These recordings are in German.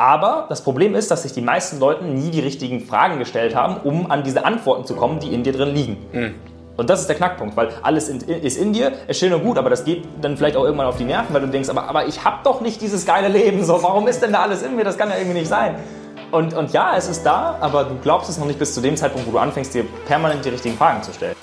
Aber das Problem ist, dass sich die meisten Leute nie die richtigen Fragen gestellt haben, um an diese Antworten zu kommen, die in dir drin liegen. Mhm. Und das ist der Knackpunkt, weil alles in, ist in dir, ist schön und gut, aber das geht dann vielleicht auch irgendwann auf die Nerven, weil du denkst, aber, aber ich habe doch nicht dieses geile Leben, so, warum ist denn da alles in mir? Das kann ja irgendwie nicht sein. Und, und ja, es ist da, aber du glaubst es noch nicht bis zu dem Zeitpunkt, wo du anfängst, dir permanent die richtigen Fragen zu stellen.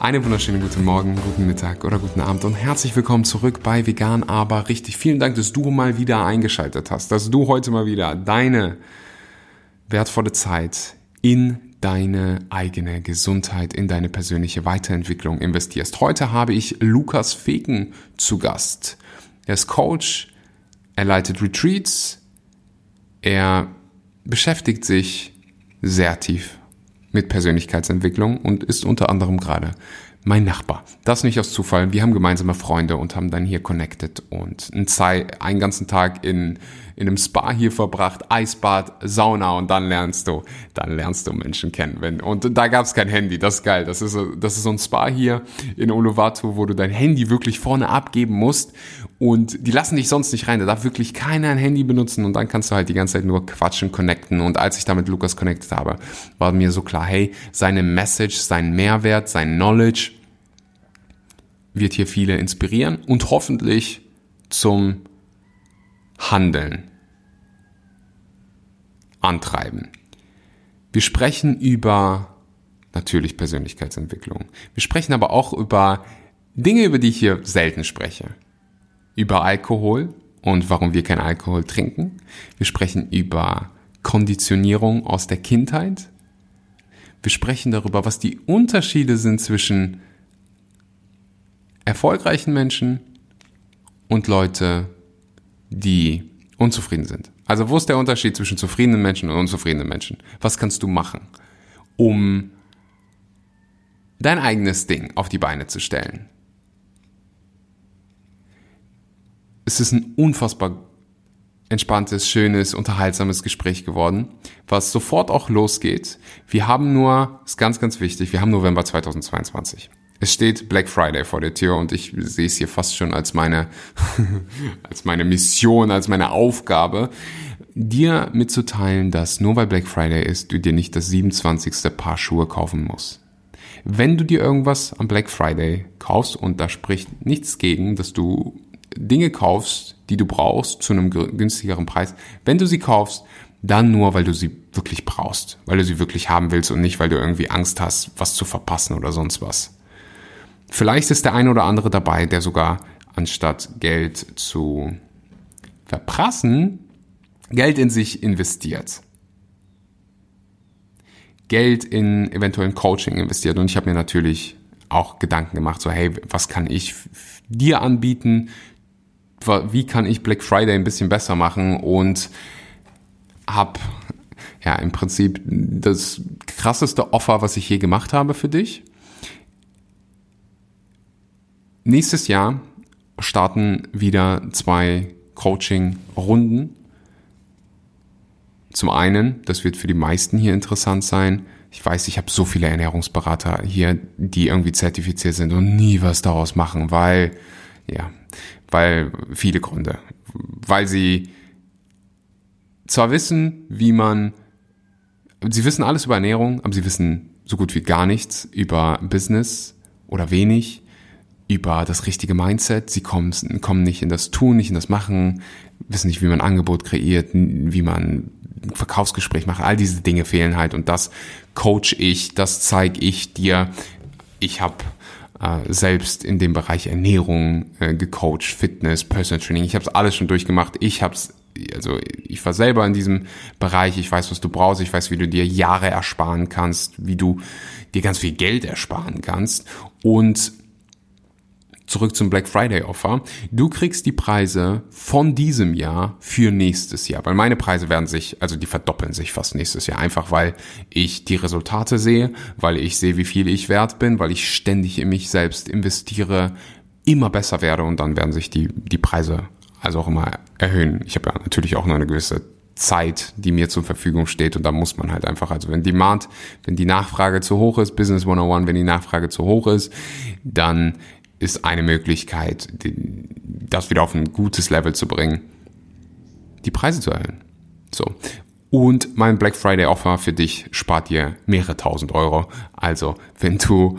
Einen wunderschönen guten Morgen, guten Mittag oder guten Abend und herzlich willkommen zurück bei Vegan Aber richtig. Vielen Dank, dass du mal wieder eingeschaltet hast, dass du heute mal wieder deine wertvolle Zeit in deine eigene Gesundheit, in deine persönliche Weiterentwicklung investierst. Heute habe ich Lukas Feken zu Gast. Er ist Coach, er leitet Retreats, er beschäftigt sich sehr tief mit Persönlichkeitsentwicklung und ist unter anderem gerade mein Nachbar. Das nicht aus Zufall. Wir haben gemeinsame Freunde und haben dann hier connected und einen, Zeit, einen ganzen Tag in, in einem Spa hier verbracht, Eisbad, Sauna und dann lernst du, dann lernst du Menschen kennen. Wenn, und da gab es kein Handy, das ist geil. Das ist, das ist so ein Spa hier in Uluwatu, wo du dein Handy wirklich vorne abgeben musst und die lassen dich sonst nicht rein. Da darf wirklich keiner ein Handy benutzen und dann kannst du halt die ganze Zeit nur quatschen, connecten. Und als ich da mit Lukas connected habe, war mir so klar, hey, seine Message, sein Mehrwert, sein Knowledge wird hier viele inspirieren und hoffentlich zum Handeln antreiben. Wir sprechen über natürlich Persönlichkeitsentwicklung. Wir sprechen aber auch über Dinge, über die ich hier selten spreche. Über Alkohol und warum wir kein Alkohol trinken. Wir sprechen über Konditionierung aus der Kindheit. Wir sprechen darüber, was die Unterschiede sind zwischen erfolgreichen Menschen und Leute, die unzufrieden sind. Also wo ist der Unterschied zwischen zufriedenen Menschen und unzufriedenen Menschen? Was kannst du machen, um dein eigenes Ding auf die Beine zu stellen? Es ist ein unfassbar entspanntes, schönes, unterhaltsames Gespräch geworden, was sofort auch losgeht. Wir haben nur, ist ganz, ganz wichtig, wir haben November 2022. Es steht Black Friday vor der Tür und ich sehe es hier fast schon als meine, als meine Mission, als meine Aufgabe, dir mitzuteilen, dass nur weil Black Friday ist, du dir nicht das 27. Paar Schuhe kaufen musst. Wenn du dir irgendwas am Black Friday kaufst und da spricht nichts gegen, dass du Dinge kaufst, die du brauchst zu einem günstigeren Preis, wenn du sie kaufst, dann nur, weil du sie wirklich brauchst, weil du sie wirklich haben willst und nicht, weil du irgendwie Angst hast, was zu verpassen oder sonst was. Vielleicht ist der eine oder andere dabei, der sogar anstatt Geld zu verprassen, Geld in sich investiert. Geld in eventuellen Coaching investiert. Und ich habe mir natürlich auch Gedanken gemacht, so hey, was kann ich dir anbieten? Wie kann ich Black Friday ein bisschen besser machen? Und habe ja im Prinzip das krasseste Offer, was ich je gemacht habe für dich. Nächstes Jahr starten wieder zwei Coaching-Runden. Zum einen, das wird für die meisten hier interessant sein. Ich weiß, ich habe so viele Ernährungsberater hier, die irgendwie zertifiziert sind und nie was daraus machen, weil, ja, weil viele Gründe. Weil sie zwar wissen, wie man, sie wissen alles über Ernährung, aber sie wissen so gut wie gar nichts über Business oder wenig über das richtige Mindset. Sie kommen, kommen nicht in das Tun, nicht in das Machen, wissen nicht, wie man Angebot kreiert, wie man Verkaufsgespräch macht. All diese Dinge fehlen halt und das coach ich, das zeige ich dir. Ich habe äh, selbst in dem Bereich Ernährung äh, gecoacht, Fitness, Personal Training. Ich habe es alles schon durchgemacht. Ich habe es also ich war selber in diesem Bereich, ich weiß, was du brauchst, ich weiß, wie du dir Jahre ersparen kannst, wie du dir ganz viel Geld ersparen kannst und zurück zum Black Friday Offer. Du kriegst die Preise von diesem Jahr für nächstes Jahr, weil meine Preise werden sich, also die verdoppeln sich fast nächstes Jahr, einfach weil ich die Resultate sehe, weil ich sehe, wie viel ich wert bin, weil ich ständig in mich selbst investiere, immer besser werde und dann werden sich die, die Preise also auch immer erhöhen. Ich habe ja natürlich auch noch eine gewisse Zeit, die mir zur Verfügung steht und da muss man halt einfach, also wenn Demand, wenn die Nachfrage zu hoch ist, Business 101, wenn die Nachfrage zu hoch ist, dann ist eine Möglichkeit, das wieder auf ein gutes Level zu bringen, die Preise zu erhöhen. So. Und mein Black Friday Offer für dich spart dir mehrere tausend Euro. Also, wenn du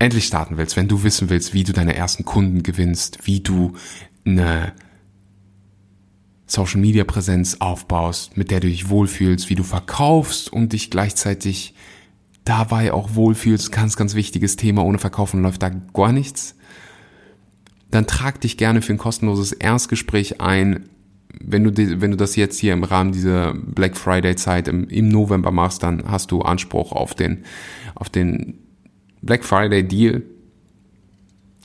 endlich starten willst, wenn du wissen willst, wie du deine ersten Kunden gewinnst, wie du eine Social Media Präsenz aufbaust, mit der du dich wohlfühlst, wie du verkaufst und dich gleichzeitig dabei auch wohlfühlst, ganz, ganz wichtiges Thema, ohne Verkaufen läuft da gar nichts, dann trag dich gerne für ein kostenloses Erstgespräch ein wenn du, wenn du das jetzt hier im Rahmen dieser Black Friday Zeit im, im November machst, dann hast du Anspruch auf den, auf den Black Friday Deal.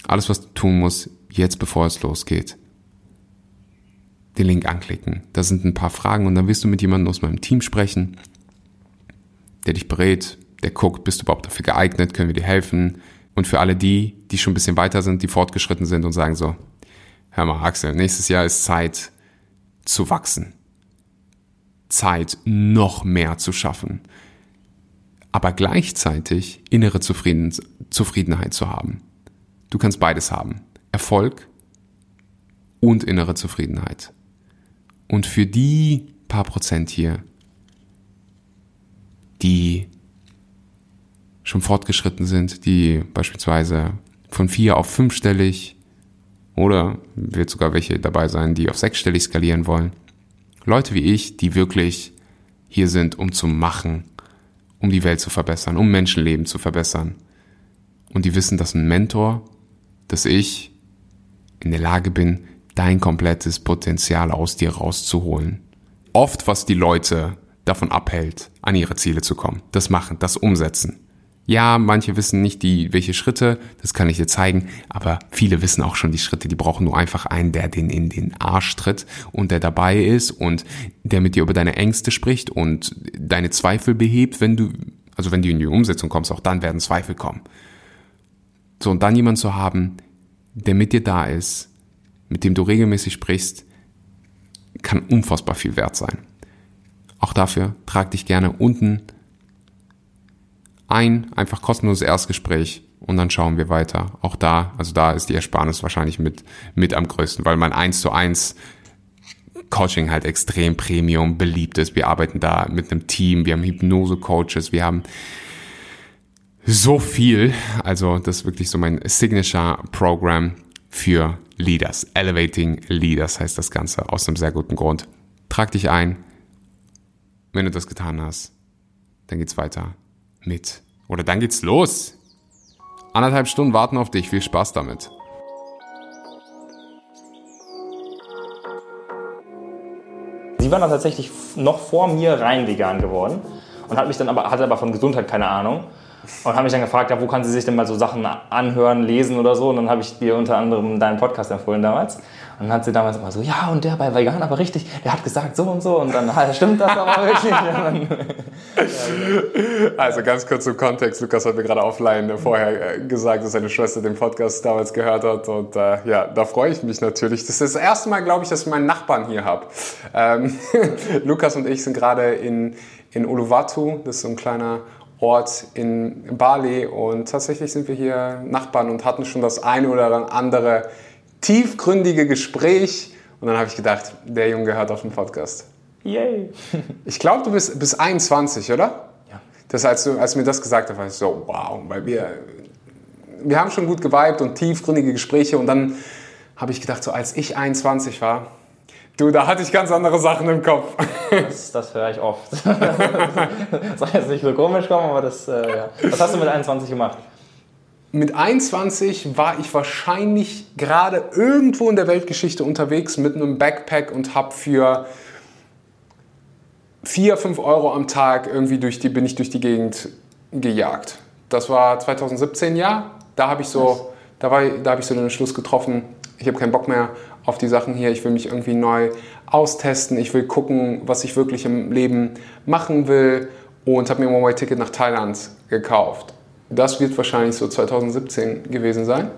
Alles, was du tun musst, jetzt bevor es losgeht, den Link anklicken. Da sind ein paar Fragen und dann wirst du mit jemandem aus meinem Team sprechen, der dich berät, der guckt, bist du überhaupt dafür geeignet, können wir dir helfen. Und für alle die, die schon ein bisschen weiter sind, die fortgeschritten sind und sagen so, hör mal, Axel, nächstes Jahr ist Zeit, zu wachsen. Zeit, noch mehr zu schaffen. Aber gleichzeitig innere Zufrieden, Zufriedenheit zu haben. Du kannst beides haben. Erfolg und innere Zufriedenheit. Und für die paar Prozent hier, die schon fortgeschritten sind, die beispielsweise von vier auf fünfstellig oder wird sogar welche dabei sein, die auf sechsstellig skalieren wollen. Leute wie ich, die wirklich hier sind, um zu machen, um die Welt zu verbessern, um Menschenleben zu verbessern. Und die wissen, dass ein Mentor, dass ich in der Lage bin, dein komplettes Potenzial aus dir rauszuholen. Oft, was die Leute davon abhält, an ihre Ziele zu kommen. Das machen, das umsetzen. Ja, manche wissen nicht die, welche Schritte, das kann ich dir zeigen, aber viele wissen auch schon die Schritte, die brauchen nur einfach einen, der den in den Arsch tritt und der dabei ist und der mit dir über deine Ängste spricht und deine Zweifel behebt, wenn du, also wenn du in die Umsetzung kommst, auch dann werden Zweifel kommen. So, und dann jemand zu haben, der mit dir da ist, mit dem du regelmäßig sprichst, kann unfassbar viel wert sein. Auch dafür trag dich gerne unten ein, einfach kostenloses Erstgespräch und dann schauen wir weiter. Auch da, also da ist die Ersparnis wahrscheinlich mit, mit am größten, weil mein 1 zu 1 Coaching halt extrem Premium beliebt ist. Wir arbeiten da mit einem Team, wir haben Hypnose-Coaches, wir haben so viel. Also das ist wirklich so mein Signature-Programm für Leaders. Elevating Leaders heißt das Ganze aus einem sehr guten Grund. Trag dich ein. Wenn du das getan hast, dann geht's weiter mit. Oder dann geht's los. Anderthalb Stunden warten auf dich. Viel Spaß damit. Sie war dann tatsächlich noch vor mir rein vegan geworden und hat mich dann aber, hatte aber von Gesundheit keine Ahnung und habe mich dann gefragt, ja, wo kann sie sich denn mal so Sachen anhören, lesen oder so. Und dann habe ich dir unter anderem deinen Podcast empfohlen damals. Und dann hat sie damals immer so, ja, und der bei Vegan aber richtig, der hat gesagt so und so. Und dann stimmt das aber wirklich. also ganz kurz zum Kontext. Lukas hat mir gerade offline vorher äh, gesagt, dass seine Schwester den Podcast damals gehört hat. Und äh, ja, da freue ich mich natürlich. Das ist das erste Mal, glaube ich, dass ich meinen Nachbarn hier habe. Ähm, Lukas und ich sind gerade in, in Uluwatu. Das ist so ein kleiner Ort in Bali und tatsächlich sind wir hier Nachbarn und hatten schon das eine oder andere tiefgründige Gespräch und dann habe ich gedacht, der Junge gehört auf den Podcast. Yay! ich glaube, du bist bis 21, oder? Ja. Das, als, du, als du mir das gesagt hast, war ich so, wow, weil wir, wir haben schon gut geweibt und tiefgründige Gespräche und dann habe ich gedacht, so als ich 21 war, Du, da hatte ich ganz andere Sachen im Kopf. Das, das höre ich oft. Das soll jetzt nicht so komisch kommen, aber das, äh, ja. Was hast du mit 21 gemacht? Mit 21 war ich wahrscheinlich gerade irgendwo in der Weltgeschichte unterwegs mit einem Backpack und habe für 4, 5 Euro am Tag irgendwie durch die, bin ich durch die Gegend gejagt. Das war 2017, ja. Da habe ich so, da, war, da habe ich so den Entschluss getroffen, ich habe keinen Bock mehr auf die Sachen hier. Ich will mich irgendwie neu austesten. Ich will gucken, was ich wirklich im Leben machen will und habe mir ein One-Way-Ticket nach Thailand gekauft. Das wird wahrscheinlich so 2017 gewesen sein.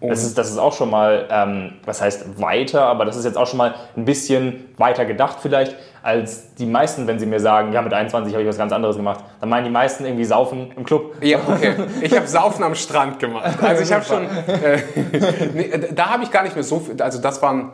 Das ist, das ist auch schon mal, ähm, was heißt weiter, aber das ist jetzt auch schon mal ein bisschen weiter gedacht vielleicht, als die meisten, wenn sie mir sagen, ja, mit 21 habe ich was ganz anderes gemacht. Dann meinen die meisten irgendwie Saufen im Club. Ja, okay. Ich habe Saufen am Strand gemacht. Also ich habe schon, äh, nee, da habe ich gar nicht mehr so viel, also das waren,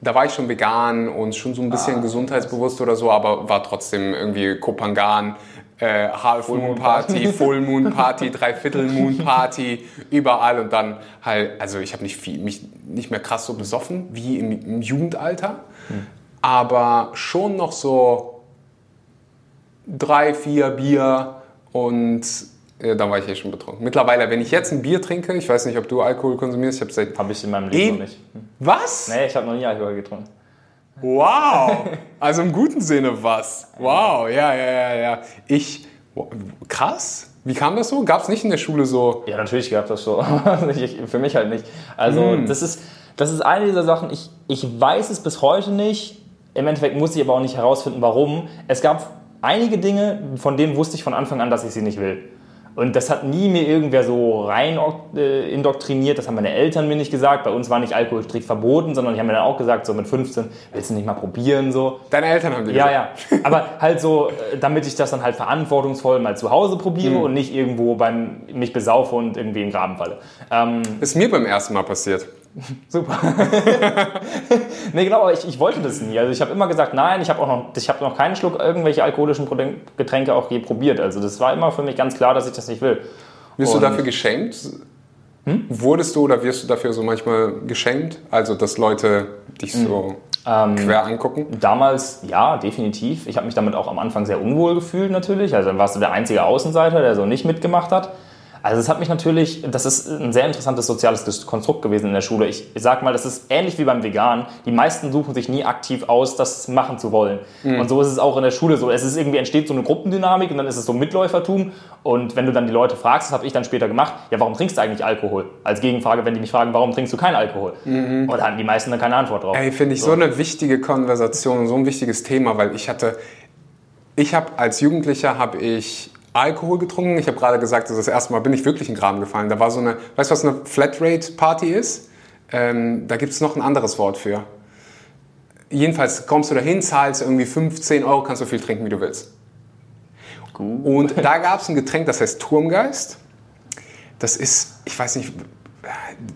da war ich schon vegan und schon so ein bisschen ah, gesundheitsbewusst oder so, aber war trotzdem irgendwie Kopangan, äh, Half Moon Party, Full Moon Party, Dreiviertel Moon Party, überall und dann halt, also ich habe nicht viel, mich nicht mehr krass so besoffen wie im, im Jugendalter, hm. aber schon noch so drei, vier Bier und ja, dann war ich eh schon betrunken. Mittlerweile, wenn ich jetzt ein Bier trinke, ich weiß nicht, ob du Alkohol konsumierst, ich habe seit... Habe ich in meinem Leben noch nicht. Hm. Was? Nee, ich habe noch nie Alkohol getrunken. Wow! Also im guten Sinne was. Wow, ja, ja, ja, ja. Ich, krass. Wie kam das so? Gab es nicht in der Schule so? Ja, natürlich gab es das so. Für mich halt nicht. Also hm. das, ist, das ist eine dieser Sachen, ich, ich weiß es bis heute nicht. Im Endeffekt muss ich aber auch nicht herausfinden, warum. Es gab einige Dinge, von denen wusste ich von Anfang an, dass ich sie nicht will. Und das hat nie mir irgendwer so rein äh, indoktriniert. Das haben meine Eltern mir nicht gesagt. Bei uns war nicht Alkohol strikt verboten, sondern die haben mir dann auch gesagt, so mit 15, willst du nicht mal probieren? So. Deine Eltern haben dir Ja, gesagt. ja. Aber halt so, äh, damit ich das dann halt verantwortungsvoll mal zu Hause probiere mhm. und nicht irgendwo beim mich besaufe und irgendwie in den Graben falle. Ähm, ist mir beim ersten Mal passiert. Super. nee, genau, aber ich, ich wollte das nie. Also ich habe immer gesagt, nein, ich habe auch noch, ich habe noch keinen Schluck irgendwelche alkoholischen Getränke auch je probiert. Also das war immer für mich ganz klar, dass ich das nicht will. Wirst du dafür geschämt? Hm? Wurdest du oder wirst du dafür so manchmal geschämt? Also dass Leute dich so hm. quer angucken? Damals ja, definitiv. Ich habe mich damit auch am Anfang sehr unwohl gefühlt natürlich. Also dann warst du der einzige Außenseiter, der so nicht mitgemacht hat. Also es hat mich natürlich, das ist ein sehr interessantes soziales Konstrukt gewesen in der Schule. Ich, ich sag mal, das ist ähnlich wie beim Vegan. Die meisten suchen sich nie aktiv aus, das machen zu wollen. Mhm. Und so ist es auch in der Schule so. Es ist irgendwie entsteht so eine Gruppendynamik und dann ist es so Mitläufertum. Und wenn du dann die Leute fragst, das habe ich dann später gemacht, ja, warum trinkst du eigentlich Alkohol? Als Gegenfrage, wenn die mich fragen, warum trinkst du keinen Alkohol? Mhm. Und da haben die meisten dann keine Antwort drauf. Ey, finde ich so. so eine wichtige Konversation, so ein wichtiges Thema, weil ich hatte, ich habe als Jugendlicher habe ich Alkohol getrunken. Ich habe gerade gesagt, das, das erste Mal bin ich wirklich in Graben gefallen. Da war so eine, weißt du, was eine Flatrate-Party ist? Ähm, da gibt es noch ein anderes Wort für. Jedenfalls kommst du dahin, zahlst irgendwie 15 Euro, kannst so viel trinken, wie du willst. Gut. Und da gab es ein Getränk, das heißt Turmgeist. Das ist, ich weiß nicht,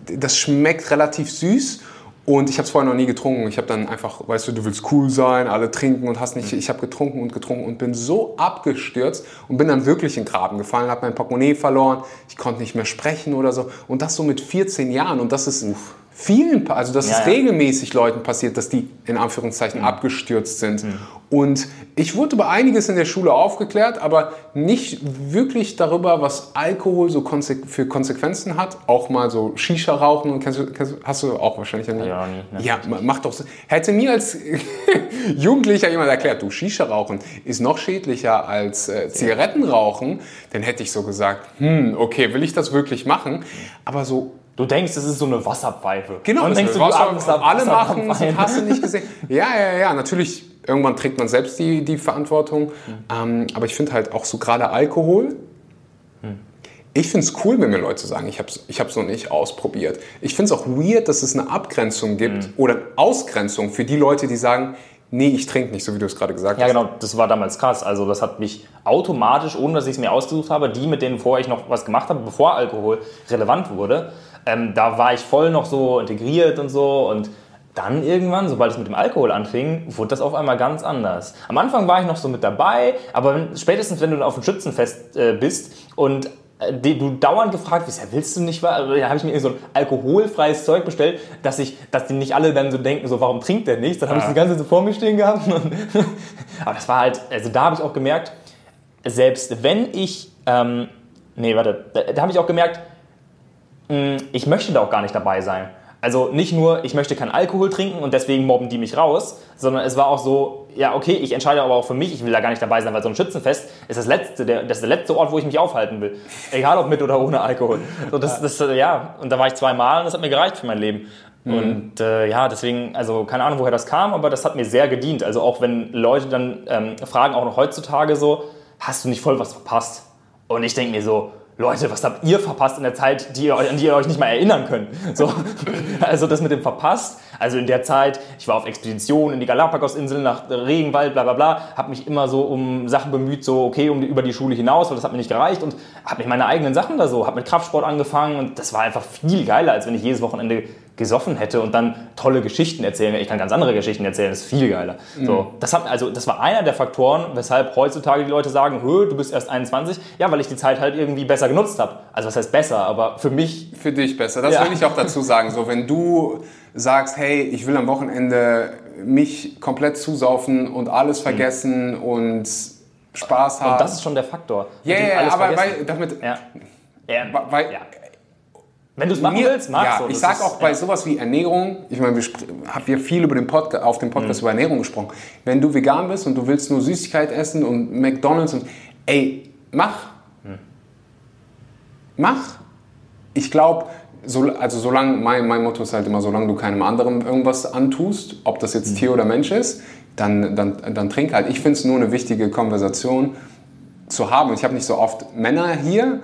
das schmeckt relativ süß und ich habe es vorher noch nie getrunken. Ich habe dann einfach, weißt du, du willst cool sein, alle trinken und hast nicht. Ich habe getrunken und getrunken und bin so abgestürzt und bin dann wirklich in den Graben gefallen, habe mein Portemonnaie verloren. Ich konnte nicht mehr sprechen oder so. Und das so mit 14 Jahren. Und das ist Uff vielen, also das ja, ist ja. regelmäßig Leuten passiert, dass die in Anführungszeichen mhm. abgestürzt sind. Mhm. Und ich wurde über einiges in der Schule aufgeklärt, aber nicht wirklich darüber, was Alkohol so konse für Konsequenzen hat. Auch mal so Shisha rauchen und kennst kennst, hast du auch wahrscheinlich ja nie. Ja, nie, ja macht doch so. Hätte mir als Jugendlicher jemand erklärt, du Shisha rauchen ist noch schädlicher als äh, Zigaretten rauchen, dann hätte ich so gesagt, hm, okay, will ich das wirklich machen? Aber so Du denkst, es ist so eine Wasserpfeife. Genau, und denkst du, Wasser, Wasser, alle machen, hast du nicht gesehen. Ja, ja, ja, natürlich, irgendwann trägt man selbst die, die Verantwortung. Mhm. Ähm, aber ich finde halt auch so gerade Alkohol, mhm. ich finde es cool, wenn mir Leute sagen, ich habe es ich noch nicht ausprobiert. Ich finde es auch weird, dass es eine Abgrenzung gibt mhm. oder Ausgrenzung für die Leute, die sagen, nee, ich trinke nicht, so wie du es gerade gesagt ja, hast. Ja, genau, das war damals krass. Also das hat mich automatisch, ohne dass ich es mir ausgesucht habe, die, mit denen vorher ich noch was gemacht habe, bevor Alkohol relevant wurde, ähm, da war ich voll noch so integriert und so und dann irgendwann, sobald es mit dem Alkohol anfing, wurde das auf einmal ganz anders. Am Anfang war ich noch so mit dabei, aber spätestens wenn du auf dem Schützenfest äh, bist und äh, du dauernd gefragt wirst, ja, willst du nicht, also, da habe ich mir so ein alkoholfreies Zeug bestellt, dass ich, dass die nicht alle dann so denken, so warum trinkt der nichts? Dann habe ja. ich die ganze Zeit so vor mir stehen gehabt. aber das war halt, also da habe ich auch gemerkt, selbst wenn ich, ähm, nee, warte, da, da habe ich auch gemerkt, ich möchte da auch gar nicht dabei sein. Also nicht nur, ich möchte keinen Alkohol trinken und deswegen mobben die mich raus, sondern es war auch so, ja, okay, ich entscheide aber auch für mich, ich will da gar nicht dabei sein, weil so ein Schützenfest ist das letzte, der, das ist der letzte Ort, wo ich mich aufhalten will. Egal ob mit oder ohne Alkohol. So, das, das, ja, und da war ich zweimal und das hat mir gereicht für mein Leben. Mhm. Und äh, ja, deswegen, also keine Ahnung, woher das kam, aber das hat mir sehr gedient. Also auch wenn Leute dann ähm, fragen, auch noch heutzutage so, hast du nicht voll was verpasst? Und ich denke mir so, Leute, was habt ihr verpasst in der Zeit, die ihr, an die ihr euch nicht mal erinnern könnt? So, also das mit dem verpasst. Also in der Zeit, ich war auf Expedition in die Galapagos-Inseln nach Regenwald, bla bla bla, habe mich immer so um Sachen bemüht, so okay, um die, über die Schule hinaus, weil das hat mir nicht gereicht und habe mich meine eigenen Sachen da so, habe mit Kraftsport angefangen und das war einfach viel geiler, als wenn ich jedes Wochenende gesoffen hätte und dann tolle Geschichten erzählen. Ich kann ganz andere Geschichten erzählen, das ist viel geiler. Mhm. So, das, hat, also, das war einer der Faktoren, weshalb heutzutage die Leute sagen, du bist erst 21. Ja, weil ich die Zeit halt irgendwie besser genutzt habe. Also was heißt besser, aber für mich... Für dich besser, das ja. will ich auch dazu sagen. So, wenn du sagst, hey, ich will am Wochenende mich komplett zusaufen und alles mhm. vergessen mhm. und Spaß haben. Und das ist schon der Faktor. Ja, yeah, aber weil, damit... Ja. Ja, weil, ja. Wenn du es machen mir, willst, machst ja, so. Ich sage auch bei sowas wie Ernährung, ich meine, wir haben hier viel über den Podcast, auf dem Podcast mhm. über Ernährung gesprochen. Wenn du vegan bist und du willst nur Süßigkeit essen und McDonalds und ey, mach. Mhm. Mach. Ich glaube, so, also solange, mein, mein Motto ist halt immer, solange du keinem anderen irgendwas antust, ob das jetzt mhm. Tier oder Mensch ist, dann, dann, dann trink halt. Ich finde es nur eine wichtige Konversation zu haben. Ich habe nicht so oft Männer hier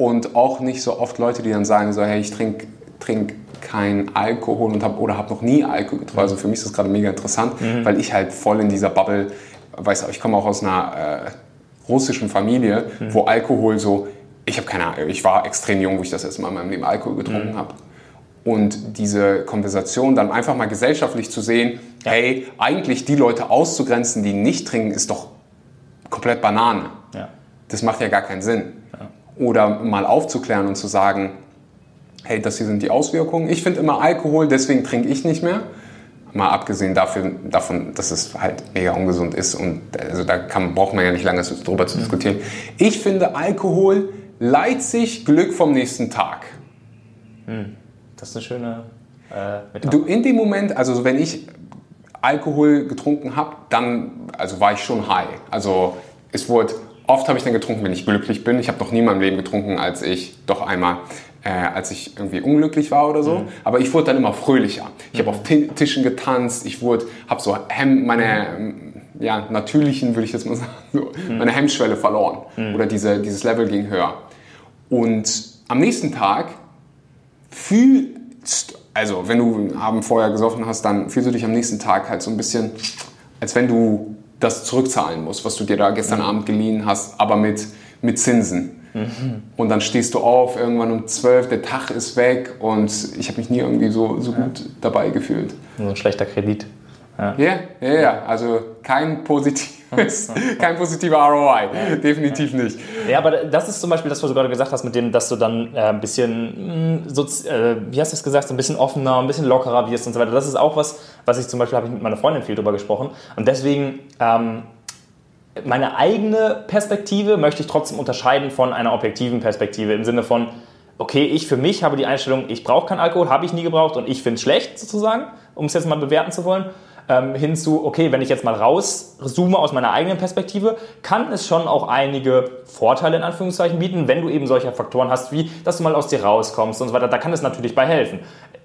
und auch nicht so oft Leute, die dann sagen so, hey, ich trinke trink kein Alkohol und hab, oder habe noch nie Alkohol getrunken. Also für mich ist das gerade mega interessant, mhm. weil ich halt voll in dieser Bubble, weiß ich komme auch aus einer äh, russischen Familie, mhm. wo Alkohol so, ich habe keine Ahnung, ich war extrem jung, wo ich das erste Mal in meinem Leben Alkohol getrunken mhm. habe. Und diese Konversation dann einfach mal gesellschaftlich zu sehen, ja. hey, eigentlich die Leute auszugrenzen, die nicht trinken, ist doch komplett Banane. Ja. Das macht ja gar keinen Sinn oder mal aufzuklären und zu sagen, hey, das hier sind die Auswirkungen. Ich finde immer Alkohol, deswegen trinke ich nicht mehr. Mal abgesehen dafür, davon, dass es halt mega ungesund ist und also da kann, braucht man ja nicht lange drüber zu diskutieren. Ich finde Alkohol leiht sich Glück vom nächsten Tag. Hm. Das ist eine schöne äh, Du in dem Moment, also wenn ich Alkohol getrunken habe, dann also war ich schon high. Also es wurde Oft habe ich dann getrunken, wenn ich glücklich bin. Ich habe noch nie in meinem Leben getrunken, als ich doch einmal, äh, als ich irgendwie unglücklich war oder so. Mhm. Aber ich wurde dann immer fröhlicher. Ich mhm. habe auf Tischen getanzt. Ich wurde, habe so Hem meine ja, natürlichen, würde ich jetzt mal sagen, so, mhm. meine Hemmschwelle verloren. Mhm. Oder diese, dieses Level ging höher. Und am nächsten Tag fühlst, also wenn du einen Abend vorher gesoffen hast, dann fühlst du dich am nächsten Tag halt so ein bisschen, als wenn du das zurückzahlen musst, was du dir da gestern mhm. Abend geliehen hast, aber mit, mit Zinsen. Mhm. Und dann stehst du auf, irgendwann um 12, der Tag ist weg und ich habe mich nie irgendwie so, so gut dabei gefühlt. So ein schlechter Kredit. Ja, ja, ja, ja. also kein positives, kein positiver ROI, definitiv nicht. Ja, aber das ist zum Beispiel das, was du gerade gesagt hast, mit dem, dass du dann äh, ein bisschen, mh, mm, so, äh, wie hast du es gesagt, so ein bisschen offener, ein bisschen lockerer wirst und so weiter. Das ist auch was, was ich zum Beispiel, habe ich mit meiner Freundin viel drüber gesprochen und deswegen... Ähm, meine eigene Perspektive möchte ich trotzdem unterscheiden von einer objektiven Perspektive im Sinne von, okay, ich für mich habe die Einstellung, ich brauche keinen Alkohol, habe ich nie gebraucht und ich finde es schlecht sozusagen, um es jetzt mal bewerten zu wollen ähm, hin zu, okay, wenn ich jetzt mal rauszoome aus meiner eigenen Perspektive, kann es schon auch einige Vorteile in Anführungszeichen bieten, wenn du eben solche Faktoren hast, wie dass du mal aus dir rauskommst und so weiter. Da kann es natürlich bei helfen.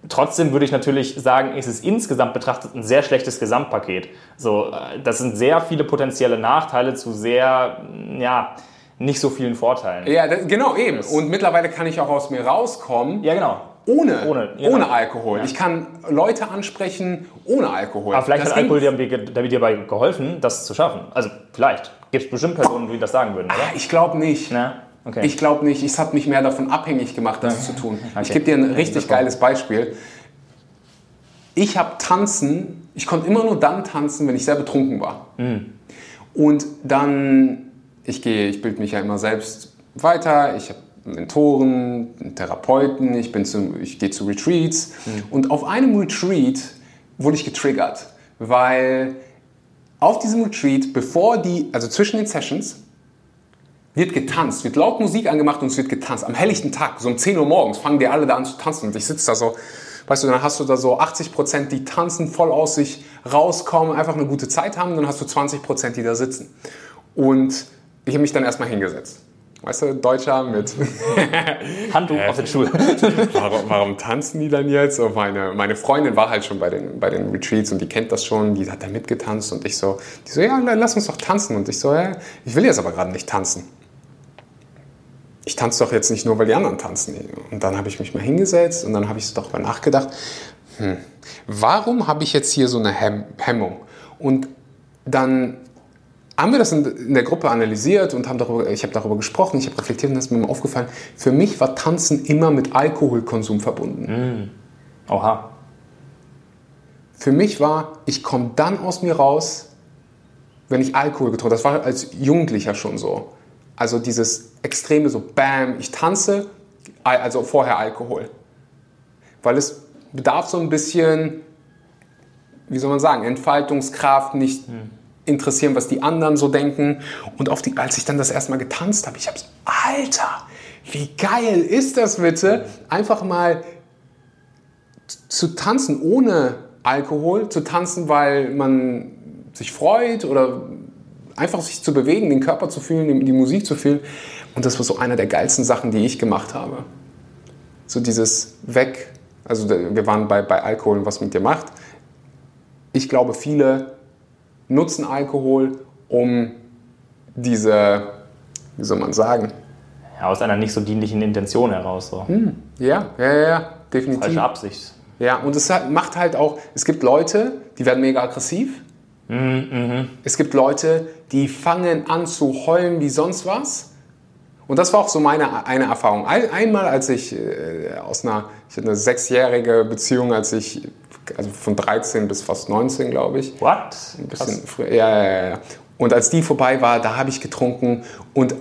Trotzdem würde ich natürlich sagen, ist es insgesamt betrachtet ein sehr schlechtes Gesamtpaket. So, äh, das sind sehr viele potenzielle Nachteile zu sehr, ja, nicht so vielen Vorteilen. Ja, das, genau, eben. Und mittlerweile kann ich auch aus mir rauskommen. Ja, genau ohne, ohne, ja. ohne Alkohol. Ja. Ich kann Leute ansprechen ohne Alkohol. Aber vielleicht das hat Alkohol dir, dir dabei geholfen, das zu schaffen. Also vielleicht. Gibt es bestimmt Personen, die das sagen würden, oder? Ah, ich glaube nicht. Na? Okay. Ich glaube nicht. Es hat mich mehr davon abhängig gemacht, das zu tun. Okay. Ich gebe dir ein richtig geiles Beispiel. Ich habe tanzen, ich konnte immer nur dann tanzen, wenn ich sehr betrunken war. Mhm. Und dann, ich gehe, ich bilde mich ja immer selbst weiter, ich habe Mentoren, Therapeuten, ich, bin zu, ich gehe zu Retreats. Mhm. Und auf einem Retreat wurde ich getriggert, weil auf diesem Retreat, bevor die, also zwischen den Sessions, wird getanzt, wird laut Musik angemacht und es wird getanzt. Am helllichten Tag, so um 10 Uhr morgens, fangen die alle da an zu tanzen und ich sitze da so, weißt du, dann hast du da so 80 Prozent, die tanzen, voll aus sich rauskommen, einfach eine gute Zeit haben, und dann hast du 20 Prozent, die da sitzen. Und ich habe mich dann erstmal hingesetzt. Weißt du, Deutscher mit Handtuch auf den Stuhl. warum, warum, tanzen die dann jetzt? Und meine, meine Freundin war halt schon bei den, bei den Retreats und die kennt das schon, die hat da mitgetanzt und ich so, die so, ja, lass uns doch tanzen. Und ich so, ja, ich will jetzt aber gerade nicht tanzen. ich tanze doch jetzt nicht nur, weil die anderen tanzen. Und dann habe ich mich mal hingesetzt und dann habe ich doch mal nachgedacht, hm, warum habe ich jetzt hier so eine Hem Hemmung? Und dann haben wir das in, der Gruppe analysiert und haben darüber, ich habe darüber gesprochen, ich habe reflektiert und das ist mir mal aufgefallen. Für mich war Tanzen immer mit Alkoholkonsum verbunden. Mm. Oha. Für mich war, ich komme dann aus mir raus, wenn ich Alkohol getrunken habe. Das war als Jugendlicher schon so. Also dieses extreme so, bam, ich tanze, also vorher Alkohol. Weil es bedarf so ein bisschen, wie soll man sagen, Entfaltungskraft, nicht hm. Interessieren, was die anderen so denken. Und auf die, als ich dann das erste Mal getanzt habe, ich habe so, Alter, wie geil ist das bitte? Einfach mal zu tanzen ohne Alkohol, zu tanzen, weil man sich freut oder einfach sich zu bewegen, den Körper zu fühlen, die Musik zu fühlen. Und das war so einer der geilsten Sachen, die ich gemacht habe. So dieses Weg, also wir waren bei, bei Alkohol und was mit dir macht. Ich glaube, viele nutzen Alkohol, um diese, wie soll man sagen? Ja, aus einer nicht so dienlichen Intention heraus. So. Hm, ja, ja, ja, definitiv. Falsche Absicht. Ja, und es macht halt auch, es gibt Leute, die werden mega aggressiv Mhm, es gibt Leute, die fangen an zu heulen wie sonst was. Und das war auch so meine eine Erfahrung. Einmal, als ich äh, aus einer, ich hatte eine sechsjährige Beziehung, als ich, also von 13 bis fast 19, glaube ich. What? Ein bisschen Krass. früher. Ja, ja, ja. Und als die vorbei war, da habe ich getrunken und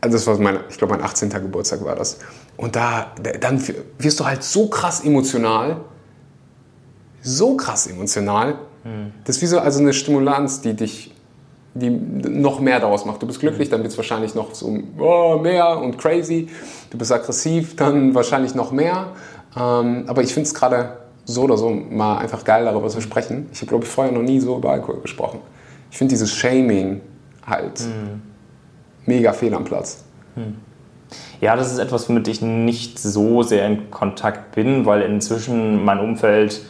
also das war mein, ich glaube, mein 18. Geburtstag war das. Und da, dann wirst du halt so krass emotional, so krass emotional, das ist wie so also eine Stimulanz, die dich die noch mehr daraus macht. Du bist glücklich, dann wird es wahrscheinlich noch so oh, mehr und crazy. Du bist aggressiv, dann wahrscheinlich noch mehr. Ähm, aber ich finde es gerade so oder so mal einfach geil, darüber zu sprechen. Ich habe, glaube ich, vorher noch nie so über Alkohol gesprochen. Ich finde dieses Shaming halt mhm. mega fehl am Platz. Mhm. Ja, das ist etwas, womit ich nicht so sehr in Kontakt bin, weil inzwischen mein Umfeld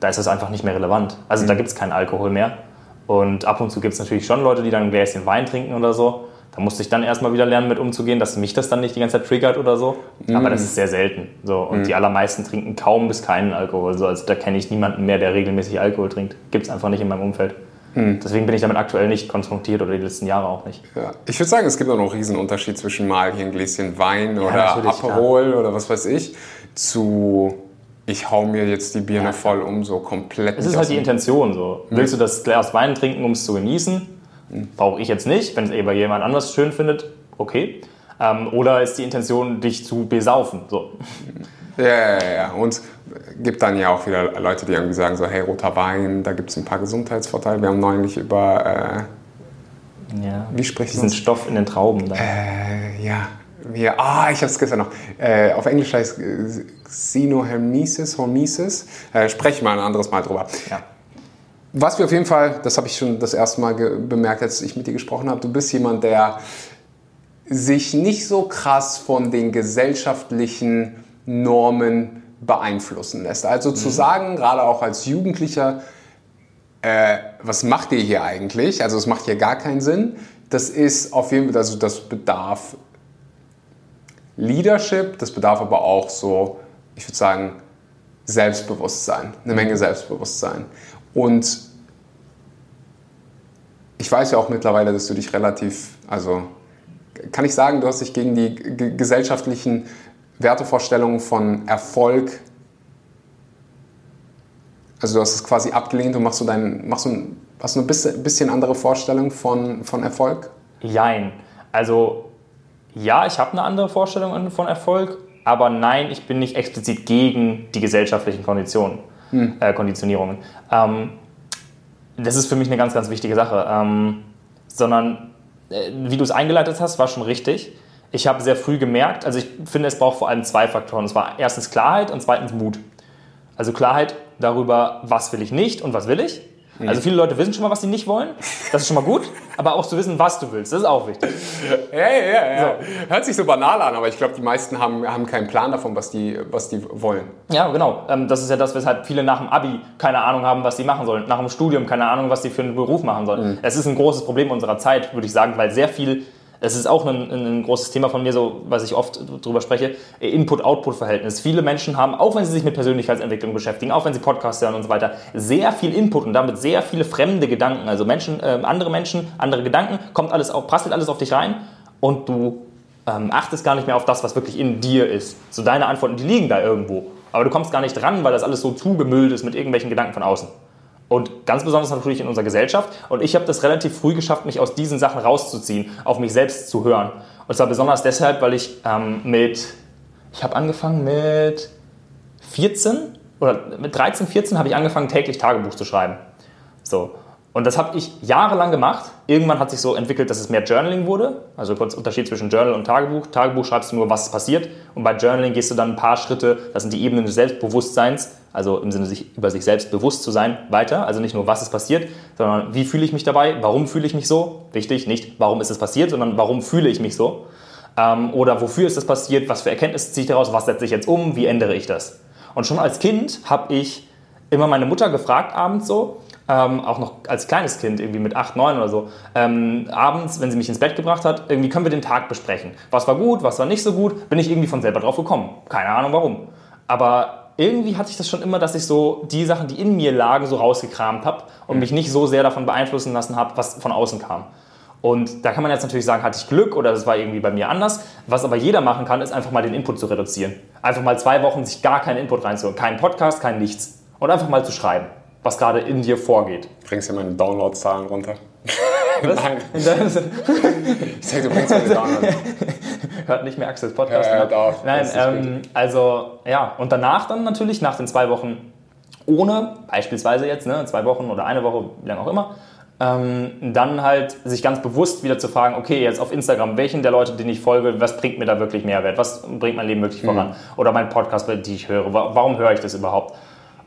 da ist das einfach nicht mehr relevant. Also mhm. da gibt es keinen Alkohol mehr. Und ab und zu gibt es natürlich schon Leute, die dann ein Gläschen Wein trinken oder so. Da musste ich dann erstmal wieder lernen, mit umzugehen, dass mich das dann nicht die ganze Zeit triggert oder so. Mhm. Aber das ist sehr selten. So. Und mhm. die allermeisten trinken kaum bis keinen Alkohol. So. Also da kenne ich niemanden mehr, der regelmäßig Alkohol trinkt. Gibt es einfach nicht in meinem Umfeld. Mhm. Deswegen bin ich damit aktuell nicht konfrontiert oder die letzten Jahre auch nicht. Ja. Ich würde sagen, es gibt auch noch einen riesen Unterschied zwischen mal hier ein Gläschen Wein oder ja, Aperol klar. oder was weiß ich zu ich hau mir jetzt die Birne ja. voll um, so komplett. Es ist halt die Intention so. Mhm. Willst du das Glas Wein trinken, um es zu genießen? Brauche ich jetzt nicht. Wenn es aber jemand anders schön findet, okay. Ähm, oder ist die Intention, dich zu besaufen? So. Ja, ja, ja. Und gibt dann ja auch wieder Leute, die irgendwie sagen so, hey, roter Wein, da gibt es ein paar Gesundheitsvorteile. Wir haben neulich über... Äh, ja. Wie spricht? Diesen Stoff in den Trauben. Da. Äh, ja, wir, ah, ich habe es gestern noch. Äh, auf Englisch heißt es Xenohermesis, Hormesis. Äh, sprechen wir ein anderes Mal drüber. Ja. Was wir auf jeden Fall, das habe ich schon das erste Mal bemerkt, als ich mit dir gesprochen habe, du bist jemand, der sich nicht so krass von den gesellschaftlichen Normen beeinflussen lässt. Also mhm. zu sagen, gerade auch als Jugendlicher, äh, was macht ihr hier eigentlich? Also es macht hier gar keinen Sinn. Das ist auf jeden Fall, also das bedarf Leadership, das bedarf aber auch so, ich würde sagen, Selbstbewusstsein, eine Menge Selbstbewusstsein. Und ich weiß ja auch mittlerweile, dass du dich relativ, also kann ich sagen, du hast dich gegen die gesellschaftlichen Wertevorstellungen von Erfolg, also du hast es quasi abgelehnt und machst so dein, machst du, hast du ein bisschen, bisschen andere Vorstellung von, von Erfolg? Jein. Also ja, ich habe eine andere Vorstellung von Erfolg, aber nein, ich bin nicht explizit gegen die gesellschaftlichen Konditionen, hm. äh, Konditionierungen. Ähm, das ist für mich eine ganz, ganz wichtige Sache. Ähm, sondern, äh, wie du es eingeleitet hast, war schon richtig. Ich habe sehr früh gemerkt, also ich finde, es braucht vor allem zwei Faktoren. Und zwar erstens Klarheit und zweitens Mut. Also Klarheit darüber, was will ich nicht und was will ich. Also viele Leute wissen schon mal, was sie nicht wollen. Das ist schon mal gut. Aber auch zu wissen, was du willst, das ist auch wichtig. Ja, ja, ja. So. Hört sich so banal an, aber ich glaube, die meisten haben, haben keinen Plan davon, was die, was die wollen. Ja, genau. Ähm, das ist ja das, weshalb viele nach dem Abi keine Ahnung haben, was sie machen sollen. Nach dem Studium keine Ahnung, was sie für einen Beruf machen sollen. Mhm. Es ist ein großes Problem unserer Zeit, würde ich sagen, weil sehr viel Das ist auch ein, ein, großes Thema von mir, so, was ich oft drüber spreche, Input-Output-Verhältnis. Viele Menschen haben, auch wenn sie sich mit Persönlichkeitsentwicklung beschäftigen, auch wenn sie Podcasts hören und so weiter, sehr viel Input und damit sehr viele fremde Gedanken. Also Menschen, äh, andere Menschen, andere Gedanken, kommt alles auf, prasselt alles auf dich rein und du ähm, achtest gar nicht mehr auf das, was wirklich in dir ist. So deine Antworten, die liegen da irgendwo. Aber du kommst gar nicht dran, weil das alles so zugemüllt ist mit irgendwelchen Gedanken von außen. Und ganz besonders natürlich in unserer Gesellschaft. Und ich habe das relativ früh geschafft, mich aus diesen Sachen rauszuziehen, auf mich selbst zu hören. Und zwar besonders deshalb, weil ich ähm, mit, ich habe angefangen mit 14 oder mit 13, 14 habe ich angefangen, täglich Tagebuch zu schreiben. So. Und das habe ich jahrelang gemacht. Irgendwann hat sich so entwickelt, dass es mehr Journaling wurde. Also kurz Unterschied zwischen Journal und Tagebuch. Tagebuch schreibst du nur, was passiert. Und bei Journaling gehst du dann ein paar Schritte, das sind die Ebenen des Selbstbewusstseins, also im Sinne, sich über sich selbst bewusst zu sein, weiter. Also nicht nur, was ist passiert, sondern wie fühle ich mich dabei, warum fühle ich mich so. Wichtig, nicht warum ist es passiert, sondern warum fühle ich mich so. Ähm, oder wofür ist es passiert, was für Erkenntnisse ziehe ich daraus, was setze ich jetzt um, wie ändere ich das. Und schon als Kind habe ich immer meine Mutter gefragt abends so, ähm, auch noch als kleines Kind, irgendwie mit 8, 9 oder so, ähm, abends, wenn sie mich ins Bett gebracht hat, irgendwie können wir den Tag besprechen. Was war gut, was war nicht so gut, bin ich irgendwie von selber drauf gekommen. Keine Ahnung warum. Aber irgendwie hatte ich das schon immer, dass ich so die Sachen, die in mir lagen, so rausgekramt habe und mich nicht so sehr davon beeinflussen lassen habe, was von außen kam. Und da kann man jetzt natürlich sagen, hatte ich Glück oder das war irgendwie bei mir anders. Was aber jeder machen kann, ist einfach mal den Input zu reduzieren. Einfach mal zwei Wochen sich gar keinen Input reinzuholen. Kein Podcast, kein Nichts. Und einfach mal zu schreiben was gerade in dir vorgeht. Bringst du meine Downloadzahlen runter? Was? Nein. ich sag, du bringst meine Downloads. Hört nicht mehr Axels Podcast. Ja, hört auf. Nein, ähm, also ja, und danach dann natürlich, nach den zwei Wochen ohne, beispielsweise jetzt, ne, zwei Wochen oder eine Woche, wie lange auch immer, ähm, dann halt sich ganz bewusst wieder zu fragen, okay, jetzt auf Instagram, welchen der Leute, denen ich folge, was bringt mir da wirklich Mehrwert? Was bringt mein Leben wirklich voran? Mhm. Oder mein Podcast, die ich höre, warum höre ich das überhaupt?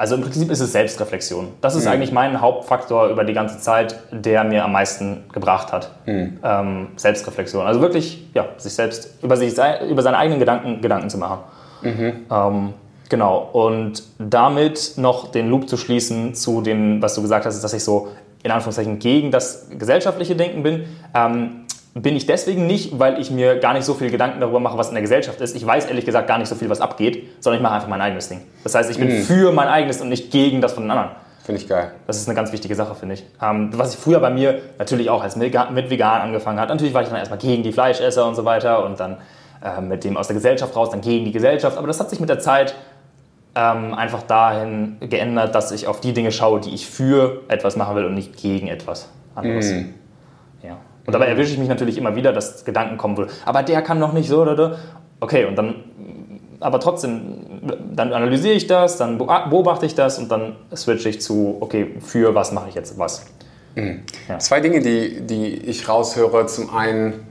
Also im Prinzip ist es Selbstreflexion. Das ist mhm. eigentlich mein Hauptfaktor über die ganze Zeit, der mir am meisten gebracht hat. Mhm. Ähm, Selbstreflexion. Also wirklich, ja, sich selbst über, sich, über seine eigenen Gedanken Gedanken zu machen. Mhm. Ähm, genau. Und damit noch den Loop zu schließen zu dem, was du gesagt hast, dass ich so in Anführungszeichen gegen das gesellschaftliche Denken bin. Ähm, bin ich deswegen nicht, weil ich mir gar nicht so viel Gedanken darüber mache, was in der Gesellschaft ist. Ich weiß ehrlich gesagt gar nicht so viel, was abgeht, sondern ich mache einfach mein eigenes Ding. Das heißt, ich bin mhm. für mein eigenes und nicht gegen das von den anderen. Finde ich geil. Das ist eine ganz wichtige Sache, finde ich. Ähm, was ich früher bei mir natürlich auch als mit, mit Vegan angefangen hat. Natürlich war ich dann erstmal gegen die Fleischesser und so weiter und dann äh, mit dem aus der Gesellschaft raus, dann gegen die Gesellschaft. Aber das hat sich mit der Zeit ähm, einfach dahin geändert, dass ich auf die Dinge schaue, die ich für etwas machen will und nicht gegen etwas anderes. Mhm. Ja. Und dabei erwische ich mich natürlich immer wieder, dass Gedanken kommen würden. Aber der kann noch nicht so oder Okay, und dann, aber trotzdem, dann analysiere ich das, dann beobachte ich das und dann switche ich zu, okay, für was mache ich jetzt was. Mhm. Ja. Zwei Dinge, die, die ich raushöre. Zum einen,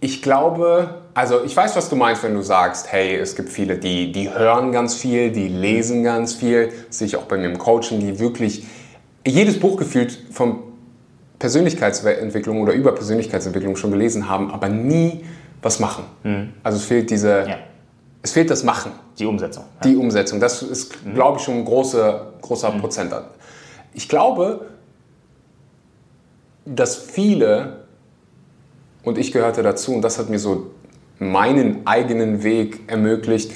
ich glaube, also ich weiß, was du meinst, wenn du sagst, hey, es gibt viele, die, die hören ganz viel, die lesen ganz viel. Das sehe ich auch bei mir im Coaching, die wirklich jedes Buch gefühlt vom Persönlichkeitsentwicklung oder über Persönlichkeitsentwicklung schon gelesen haben, aber nie was machen. Mhm. Also es fehlt diese, ja. es fehlt das Machen. Die Umsetzung. Ja. Die Umsetzung. Das ist, mhm. glaube ich, schon ein großer, großer mhm. Prozent. Ich glaube, dass viele, und ich gehörte dazu, und das hat mir so meinen eigenen Weg ermöglicht,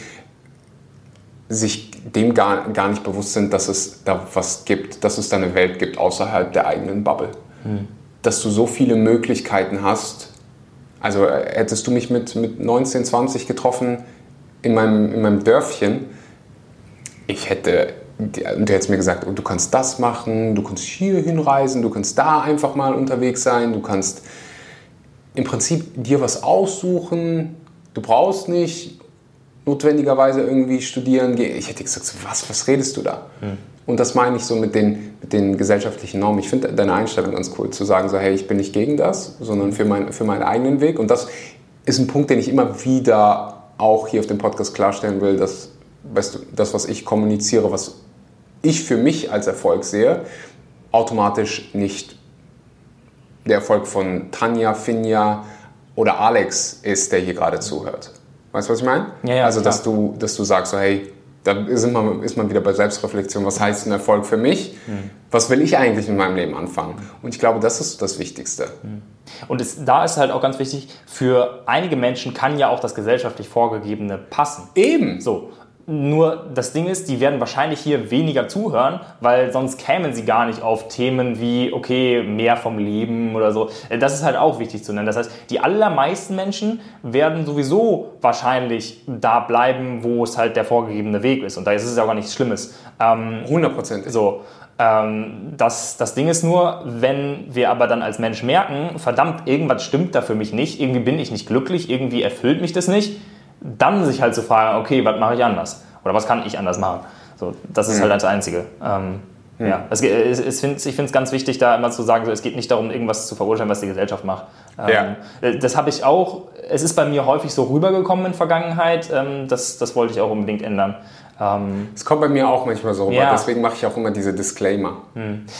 sich dem gar, gar nicht bewusst sind, dass es da was gibt, dass es da eine Welt gibt außerhalb der eigenen Bubble dass du so viele Möglichkeiten hast. Also äh, hättest du mich mit, mit 19, 20 getroffen in meinem, in meinem Dörfchen, ich hätte, du hättest mir gesagt, oh, du kannst das machen, du kannst hier hinreisen, du kannst da einfach mal unterwegs sein, du kannst im Prinzip dir was aussuchen, du brauchst nicht notwendigerweise irgendwie studieren gehen. Ich hätte gesagt, was, was redest du da? Hm. Und das meine ich so mit den, mit den gesellschaftlichen Normen. Ich finde deine Einstellung ganz cool, zu sagen, so, hey, ich bin nicht gegen das, sondern für, mein, für meinen eigenen Weg. Und das ist ein Punkt, den ich immer wieder auch hier auf dem Podcast klarstellen will, dass weißt du, das, was ich kommuniziere, was ich für mich als Erfolg sehe, automatisch nicht der Erfolg von Tanja, Finja oder Alex ist, der hier gerade zuhört. Weißt du, was ich meine? Ja, ja, also, dass du, dass du sagst, so, hey, da ist man, ist man wieder bei Selbstreflexion. Was heißt ein Erfolg für mich? Mhm. Was will ich eigentlich in meinem Leben anfangen? Und ich glaube, das ist das Wichtigste. Mhm. Und es, da ist halt auch ganz wichtig, für einige Menschen kann ja auch das gesellschaftlich Vorgegebene passen. Eben. So. Nur das Ding ist, die werden wahrscheinlich hier weniger zuhören, weil sonst kämen sie gar nicht auf Themen wie, okay, mehr vom Leben oder so. Das ist halt auch wichtig zu nennen. Das heißt, die allermeisten Menschen werden sowieso wahrscheinlich da bleiben, wo es halt der vorgegebene Weg ist. Und da ist es ja auch gar nichts Schlimmes. Ähm, 100%. so. Ähm, das, das Ding ist nur, wenn wir aber dann als Mensch merken, verdammt, irgendwas stimmt da für mich nicht, irgendwie bin ich nicht glücklich, irgendwie erfüllt mich das nicht, dann sich halt zu fragen, okay, was mache ich anders? Oder was kann ich anders machen? So, das ist Mhm. halt das Einzige. Ähm, ja. es, es, es find, ich finde es ganz wichtig, da immer zu sagen, so, es geht nicht darum, irgendwas zu verurteilen, was die Gesellschaft macht. Ähm, Das habe ich auch, es ist bei mir häufig so rübergekommen in Vergangenheit, ähm, das, das wollte ich auch unbedingt ändern. Ähm, Es kommt bei mir auch manchmal so rüber. Ja. Deswegen mache ich auch immer diese Disclaimer.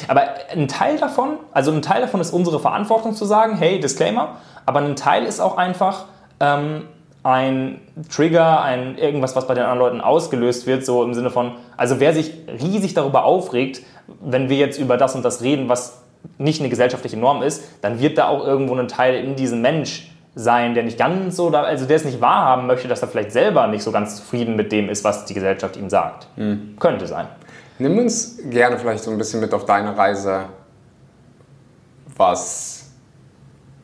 Aber ein Teil davon, also ein Teil davon ist unsere Verantwortung zu sagen, hey, Disclaimer, aber ein Teil ist auch einfach ähm, ein Trigger, ein irgendwas, was bei den anderen Leuten ausgelöst wird, so im Sinne von, also wer sich riesig darüber aufregt, wenn wir jetzt über das und das reden, was nicht eine gesellschaftliche Norm ist, dann wird da auch irgendwo ein Teil in diesem Mensch sein, der nicht ganz so, da, also der es nicht wahrhaben möchte, dass er vielleicht selber nicht so ganz zufrieden mit dem ist, was die Gesellschaft ihm sagt. Könnte sein. Nimm uns gerne vielleicht so ein bisschen mit auf deine Reise, was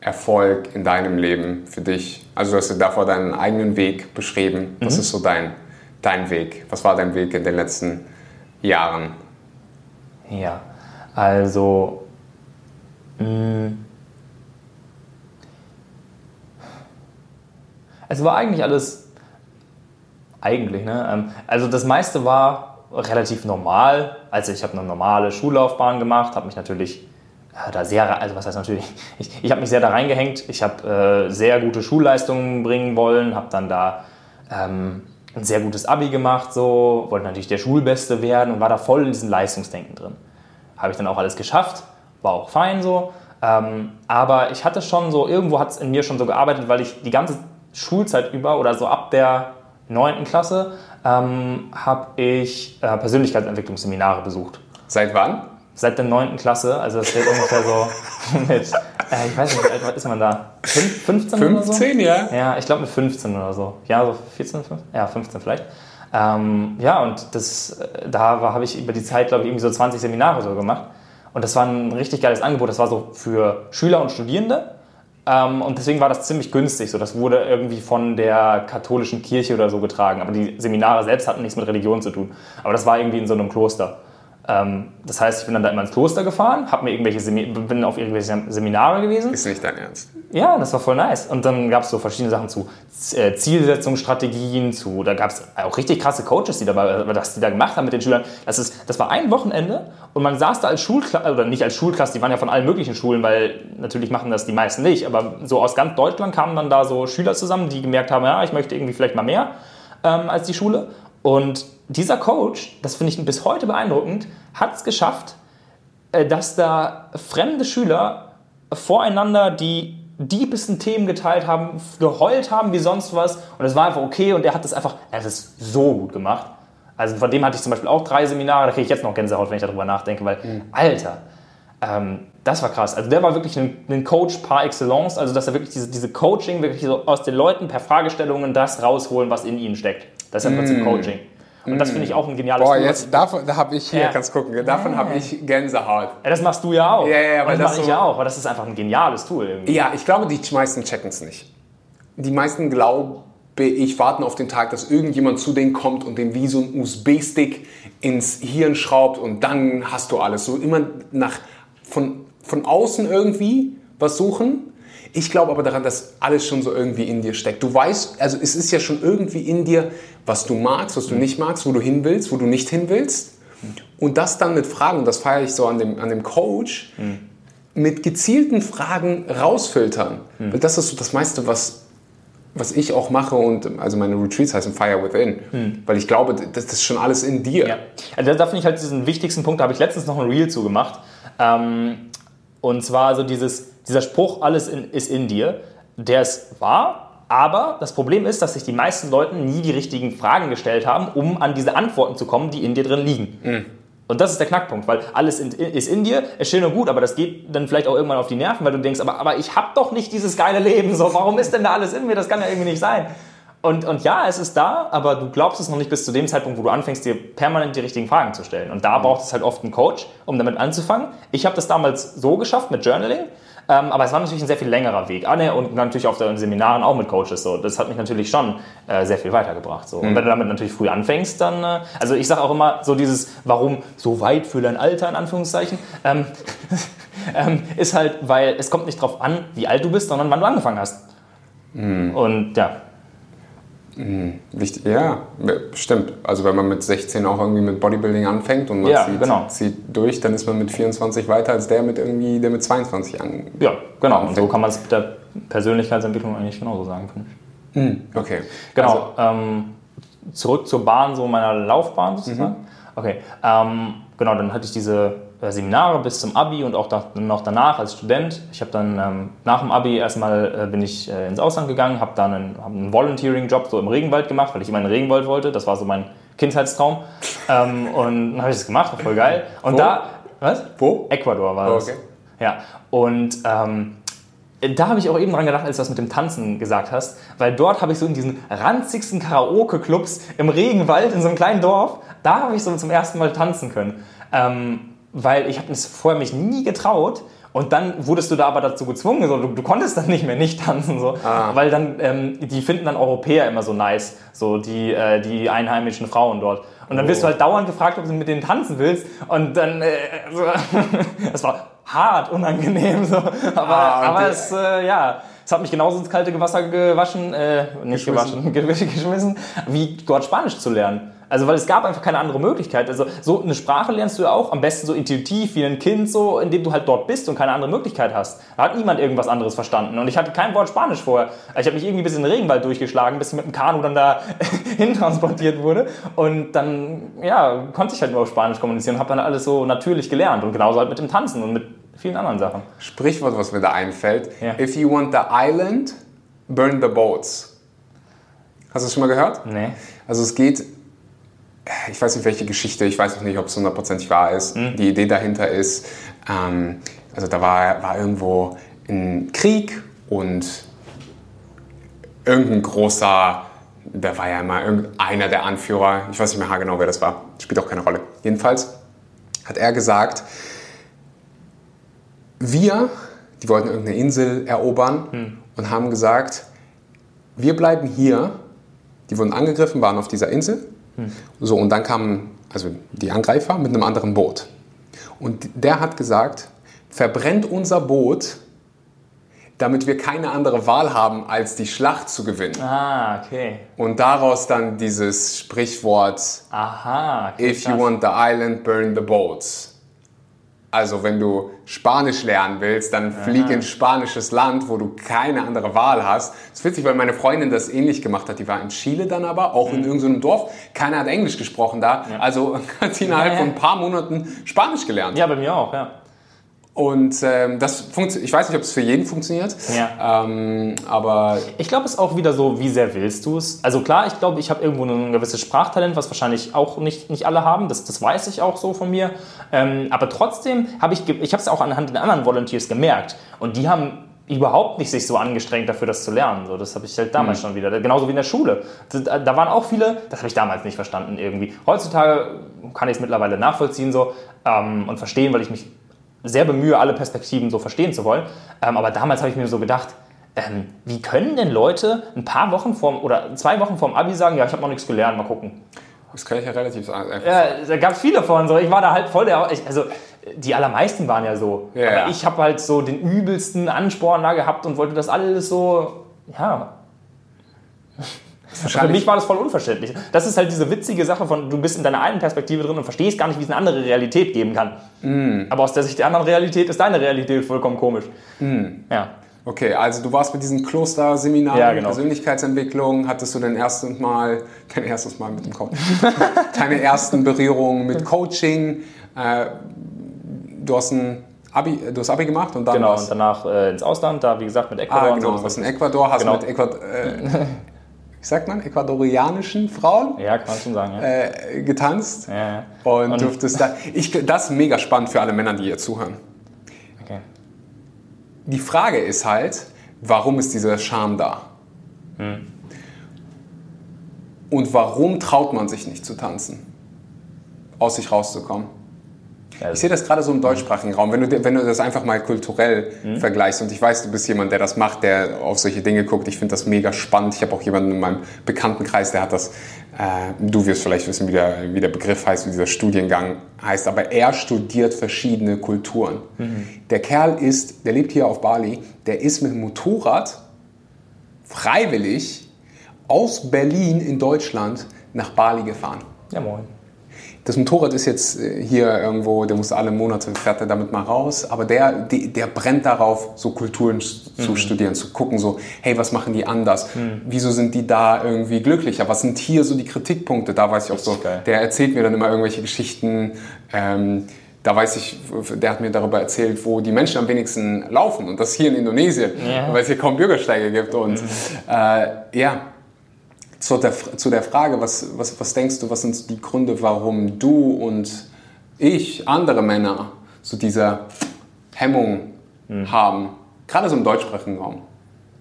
Erfolg in deinem Leben für dich, also du hast ja davor deinen eigenen Weg beschrieben. Was ist so dein, dein Weg? Was war dein Weg in den letzten Jahren? Ja, also. Mh, es war eigentlich alles. Eigentlich, ne? Ähm, Also das meiste war relativ normal. Also ich habe eine normale Schullaufbahn gemacht, habe mich natürlich da sehr, also was heißt natürlich, ich, ich habe mich sehr da reingehängt. Ich habe äh, sehr gute Schulleistungen bringen wollen, habe dann da ähm, ein sehr gutes Abi gemacht, so, wollte natürlich der Schulbeste werden und war da voll in diesem Leistungsdenken drin. Habe ich dann auch alles geschafft, war auch fein so. Ähm, aber ich hatte schon so, irgendwo hat es in mir schon so gearbeitet, weil ich die ganze Schulzeit über oder so ab der 9. Klasse ähm, habe ich äh, Persönlichkeitsentwicklungsseminare besucht. Seit wann? Seit der 9. Klasse, also das wird ungefähr so mit, äh, ich weiß nicht, wie alt ist man da? Fünf- 15 oder so? 15, ja? Ja, ich glaube mit 15 oder so. Ja, so 14, 15? Ja, 15 vielleicht. Ähm, ja, und das, äh, da habe ich über die Zeit, glaube ich, irgendwie so 20 Seminare so gemacht. Und das war ein richtig geiles Angebot. Das war so für Schüler und Studierende. Ähm, und deswegen war das ziemlich günstig. So, das wurde irgendwie von der katholischen Kirche oder so getragen. Aber die Seminare selbst hatten nichts mit Religion zu tun. Aber das war irgendwie in so einem Kloster. Ähm, das heißt, ich bin dann da immer ins Kloster gefahren, hab mir irgendwelche Semi bin auf irgendwelche Seminare gewesen. Ist nicht dein Ernst. Ja, das war voll nice. Und dann gab es so verschiedene Sachen zu äh, Zielsetzungsstrategien, zu, da gab es auch richtig krasse Coaches, die dabei, was die da gemacht haben mit den Schülern. Das, ist, das war ein Wochenende und man saß da als Schulklasse, oder nicht als Schulklasse, die waren ja von allen möglichen Schulen, weil natürlich machen das die meisten nicht, aber so aus ganz Deutschland kamen dann da so Schüler zusammen, die gemerkt haben, ja, ich möchte irgendwie vielleicht mal mehr ähm, als die Schule. Und dieser Coach, das finde ich bis heute beeindruckend, hat es geschafft, äh, dass da fremde Schüler voreinander die diebsten Themen geteilt haben, geheult haben wie sonst was und es war einfach okay und er hat das einfach, er hat es so gut gemacht. Also von dem hatte ich zum Beispiel auch drei Seminare, da kriege ich jetzt noch Gänsehaut, wenn ich darüber nachdenke, weil, Alter, ähm, das war krass. Also der war wirklich ein, ein Coach par excellence, also dass er wirklich diese, diese Coaching, wirklich so aus den Leuten per Fragestellungen das rausholen, was in ihnen steckt. Das ist im Prinzip Coaching. Und das finde ich auch ein geniales Boah, Tool. jetzt, davon, da habe ich hier, Ja. kannst gucken, davon habe ich Gänsehaut. Ja, das machst du ja auch. Ja, ja, ja, das das mache ich so- ja auch, weil das ist einfach ein geniales Tool irgendwie. Ja, ich glaube, die meisten checken es nicht. Die meisten, glaube ich, warten auf den Tag, dass irgendjemand zu denen kommt und den wie so ein USB-Stick ins Hirn schraubt und dann hast du alles. So immer nach, von, von außen irgendwie was suchen. Ich glaube aber daran, dass alles schon so irgendwie in dir steckt. Du weißt, also es ist ja schon irgendwie in dir, was du magst, was du nicht magst, wo du hin willst, wo du nicht hin willst. Und das dann mit Fragen, und das feiere ich so an dem, an dem Coach, mit gezielten Fragen rausfiltern. Weil das ist so das meiste, was, was ich auch mache und also meine Retreats heißen Fire Within. Weil ich glaube, das ist schon alles in dir. Ja. Also da- da finde ich halt diesen wichtigsten Punkt, da habe ich letztens noch ein Reel zu gemacht. Ähm, und zwar so dieses, dieser Spruch, alles in, ist in dir, der ist wahr, aber das Problem ist, dass sich die meisten Leute nie die richtigen Fragen gestellt haben, um an diese Antworten zu kommen, die in dir drin liegen. Und das ist der Knackpunkt, weil alles in, ist in dir, ist schön und gut, aber das geht dann vielleicht auch irgendwann auf die Nerven, weil du denkst, aber, aber ich habe doch nicht dieses geile Leben, so, warum ist denn da alles in mir? Das kann ja irgendwie nicht sein. Und, und ja, es ist da, aber du glaubst es noch nicht bis zu dem Zeitpunkt, wo du anfängst, dir permanent die richtigen Fragen zu stellen. Und da mhm. braucht es halt oft einen Coach, um damit anzufangen. Ich habe das damals so geschafft mit Journaling. Ähm, aber es war natürlich ein sehr viel längerer Weg. Ah, ne, und natürlich auf den Seminaren auch mit Coaches. So. Das hat mich natürlich schon äh, sehr viel weitergebracht. So. Und mhm. wenn du damit natürlich früh anfängst, dann. Äh, also ich sage auch immer so dieses, warum so weit für dein Alter, in Anführungszeichen, ähm, ähm, ist halt, weil es kommt nicht darauf an, wie alt du bist, sondern wann du angefangen hast. Mhm. Und ja. Mhm. Wichtig, ja, stimmt. Also wenn man mit 16 auch irgendwie mit Bodybuilding anfängt und man ja, zieht, genau. zieht, durch, dann ist man mit 24 weiter als der mit irgendwie, der mit 22 an. Ja, genau. Und so kann man es mit der Persönlichkeitsentwicklung eigentlich genauso sagen, finde ich. Mhm. Okay. Genau. Also, ähm, zurück zur Bahn so meiner Laufbahn sozusagen. Mhm. Okay. Ähm, genau, dann hatte ich diese Seminare bis zum Abi und auch noch danach als Student. Ich habe dann ähm, nach dem Abi erstmal äh, bin ich äh, ins Ausland gegangen, habe dann einen, hab einen Volunteering-Job so im Regenwald gemacht, weil ich immer in den Regenwald wollte. Das war so mein Kindheitstraum. ähm, und dann habe ich das gemacht, war voll geil. Und Wo? da, was? Wo? Ecuador war. Oh, okay. Ja. Und ähm, da habe ich auch eben dran gedacht, als du das mit dem Tanzen gesagt hast, weil dort habe ich so in diesen ranzigsten Karaoke-Clubs im Regenwald in so einem kleinen Dorf, da habe ich so zum ersten Mal tanzen können. Ähm, weil ich habe es vorher mich nie getraut. Und dann wurdest du da aber dazu gezwungen, so, du, du konntest dann nicht mehr nicht tanzen, so, ah. weil dann, ähm, die finden dann Europäer immer so nice, so die, äh, die einheimischen Frauen dort. Und dann wirst du oh. halt dauernd gefragt, ob du mit denen tanzen willst. Und dann, äh, so, das war hart unangenehm, so. aber, ah, aber es, äh, ja, es hat mich genauso ins kalte Wasser gewaschen, äh, nicht geschmissen. gewaschen, geschmissen, wie dort Spanisch zu lernen. Also, weil es gab einfach keine andere Möglichkeit. Also, so eine Sprache lernst du ja auch am besten so intuitiv wie ein Kind, so, indem du halt dort bist und keine andere Möglichkeit hast. Da hat niemand irgendwas anderes verstanden. Und ich hatte kein Wort Spanisch vorher. Ich habe mich irgendwie bis in den Regenwald durchgeschlagen, bis ich mit dem Kanu dann da hintransportiert wurde. Und dann, ja, konnte ich halt nur auf Spanisch kommunizieren und habe dann alles so natürlich gelernt. Und genauso halt mit dem Tanzen und mit vielen anderen Sachen. Sprichwort, was mir da einfällt. Ja. If you want the island, burn the boats. Hast du das schon mal gehört? Nee. Also es geht ich weiß nicht, welche Geschichte, ich weiß auch nicht, ob es hundertprozentig wahr ist. Mhm. Die Idee dahinter ist, ähm, also da war, war irgendwo ein Krieg und irgendein großer, der war ja immer einer der Anführer, ich weiß nicht mehr genau, wer das war, spielt auch keine Rolle. Jedenfalls hat er gesagt, wir, die wollten irgendeine Insel erobern mhm. und haben gesagt, wir bleiben hier, die wurden angegriffen, waren auf dieser Insel hm. So, und dann kamen also die Angreifer mit einem anderen Boot. Und der hat gesagt, verbrennt unser Boot, damit wir keine andere Wahl haben, als die Schlacht zu gewinnen. Ah, okay. Und daraus dann dieses Sprichwort, Aha, okay, if you want the island, burn the boats. Also wenn du Spanisch lernen willst, dann flieg in spanisches Land, wo du keine andere Wahl hast. Das ist witzig, weil meine Freundin das ähnlich gemacht hat. Die war in Chile dann aber, auch mhm. in irgendeinem Dorf. Keiner hat Englisch gesprochen da. Ja. Also hat sie innerhalb ja, ja. von ein paar Monaten Spanisch gelernt. Ja, bei mir auch, ja. Und ähm, das funktioniert, ich weiß nicht, ob es für jeden funktioniert, ja. ähm, aber... Ich glaube, es ist auch wieder so, wie sehr willst du es? Also klar, ich glaube, ich habe irgendwo ein gewisses Sprachtalent, was wahrscheinlich auch nicht, nicht alle haben, das, das weiß ich auch so von mir. Ähm, aber trotzdem habe ich, ich habe es auch anhand der anderen Volunteers gemerkt und die haben überhaupt nicht sich so angestrengt dafür, das zu lernen. So, das habe ich halt damals mhm. schon wieder. Genauso wie in der Schule. Da, da waren auch viele, das habe ich damals nicht verstanden irgendwie. Heutzutage kann ich es mittlerweile nachvollziehen so ähm, und verstehen, weil ich mich sehr bemühe, alle Perspektiven so verstehen zu wollen. Ähm, aber damals habe ich mir so gedacht, ähm, wie können denn Leute ein paar Wochen vorm oder zwei Wochen vorm Abi sagen, ja, ich habe noch nichts gelernt, mal gucken. Das kann ich ja relativ einfach Ja, da gab es viele von so. Ich war da halt voll der. Ich, also, die allermeisten waren ja so. Ja, aber ja. ich habe halt so den übelsten Ansporn da gehabt und wollte das alles so. Ja, für mich war das voll unverständlich. Das ist halt diese witzige Sache von, du bist in deiner einen Perspektive drin und verstehst gar nicht, wie es eine andere Realität geben kann. Mm. Aber aus der Sicht der anderen Realität ist deine Realität vollkommen komisch. Mm. Ja. Okay, also du warst mit diesen Klosterseminaren, ja, genau. Persönlichkeitsentwicklung, hattest du dein erstes Mal, dein erstes Mal mit dem Coach, deine ersten Berührungen mit Coaching, äh, du hast ein Abi, du hast Abi gemacht und dann Genau, und danach äh, ins Ausland, da wie gesagt mit Ecuador. Ah, genau, du warst in Ecuador, hast genau. mit Ecuador, äh, wie sagt man, ecuadorianischen Frauen Ja, kann man schon sagen. Ja. äh, getanzt. Ja, ja. Und, Und- durftest da. Ich, das ist mega spannend für alle Männer, die hier zuhören. Okay. Die Frage ist halt, warum ist dieser Charme da? Und warum traut man sich nicht zu tanzen? Aus sich rauszukommen? Ja, Ich sehe das gerade so im deutschsprachigen Raum. Wenn du, wenn du das einfach mal kulturell Mhm. vergleichst und ich weiß, du bist jemand, der das macht, der auf solche Dinge guckt. Ich finde das mega spannend. Ich habe auch jemanden in meinem Bekanntenkreis, der hat das, äh, du wirst vielleicht wissen, wie der, wie der Begriff heißt, wie dieser Studiengang heißt, aber er studiert verschiedene Kulturen. Mhm. Der Kerl ist, der lebt hier auf Bali, der ist mit dem Motorrad freiwillig aus Berlin in Deutschland nach Bali gefahren. ja, moin. Das Motorrad ist jetzt äh, hier irgendwo, der muss alle Monate, fährt er damit mal raus, aber der, die- der brennt darauf, so Kulturen s- Mhm. zu studieren, zu gucken, so, hey, was machen die anders? Wieso sind die da irgendwie glücklicher? Was sind hier so die Kritikpunkte? Da weiß ich auch so, der erzählt mir dann immer irgendwelche Geschichten, ähm, da weiß ich, der hat mir darüber erzählt, wo die Menschen am wenigsten laufen und das hier in Indonesien, Ja. Mhm. weil es hier kaum Bürgersteige gibt und äh, ja, zu der, zu der Frage, was, was, was denkst du, was sind die Gründe, warum du und ich, andere Männer, so diese Hemmung Mhm. haben, gerade so im deutschsprachigen Raum?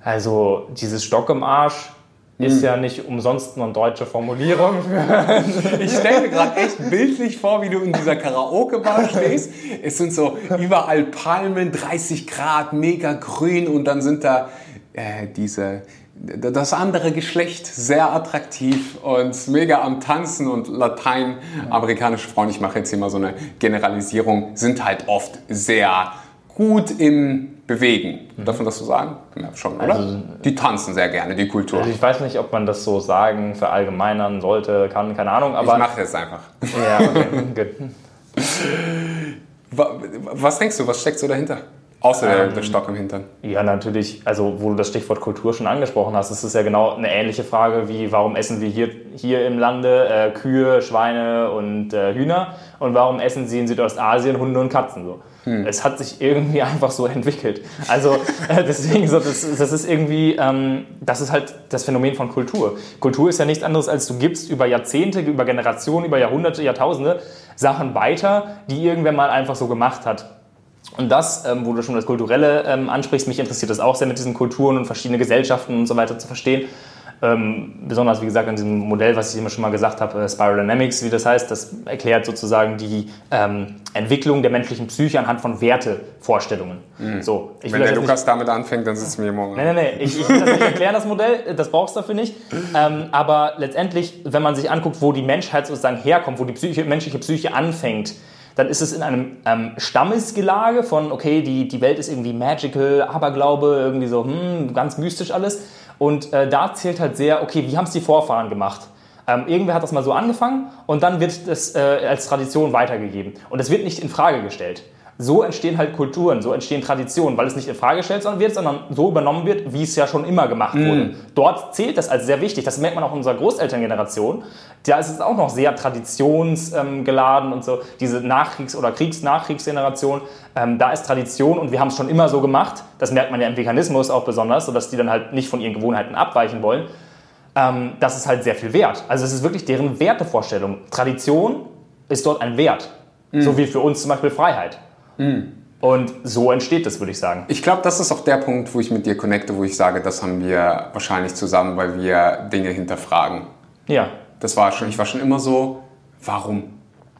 Also, dieses Stock im Arsch ist ja nicht umsonst eine deutsche Formulierung. Ich stelle mir gerade echt bildlich vor, wie du in dieser Karaoke-Bar stehst. Es sind so überall Palmen, 30 Grad, mega grün und dann sind da äh, diese, das andere Geschlecht sehr attraktiv und mega am Tanzen und lateinamerikanische Frauen, ich mache jetzt hier mal so eine Generalisierung, sind halt oft sehr gut im Bewegen. Darf man das so sagen? Ja, schon, oder? Also- die tanzen sehr gerne, die Kultur. Also ich weiß nicht, ob man das so sagen, verallgemeinern sollte, kann, keine Ahnung, Ich aber. mache es einfach. ja, okay, gut. Wa- Was denkst du, was steckt so dahinter? Außer der, der Stock im Hintern. Ja, natürlich, also wo du das Stichwort Kultur schon angesprochen hast, ist es ja genau eine ähnliche Frage wie, warum essen wir hier, hier im Lande äh, Kühe, Schweine und äh, Hühner und warum essen sie in Südostasien Hunde und Katzen so. Es hat sich irgendwie einfach so entwickelt. Also äh, deswegen, so, das, das ist irgendwie, ähm, das ist halt das Phänomen von Kultur. Kultur ist ja nichts anderes, als du gibst über Jahrzehnte, über Generationen, über Jahrhunderte, Jahrtausende Sachen weiter, die irgendwer mal einfach so gemacht hat. Und das, ähm, wo du schon das Kulturelle ähm, ansprichst, mich interessiert das auch sehr mit diesen Kulturen und verschiedene Gesellschaften und so weiter zu verstehen. Ähm, besonders, wie gesagt, in diesem Modell, was ich immer schon mal gesagt habe, äh, Spiral Dynamics, wie das heißt, das erklärt sozusagen die ähm, Entwicklung der menschlichen Psyche anhand von Wertevorstellungen. So, ich Wenn der Lukas damit anfängt, dann wir hier morgen. Nee, nee, nee. Ich, ich will das nicht erklären, das Modell. Das brauchst du dafür nicht. Ähm, aber letztendlich, wenn man sich anguckt, wo die Menschheit sozusagen herkommt, wo die Psyche, menschliche Psyche anfängt, dann ist es in einem ähm, Stammesgelage von, okay, die, die Welt ist irgendwie magical, Aberglaube, irgendwie so, hm, ganz mystisch alles. Und äh, da zählt halt sehr, okay, wie haben es die Vorfahren gemacht? Ähm, irgendwer hat das mal so angefangen und dann wird das äh, als Tradition weitergegeben. Und es wird nicht in Frage gestellt. So entstehen halt Kulturen, so entstehen Traditionen, weil es nicht in Frage gestellt wird, sondern so übernommen wird, wie es ja schon immer gemacht wurde. Dort zählt das als sehr wichtig. Das merkt man auch in unserer Großelterngeneration. Da ist es auch noch sehr traditionsgeladen und so. Diese Nachkriegs- oder Kriegs-Nachkriegsgeneration, ähm, da ist Tradition und wir haben es schon immer so gemacht. Das merkt man ja im Veganismus auch besonders, sodass die dann halt nicht von ihren Gewohnheiten abweichen wollen. Ähm, das ist halt sehr viel wert. Also es ist wirklich deren Wertevorstellung. Tradition ist dort ein Wert. So wie für uns zum Beispiel Freiheit. Und so entsteht das, würde ich sagen. Ich glaube, das ist auch der Punkt, wo ich mit dir connecte, wo ich sage, das haben wir wahrscheinlich zusammen, weil wir Dinge hinterfragen. Ja. Das war schon, ich war schon immer so, warum?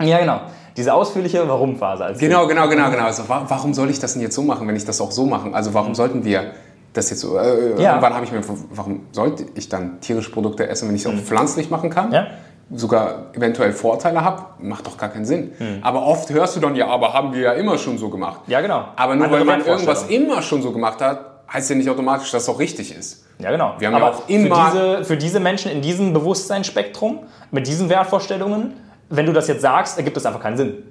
Ja, genau. Diese ausführliche Warum-Phase. als Genau, genau, genau, genau. Also wa warum soll ich das denn jetzt so machen, wenn ich das auch so mache? Also warum sollten wir das jetzt so? Äh, Ja. Irgendwann habe ich mir, warum sollte ich dann tierische Produkte essen, wenn ich es auch pflanzlich machen kann? Ja. Sogar eventuell Vorteile habe, macht doch gar keinen Sinn. Aber oft hörst du dann, ja, aber haben wir ja immer schon so gemacht. Ja, genau. Aber nur Andere weil man irgendwas immer schon so gemacht hat, heißt ja nicht automatisch, dass es auch richtig ist. Ja, genau. Wir haben Aber ja auch immer- Für diese, für diese Menschen in diesem Bewusstseinsspektrum, mit diesen Wertvorstellungen, wenn du das jetzt sagst, ergibt das einfach keinen Sinn.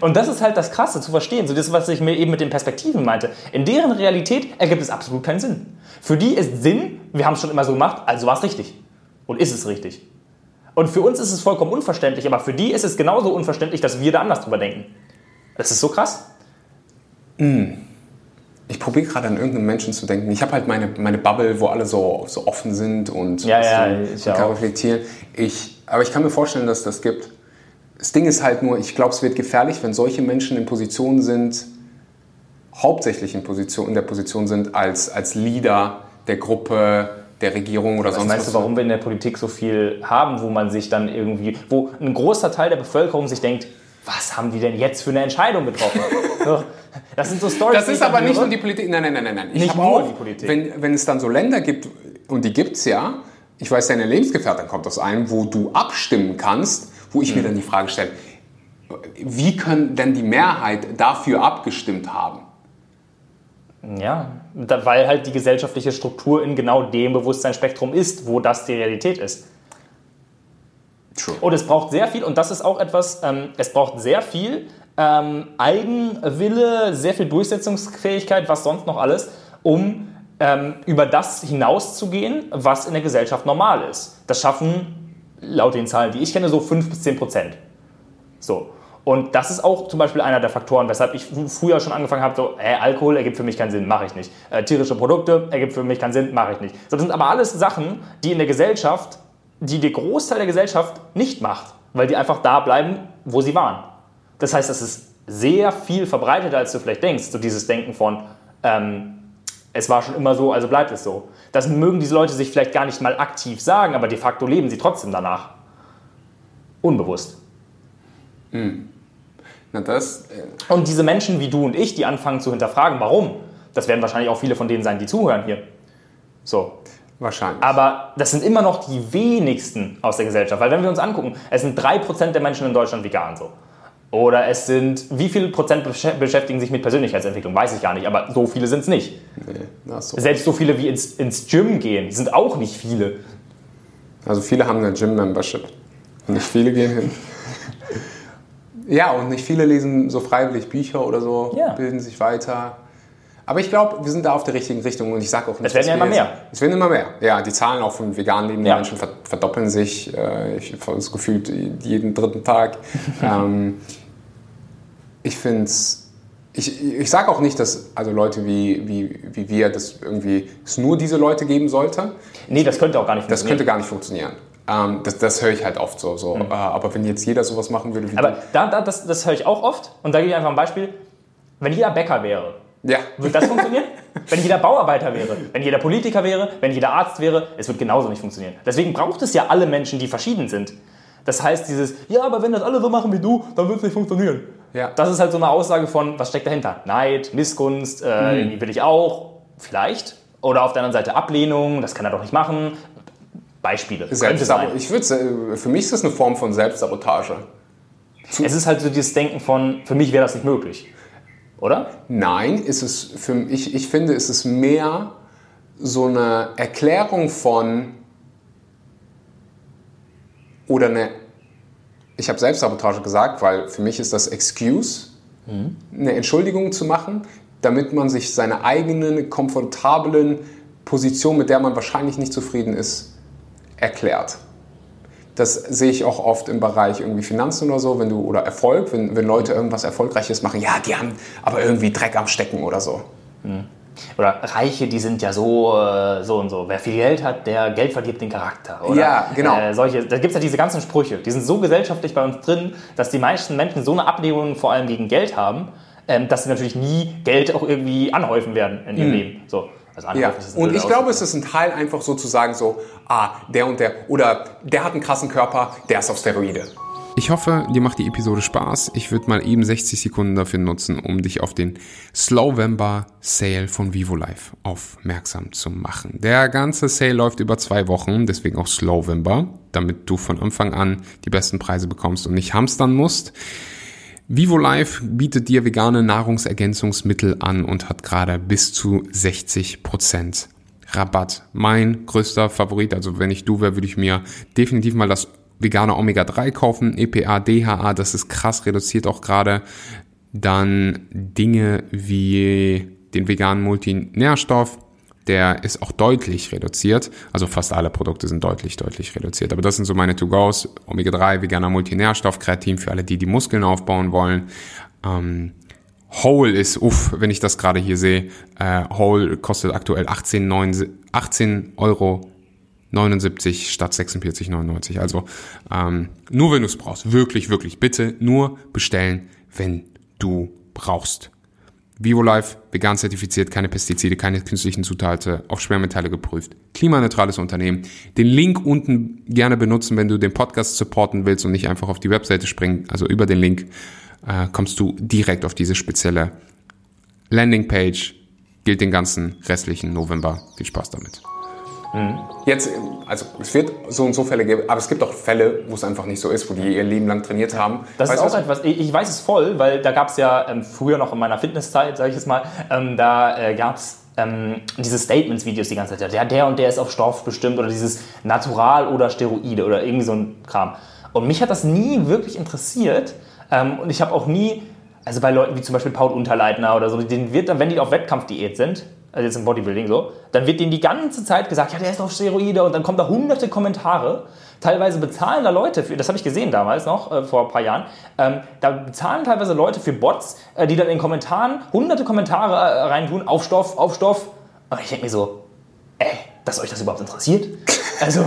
Und das ist halt das Krasse zu verstehen. So das, was ich mir eben mit den Perspektiven meinte. In deren Realität ergibt es absolut keinen Sinn. Für die ist Sinn, wir haben es schon immer so gemacht, also war es richtig. Und ist es richtig. Und für uns ist es vollkommen unverständlich, aber für die ist es genauso unverständlich, dass wir da anders drüber denken. Das ist so krass. Ich probiere gerade an irgendeinen Menschen zu denken. Ich habe halt meine, meine Bubble, wo alle so, so offen sind und Ja, ja, und ich ja kann auch. reflektieren. Ich, aber ich kann mir vorstellen, dass das gibt. Das Ding ist halt nur, ich glaube, es wird gefährlich, wenn solche Menschen in Positionen sind, hauptsächlich in, Position, in der Position sind, als, als Leader der Gruppe, der Regierung oder Was sonst meinst du, warum wir in der Politik so viel haben, wo man sich dann irgendwie, wo ein großer Teil der Bevölkerung sich denkt, was haben die denn jetzt für eine Entscheidung getroffen? Das sind so Stories. Das ist aber nicht nur die Politik. Nein, nein, nein, nein. nein. Ich Nicht nur auch, die Politik. Wenn, wenn es dann so Länder gibt, und die gibt es ja, ich weiß, deine Lebensgefährtin kommt aus einem, wo du abstimmen kannst, wo ich Mhm. mir dann die Frage stelle, wie können denn die Mehrheit dafür abgestimmt haben? Ja, weil halt die gesellschaftliche Struktur in genau dem Bewusstseinsspektrum ist, wo das die Realität ist. True. Und es braucht sehr viel, und das ist auch etwas, ähm, es braucht sehr viel ähm, Eigenwille, sehr viel Durchsetzungsfähigkeit, was sonst noch alles, um ähm, über das hinauszugehen, was in der Gesellschaft normal ist. Das schaffen, laut den Zahlen, die ich kenne, so 5 bis 10 Prozent. So. Und das ist auch zum Beispiel einer der Faktoren, weshalb ich früher schon angefangen habe, so, äh, Alkohol ergibt für mich keinen Sinn, mache ich nicht. Äh, tierische Produkte ergibt für mich keinen Sinn, mache ich nicht. Das sind aber alles Sachen, die in der Gesellschaft, die der Großteil der Gesellschaft nicht macht, weil die einfach da bleiben, wo sie waren. Das heißt, es ist sehr viel verbreiteter, als du vielleicht denkst, so dieses Denken von, ähm, es war schon immer so, also bleibt es so. Das mögen diese Leute sich vielleicht gar nicht mal aktiv sagen, aber de facto leben sie trotzdem danach. Unbewusst. Na, das, äh, Und diese Menschen wie du und ich, die anfangen zu hinterfragen, warum, das werden wahrscheinlich auch viele von denen sein, die zuhören hier. So. wahrscheinlich. Aber das sind immer noch die wenigsten aus der Gesellschaft. Weil wenn wir uns angucken, es sind 3% der Menschen in Deutschland vegan so. Oder es sind, wie viel Prozent besch- beschäftigen sich mit Persönlichkeitsentwicklung? Weiß ich gar nicht, aber so viele sind es nicht. nee, so. Selbst so viele wie ins, ins Gym gehen, sind auch nicht viele. Also viele haben eine Gym-Membership. Und nicht viele gehen hin. Ja, und nicht viele lesen so freiwillig Bücher oder so, Ja. bilden sich weiter. Aber ich glaube, wir sind da auf der richtigen Richtung und ich sage auch nicht, Es werden ja immer mehr. Es werden immer mehr. Ja, die Zahlen auch von vegan lebenden Ja. Menschen ver- verdoppeln sich. Äh, Ich habe das gefühlt jeden dritten Tag. ähm, ich finde es. Ich, ich sage auch nicht, dass also Leute wie, wie, wie wir, dass irgendwie es nur diese Leute geben sollte. Nee, das könnte auch gar nicht Das könnte funktionieren. gar nicht funktionieren. Ähm, das das höre ich halt oft so. so. Äh, aber wenn jetzt jeder sowas machen würde wie Aber da, da, das, das höre ich auch oft. Und da gebe ich einfach ein Beispiel. Wenn jeder Bäcker wäre, du. Ja. Wird das funktionieren? wenn jeder Bauarbeiter wäre, wenn jeder Politiker wäre, wenn jeder Arzt wäre, es wird genauso nicht funktionieren. Deswegen braucht es ja alle Menschen, die verschieden sind. Das heißt, dieses, ja, aber wenn das alle so machen wie du, dann wird es nicht funktionieren. Ja. Das ist halt so eine Aussage von, was steckt dahinter? Neid, Missgunst, äh, irgendwie will ich auch, vielleicht. Oder auf der anderen Seite Ablehnung, das kann er doch nicht machen. Beispiele. Selbstsabo ich würde, für mich ist das eine Form von Selbstsabotage. Es ist halt so dieses Denken von, für mich wäre das nicht möglich. Oder? Nein, ist es für ich, ich finde, es ist mehr so eine Erklärung von oder eine ich habe Selbstsabotage gesagt, weil für mich ist das Excuse, eine Entschuldigung zu machen, damit man sich seine eigenen komfortablen Position, mit der man wahrscheinlich nicht zufrieden ist, erklärt. Das sehe ich auch oft im Bereich irgendwie Finanzen oder so, wenn du oder Erfolg, wenn, wenn Leute irgendwas Erfolgreiches machen, ja, die haben aber irgendwie Dreck am Stecken oder so. Oder Reiche, die sind ja so, äh, so und so. Wer viel Geld hat, der Geld verdirbt den Charakter. Oder, Ja, genau. Äh, solche, da gibt es ja diese ganzen Sprüche. Die sind so gesellschaftlich bei uns drin, dass die meisten Menschen so eine Ablehnung vor allem gegen Geld haben, ähm, dass sie natürlich nie Geld auch irgendwie anhäufen werden in ihrem Leben. So. Also. Ja, und ich glaube, es ist ein Teil einfach so zu sagen, so, ah, der und der, oder der hat einen krassen Körper, der ist auf Steroide. Ich hoffe, dir macht die Episode Spaß. Ich würde mal eben 60 Sekunden dafür nutzen, um dich auf den Slowember Sale von Vivo Life aufmerksam zu machen. Der ganze Sale läuft über zwei Wochen, deswegen auch Slowember, damit du von Anfang an die besten Preise bekommst und nicht hamstern musst. Vivo Life bietet dir vegane Nahrungsergänzungsmittel an und hat gerade bis zu 60% Rabatt. Mein größter Favorit, also wenn ich du wäre, würde ich mir definitiv mal das vegane Omega-3 kaufen, EPA, DHA, das ist krass reduziert auch gerade. Dann Dinge wie den veganen Multinährstoff, der ist auch deutlich reduziert. Also fast alle Produkte sind deutlich, deutlich reduziert. Aber das sind so meine To-Gos. Omega-3, veganer Multinährstoff, Kreatin für alle, die die Muskeln aufbauen wollen. Ähm, Whole ist, uff, wenn ich das gerade hier sehe, äh, Whole kostet aktuell 18, 9, 18 Euro 79 statt 46,99. Also ähm, nur wenn du es brauchst. Wirklich, wirklich. Bitte nur bestellen, wenn du brauchst. VivoLife, vegan zertifiziert, keine Pestizide, keine künstlichen Zutaten, auf Schwermetalle geprüft. Klimaneutrales Unternehmen. Den Link unten gerne benutzen, wenn du den Podcast supporten willst und nicht einfach auf die Webseite springen. Also über den Link äh, kommst du direkt auf diese spezielle Landingpage. Gilt den ganzen restlichen November. Viel Spaß damit. Jetzt, also es wird so und so Fälle geben, aber es gibt auch Fälle, wo es einfach nicht so ist, wo die ihr Leben lang trainiert haben. Das Weißt ist auch was? etwas, ich, ich weiß es voll, weil da gab es ja ähm, früher noch in meiner Fitnesszeit, sage ich es mal, ähm, da äh, gab es ähm, diese Statements-Videos die ganze Zeit. Ja, der und der ist auf Stoff bestimmt oder dieses Natural oder Steroide oder irgendwie so ein Kram. Und mich hat das nie wirklich interessiert ähm, und ich habe auch nie, also bei Leuten wie zum Beispiel Paul Unterleitner oder so, denen wird dann, wenn die auf Wettkampfdiät sind, also jetzt im Bodybuilding so, dann wird denen die ganze Zeit gesagt, ja, der ist auf Steroide und dann kommen da hunderte Kommentare. Teilweise bezahlen da Leute für, das habe ich gesehen damals noch, äh, vor ein paar Jahren, ähm, da bezahlen teilweise Leute für Bots, äh, die dann in Kommentaren hunderte Kommentare äh, reintun, auf Stoff, auf Stoff. Und ich denke mir so, ey, dass euch das überhaupt interessiert? Also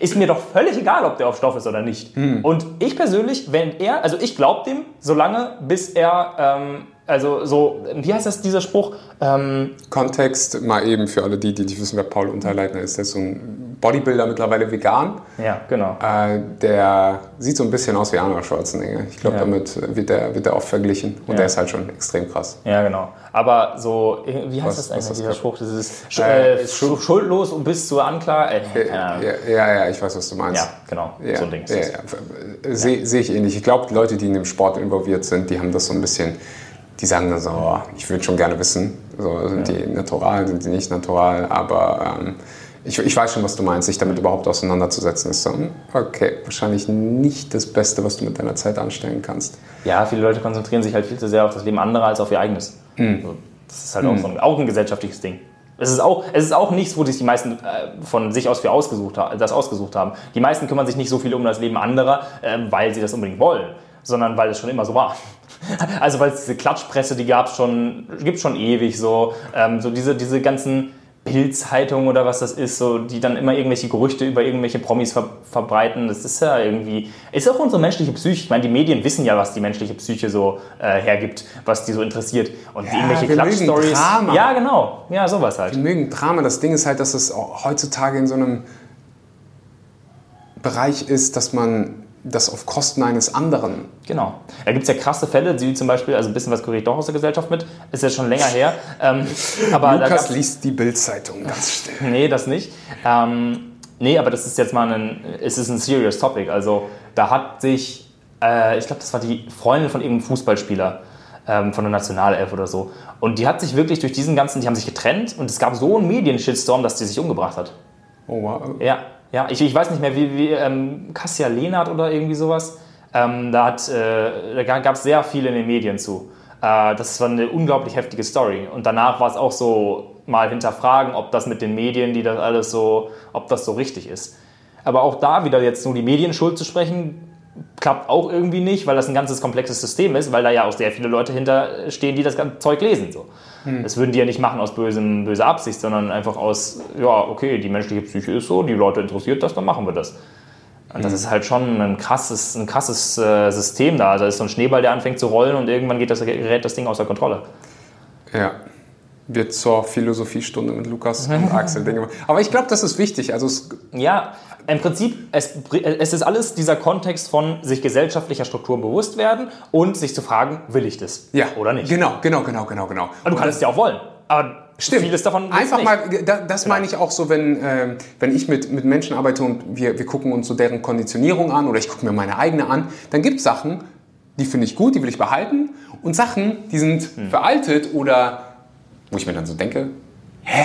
ist mir doch völlig egal, ob der auf Stoff ist oder nicht. Und ich persönlich, wenn er, also ich glaube dem, solange bis er, ähm, also so, wie heißt das, dieser Spruch? Ähm, Kontext mal eben für alle die, die nicht wissen, wer Paul Unterleitner ist. Der ist so ein Bodybuilder, mittlerweile vegan. ja, genau. Äh, der sieht so ein bisschen aus wie Arnold Schwarzenegger. Ich glaube, Ja. damit wird er, wird er oft verglichen. Und Ja. der ist halt schon extrem krass. Ja, genau. Aber so, wie heißt Was- das eigentlich, dieser? Spruch? Das ist Äh, äh, schu- schuldlos und bis zur Anklage. Äh. Ja, ja, ja, ich weiß, was du meinst. Ja, genau. So ein Ding. ja. Sehe seh ich ähnlich. Ich glaube, Leute, die in dem Sport involviert sind, die haben das so ein bisschen, die sagen dann so, oh, ich würde schon gerne wissen, so, sind die natural, sind die nicht natural, aber ähm, ich, ich weiß schon, was du meinst, sich damit überhaupt auseinanderzusetzen, ist so, hm, okay, wahrscheinlich nicht das Beste, was du mit deiner Zeit anstellen kannst. Ja, viele Leute konzentrieren sich halt viel zu sehr auf das Leben anderer als auf ihr eigenes. Hm. So, das ist halt auch, so ein, auch ein gesellschaftliches Ding. Es ist, auch, es ist auch nichts, wo sich die meisten äh, von sich aus für ausgesucht das ausgesucht haben. Die meisten kümmern sich nicht so viel um das Leben anderer, ähm, weil sie das unbedingt wollen, sondern weil es schon immer so war. Also weil es diese Klatschpresse, die gab es schon, gibt schon ewig so. Ähm, so diese, diese ganzen Bildzeitungen oder was das ist, so, die dann immer irgendwelche Gerüchte über irgendwelche Promis ver verbreiten. Das ist ja irgendwie, ist auch unsere menschliche Psyche. Ich meine, die Medien wissen ja, was die menschliche Psyche so äh, hergibt, was die so interessiert. Und irgendwelche wir mögen Klatschstories. Ja, genau. Ja, sowas halt. Wir mögen Drama. Das Ding ist halt, dass es heutzutage in so einem Bereich ist, dass man das auf Kosten eines anderen Genau. Da gibt es ja krasse Fälle, wie zum Beispiel, also ein bisschen was kuriert doch aus der Gesellschaft mit, ist jetzt schon länger her. Ähm, aber Lukas liest die Bildzeitung ganz still. Nee, das nicht. Ähm, nee, aber das ist jetzt mal ein, es ist ein serious topic. Also da hat sich, äh, ich glaube, das war die Freundin von irgendeinem Fußballspieler ähm, von der Nationalelf oder so. Und die hat sich wirklich durch diesen ganzen, die haben sich getrennt und es gab so einen Medien-Shitstorm, dass die sich umgebracht hat. Oh, wow. Ja, ja ich, ich weiß nicht mehr, wie, wie ähm, Kassia Lehnert oder irgendwie sowas. Ähm, da äh, da gab es sehr viel in den Medien zu. Äh, das war eine unglaublich heftige Story. Und danach war es auch so mal hinterfragen, ob das mit den Medien, die das alles so, ob das so richtig ist. Aber auch da wieder jetzt nur die Medien schuld zu sprechen, klappt auch irgendwie nicht, weil das ein ganzes komplexes System ist, weil da ja auch sehr viele Leute hinterstehen, die das ganze Zeug lesen. So. Das würden die ja nicht machen aus bösem, böser Absicht, sondern einfach aus, ja, okay, die menschliche Psyche ist so, die Leute interessiert das, dann machen wir das. Und das ist halt schon ein krasses, ein krasses äh, System da. Da ist so ein Schneeball, der anfängt zu rollen und irgendwann geht das, gerät das Ding außer Kontrolle. Ja. Wird zur Philosophiestunde mit Lukas und Axel Dinge. Aber ich glaube, das ist wichtig. Also Ja, im Prinzip, es, es ist alles dieser Kontext von sich gesellschaftlicher Strukturen bewusst werden und sich zu fragen, will ich das ja, oder nicht? Genau, genau, genau, genau, genau. Und du kannst es ja auch wollen, aber Stimmt. vieles davon Einfach nicht. mal, da, das meine ich auch so, wenn, ähm, wenn ich mit, mit Menschen arbeite und wir, wir gucken uns so deren Konditionierung an oder ich gucke mir meine eigene an, dann gibt es Sachen, die finde ich gut, die will ich behalten und Sachen, die sind Hm. veraltet oder wo ich mir dann so denke, hä?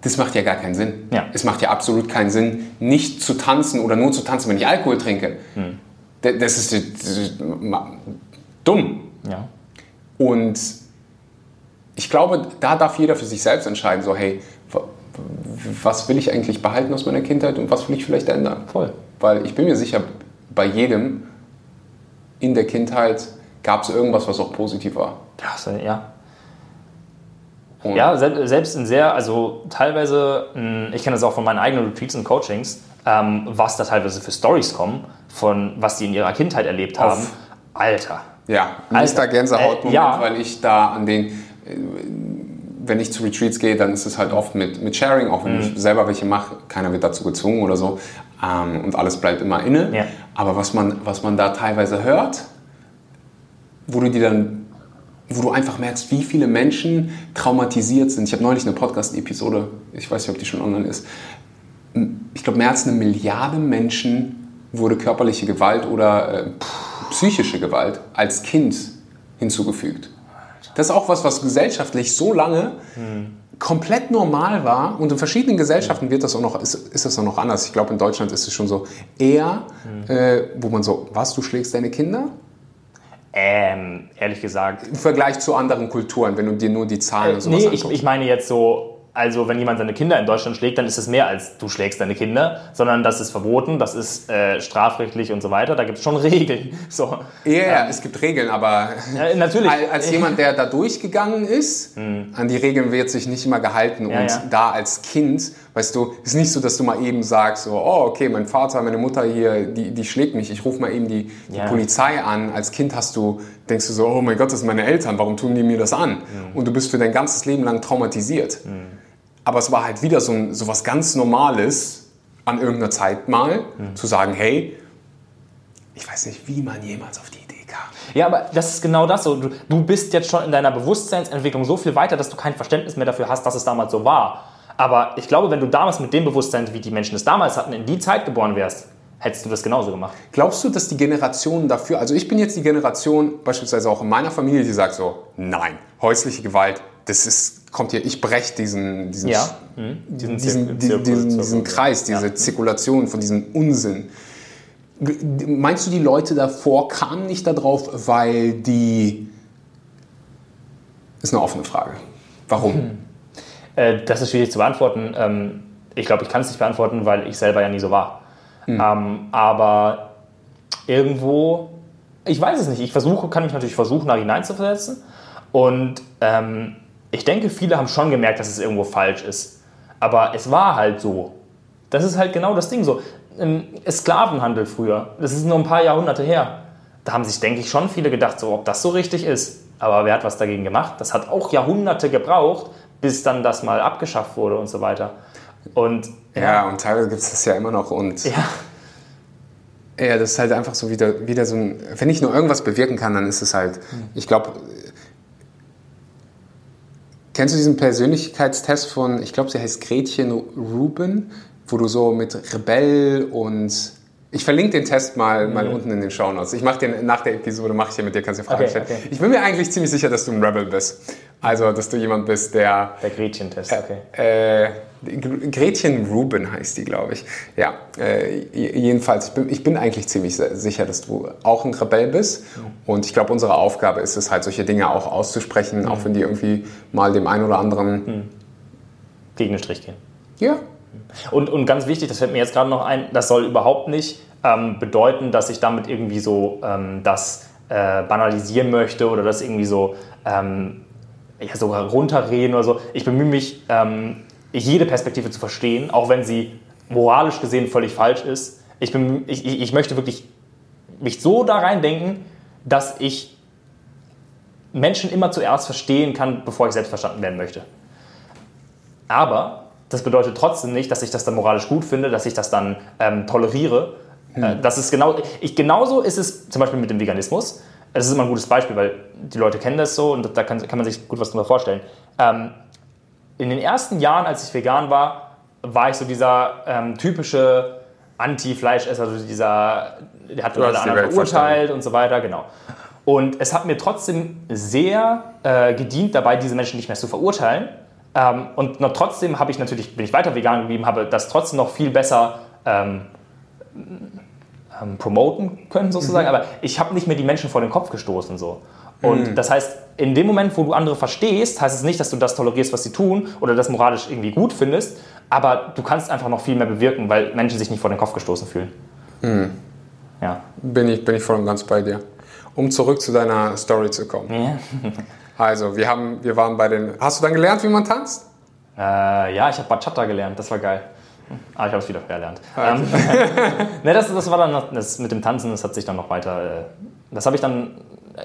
Das macht ja gar keinen Sinn. Ja. Es macht ja absolut keinen Sinn, nicht zu tanzen oder nur zu tanzen, wenn ich Alkohol trinke. Hm. Da- Das ist, das ist dumm. Ja. Und ich glaube, da darf jeder für sich selbst entscheiden, so hey, wa- was will ich eigentlich behalten aus meiner Kindheit und was will ich vielleicht ändern? Voll. Weil ich bin mir sicher, bei jedem in der Kindheit gab es irgendwas, was auch positiv war. Ja, so, ja. Und Ja, sel- selbst in sehr, also teilweise, mh, ich kenne das auch von meinen eigenen Retreats und Coachings, ähm, was da teilweise für Stories kommen, von was die in ihrer Kindheit erlebt haben. Auf. Alter. Ja, Alter. Gänsehautmoment, Äh, ja. weil ich da an den, äh, wenn ich zu Retreats gehe, dann ist es halt oft mit, mit Sharing, auch wenn Mhm. ich selber welche mache, keiner wird dazu gezwungen oder so ähm, und alles bleibt immer inne. Ja. Aber was man, was man da teilweise hört, wo du dir dann, wo du einfach merkst, wie viele Menschen traumatisiert sind. Ich habe neulich eine Podcast-Episode, ich weiß nicht, ob die schon online ist, ich glaube, mehr als eine Milliarde Menschen wurde körperliche Gewalt oder äh, psychische Gewalt als Kind hinzugefügt. Das ist auch was, was gesellschaftlich so lange komplett normal war und in verschiedenen Gesellschaften wird das auch noch, ist, ist das auch noch anders. Ich glaube, in Deutschland ist es schon so eher, äh, wo man so, was, du schlägst deine Kinder? Ähm, ehrlich gesagt. Im Vergleich zu anderen Kulturen, wenn du dir nur die Zahlen und sowas Nee, ich, ich meine jetzt so, also wenn jemand seine Kinder in Deutschland schlägt, dann ist es mehr als du schlägst deine Kinder, sondern das ist verboten, das ist äh, strafrechtlich und so weiter. Da gibt es schon Regeln. So. Ja, ja, es gibt Regeln, aber Ja, natürlich. Al- als jemand, der da durchgegangen ist, an die Regeln wird sich nicht immer gehalten. Ja, und ja. da als Kind, weißt du, ist nicht so, dass du mal eben sagst, so, oh, okay, mein Vater, meine Mutter hier, die, die schlägt mich, ich rufe mal eben die, die. Polizei an. Als Kind hast du, denkst du so, oh mein Gott, das sind meine Eltern, warum tun die mir das an? Und du bist für dein ganzes Leben lang traumatisiert. Aber es war halt wieder so, ein, so was ganz Normales an irgendeiner Zeit mal, zu sagen, hey, ich weiß nicht, wie man jemals auf die Idee kam. Ja, aber das ist genau das so. Du, du bist jetzt schon in deiner Bewusstseinsentwicklung so viel weiter, dass du kein Verständnis mehr dafür hast, dass es damals so war. Aber ich glaube, wenn du damals mit dem Bewusstsein, wie die Menschen es damals hatten, in die Zeit geboren wärst, hättest du das genauso gemacht. Glaubst du, dass die Generationen dafür, also ich bin jetzt die Generation, beispielsweise auch in meiner Familie, die sagt so, nein, häusliche Gewalt, das ist, kommt hier, ich breche diesen, diesen, Ja. Mhm. Diesen diesen, Zirkel- diesen, diesen, Kreis, diese Ja. Zirkulation von diesem Unsinn. Meinst du, die Leute davor kamen nicht darauf, weil die, ist eine offene Frage. Warum? Äh, das ist schwierig zu beantworten. Ähm, ich glaube, ich kann es nicht beantworten, weil ich selber ja nie so war. Ähm, aber irgendwo, ich weiß es nicht. Ich versuche, kann mich natürlich versuchen, da hineinzuversetzen. Und ähm, ich denke, viele haben schon gemerkt, dass es irgendwo falsch ist. Aber es war halt so. Das ist halt genau das Ding so. Sklavenhandel früher, das ist nur ein paar Jahrhunderte her. Da haben sich, denke ich, schon viele gedacht, so, ob das so richtig ist. Aber wer hat was dagegen gemacht? Das hat auch Jahrhunderte gebraucht, bis dann das mal abgeschafft wurde und so weiter. Und Ja, und teilweise gibt es das ja immer noch und ja, Ja, das ist halt einfach so wieder, wieder so ein. Wenn ich nur irgendwas bewirken kann, dann ist es halt. Ich glaube. Kennst du diesen Persönlichkeitstest von, ich glaube, sie heißt Gretchen Rubin, wo du so mit Rebell und. Ich verlinke den Test mal, mal unten in den Shownotes. Ich mache den nach der Episode, mache ich den mit dir, kannst du dir Fragen Okay, stellen. okay. Ich bin mir eigentlich ziemlich sicher, dass du ein Rebel bist. Also, dass du jemand bist, der der Gretchen-Test, okay. äh, Gretchen Rubin heißt die, glaube ich. Ja, äh, jedenfalls, ich bin, ich bin eigentlich ziemlich sicher, dass du auch ein Rebell bist. Und ich glaube, unsere Aufgabe ist es halt, solche Dinge auch auszusprechen, auch wenn die irgendwie mal dem einen oder anderen. Gegen den Strich gehen. Ja, Und, und ganz wichtig, das fällt mir jetzt gerade noch ein, das soll überhaupt nicht ähm, bedeuten, dass ich damit irgendwie so ähm, das äh, banalisieren möchte oder das irgendwie so, ähm, ja, so runterreden oder so. Ich bemühe mich, ähm, jede Perspektive zu verstehen, auch wenn sie moralisch gesehen völlig falsch ist. Ich, bemühe, ich, ich möchte wirklich mich so da reindenken, dass ich Menschen immer zuerst verstehen kann, bevor ich selbst verstanden werden möchte. Aber das bedeutet trotzdem nicht, dass ich das dann moralisch gut finde, dass ich das dann ähm, toleriere. Äh, das ist genau, ich, genauso ist es zum Beispiel mit dem Veganismus. Das ist immer ein gutes Beispiel, weil die Leute kennen das so und da kann, kann man sich gut was drüber vorstellen. Ähm, in den ersten Jahren, als ich vegan war, war ich so dieser ähm, typische Anti-Fleischesser, also dieser, der hat alle anderen verurteilt und so weiter, genau. Und es hat mir trotzdem sehr äh, gedient, dabei diese Menschen nicht mehr zu verurteilen. Ähm, und noch trotzdem habe ich natürlich, bin ich weiter vegan geblieben, habe das trotzdem noch viel besser ähm, ähm, promoten können sozusagen, aber ich habe nicht mehr die Menschen vor den Kopf gestoßen so. Und das heißt, in dem Moment, wo du andere verstehst, heißt es nicht, dass du das tolerierst, was sie tun oder das moralisch irgendwie gut findest, aber du kannst einfach noch viel mehr bewirken, weil Menschen sich nicht vor den Kopf gestoßen fühlen. Ja. bin ich, bin ich voll und ganz bei dir. Um zurück zu deiner Story zu kommen. Ja. Also, wir, haben, wir waren bei den. Hast du dann gelernt, wie man tanzt? Äh, ja, ich habe Bachata gelernt, das war geil. Ah, ich habe es wieder verlernt. Ähm, ne, das, das war dann noch, das mit dem Tanzen, das hat sich dann noch weiter. Äh, das habe ich dann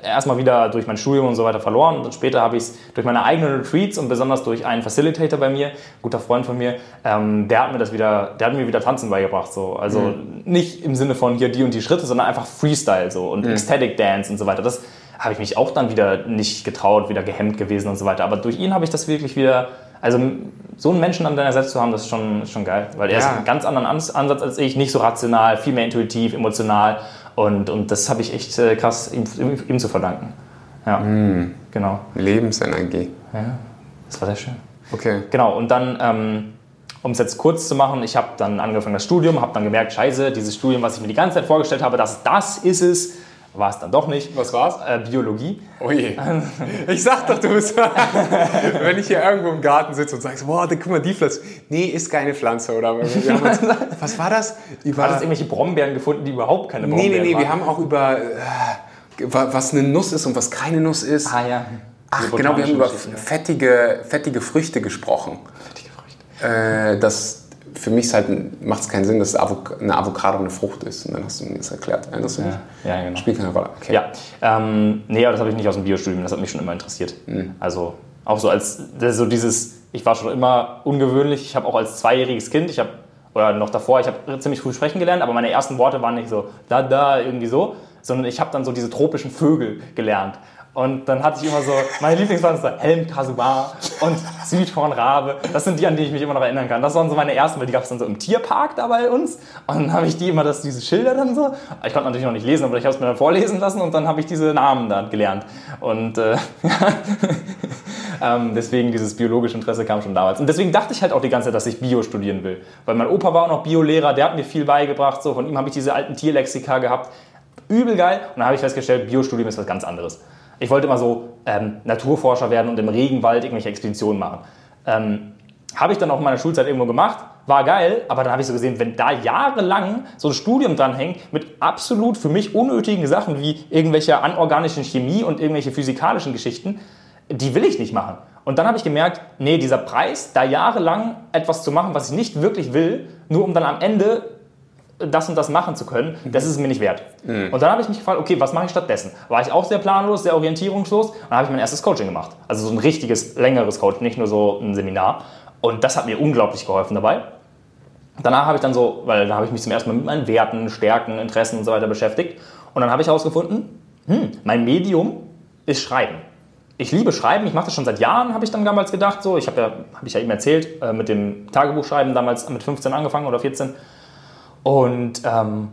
erstmal wieder durch mein Studium und so weiter verloren. Und später habe ich es durch meine eigenen Retreats und besonders durch einen Facilitator bei mir, guter Freund von mir, ähm, der hat mir das wieder, der hat mir wieder Tanzen beigebracht. So. Also mhm. nicht im Sinne von hier die und die Schritte, sondern einfach Freestyle so und mhm. Ecstatic Dance und so weiter. Das habe ich mich auch dann wieder nicht getraut, wieder gehemmt gewesen und so weiter. Aber durch ihn habe ich das wirklich wieder also so einen Menschen an deiner Seite zu haben, das ist schon, schon geil. Weil er ja. ist einen ganz anderen Ansatz als ich, nicht so rational, viel mehr intuitiv, emotional. Und, und das habe ich echt äh, krass ihm, ihm, zu verdanken. Ja, mm. genau. Lebensenergie. Ja, das war sehr schön. Okay. Genau, und dann, ähm, um es jetzt kurz zu machen, ich habe dann angefangen das Studium, habe dann gemerkt, scheiße, dieses Studium, was ich mir die ganze Zeit vorgestellt habe, das, das ist es, war es dann doch nicht. Was war's? Äh, Biologie. Oh je. Ich sag doch, du bist. wenn ich hier irgendwo im Garten sitze und sagst, boah, guck mal, die Pflanze. Nee, ist keine Pflanze, oder? Uns, was war das? Über, Hattest irgendwelche Brombeeren gefunden, die überhaupt keine Brombeeren Nee, nee, nee, waren? wir haben auch über, äh, was eine Nuss ist und was keine Nuss ist. Ah, ja. Ach, genau, wir haben über fettige, fettige Früchte gesprochen. Fettige Früchte. Äh, das für mich halt, macht es keinen Sinn, dass eine Avocado eine Frucht ist. Und dann hast du mir das erklärt. Erinnerst du dich? Ja, ja genau. Spielt keine Rolle. Okay. Ja, ähm, nee, aber das habe ich nicht aus dem Biostudium, das hat mich schon immer interessiert. Mhm. Also auch so als, so dieses, ich war schon immer ungewöhnlich. Ich habe auch als zweijähriges Kind, ich habe, oder noch davor, ich habe ziemlich früh sprechen gelernt, aber meine ersten Worte waren nicht so da, da, irgendwie so, sondern ich habe dann so diese tropischen Vögel gelernt. Und dann hatte ich immer so, meine Lieblingspflanzen waren Helm Kasubar und Südhornrabe. Das sind die, an die ich mich immer noch erinnern kann. Das waren so meine ersten, weil die gab es dann so im Tierpark da bei uns. Und dann habe ich die immer, das, diese Schilder dann so. Ich konnte natürlich noch nicht lesen, aber ich habe es mir dann vorlesen lassen und dann habe ich diese Namen dann gelernt. Und äh, ähm, deswegen dieses biologische Interesse kam schon damals. Und deswegen dachte ich halt auch die ganze Zeit, dass ich Bio studieren will. Weil mein Opa war auch noch Biolehrer, der hat mir viel beigebracht. So. Von ihm habe ich diese alten Tierlexika gehabt. Übel geil. Und dann habe ich festgestellt, Biostudium ist was ganz anderes. Ich wollte immer so ähm, Naturforscher werden und im Regenwald irgendwelche Expeditionen machen. Ähm, habe ich dann auch in meiner Schulzeit irgendwo gemacht, war geil, aber dann habe ich so gesehen, wenn da jahrelang so ein Studium dranhängt mit absolut für mich unnötigen Sachen wie irgendwelche anorganischen Chemie und irgendwelche physikalischen Geschichten, die will ich nicht machen. Und dann habe ich gemerkt, nee, dieser Preis, da jahrelang etwas zu machen, was ich nicht wirklich will, nur um dann am Ende das und das machen zu können, das ist es mir nicht wert. Mhm. Und dann habe ich mich gefragt, okay, was mache ich stattdessen? War ich auch sehr planlos, sehr orientierungslos und dann habe ich mein erstes Coaching gemacht. Also so ein richtiges, längeres Coaching, nicht nur so ein Seminar. Und das hat mir unglaublich geholfen dabei. Danach habe ich dann so, weil da habe ich mich zum ersten Mal mit meinen Werten, Stärken, Interessen und so weiter beschäftigt. Und dann habe ich herausgefunden, hm, mein Medium ist Schreiben. Ich liebe Schreiben, ich mache das schon seit Jahren, habe ich dann damals gedacht. So, ich habe ja, habe ich ja eben erzählt, äh, mit dem Tagebuchschreiben damals mit 15 angefangen oder 14. Und ähm,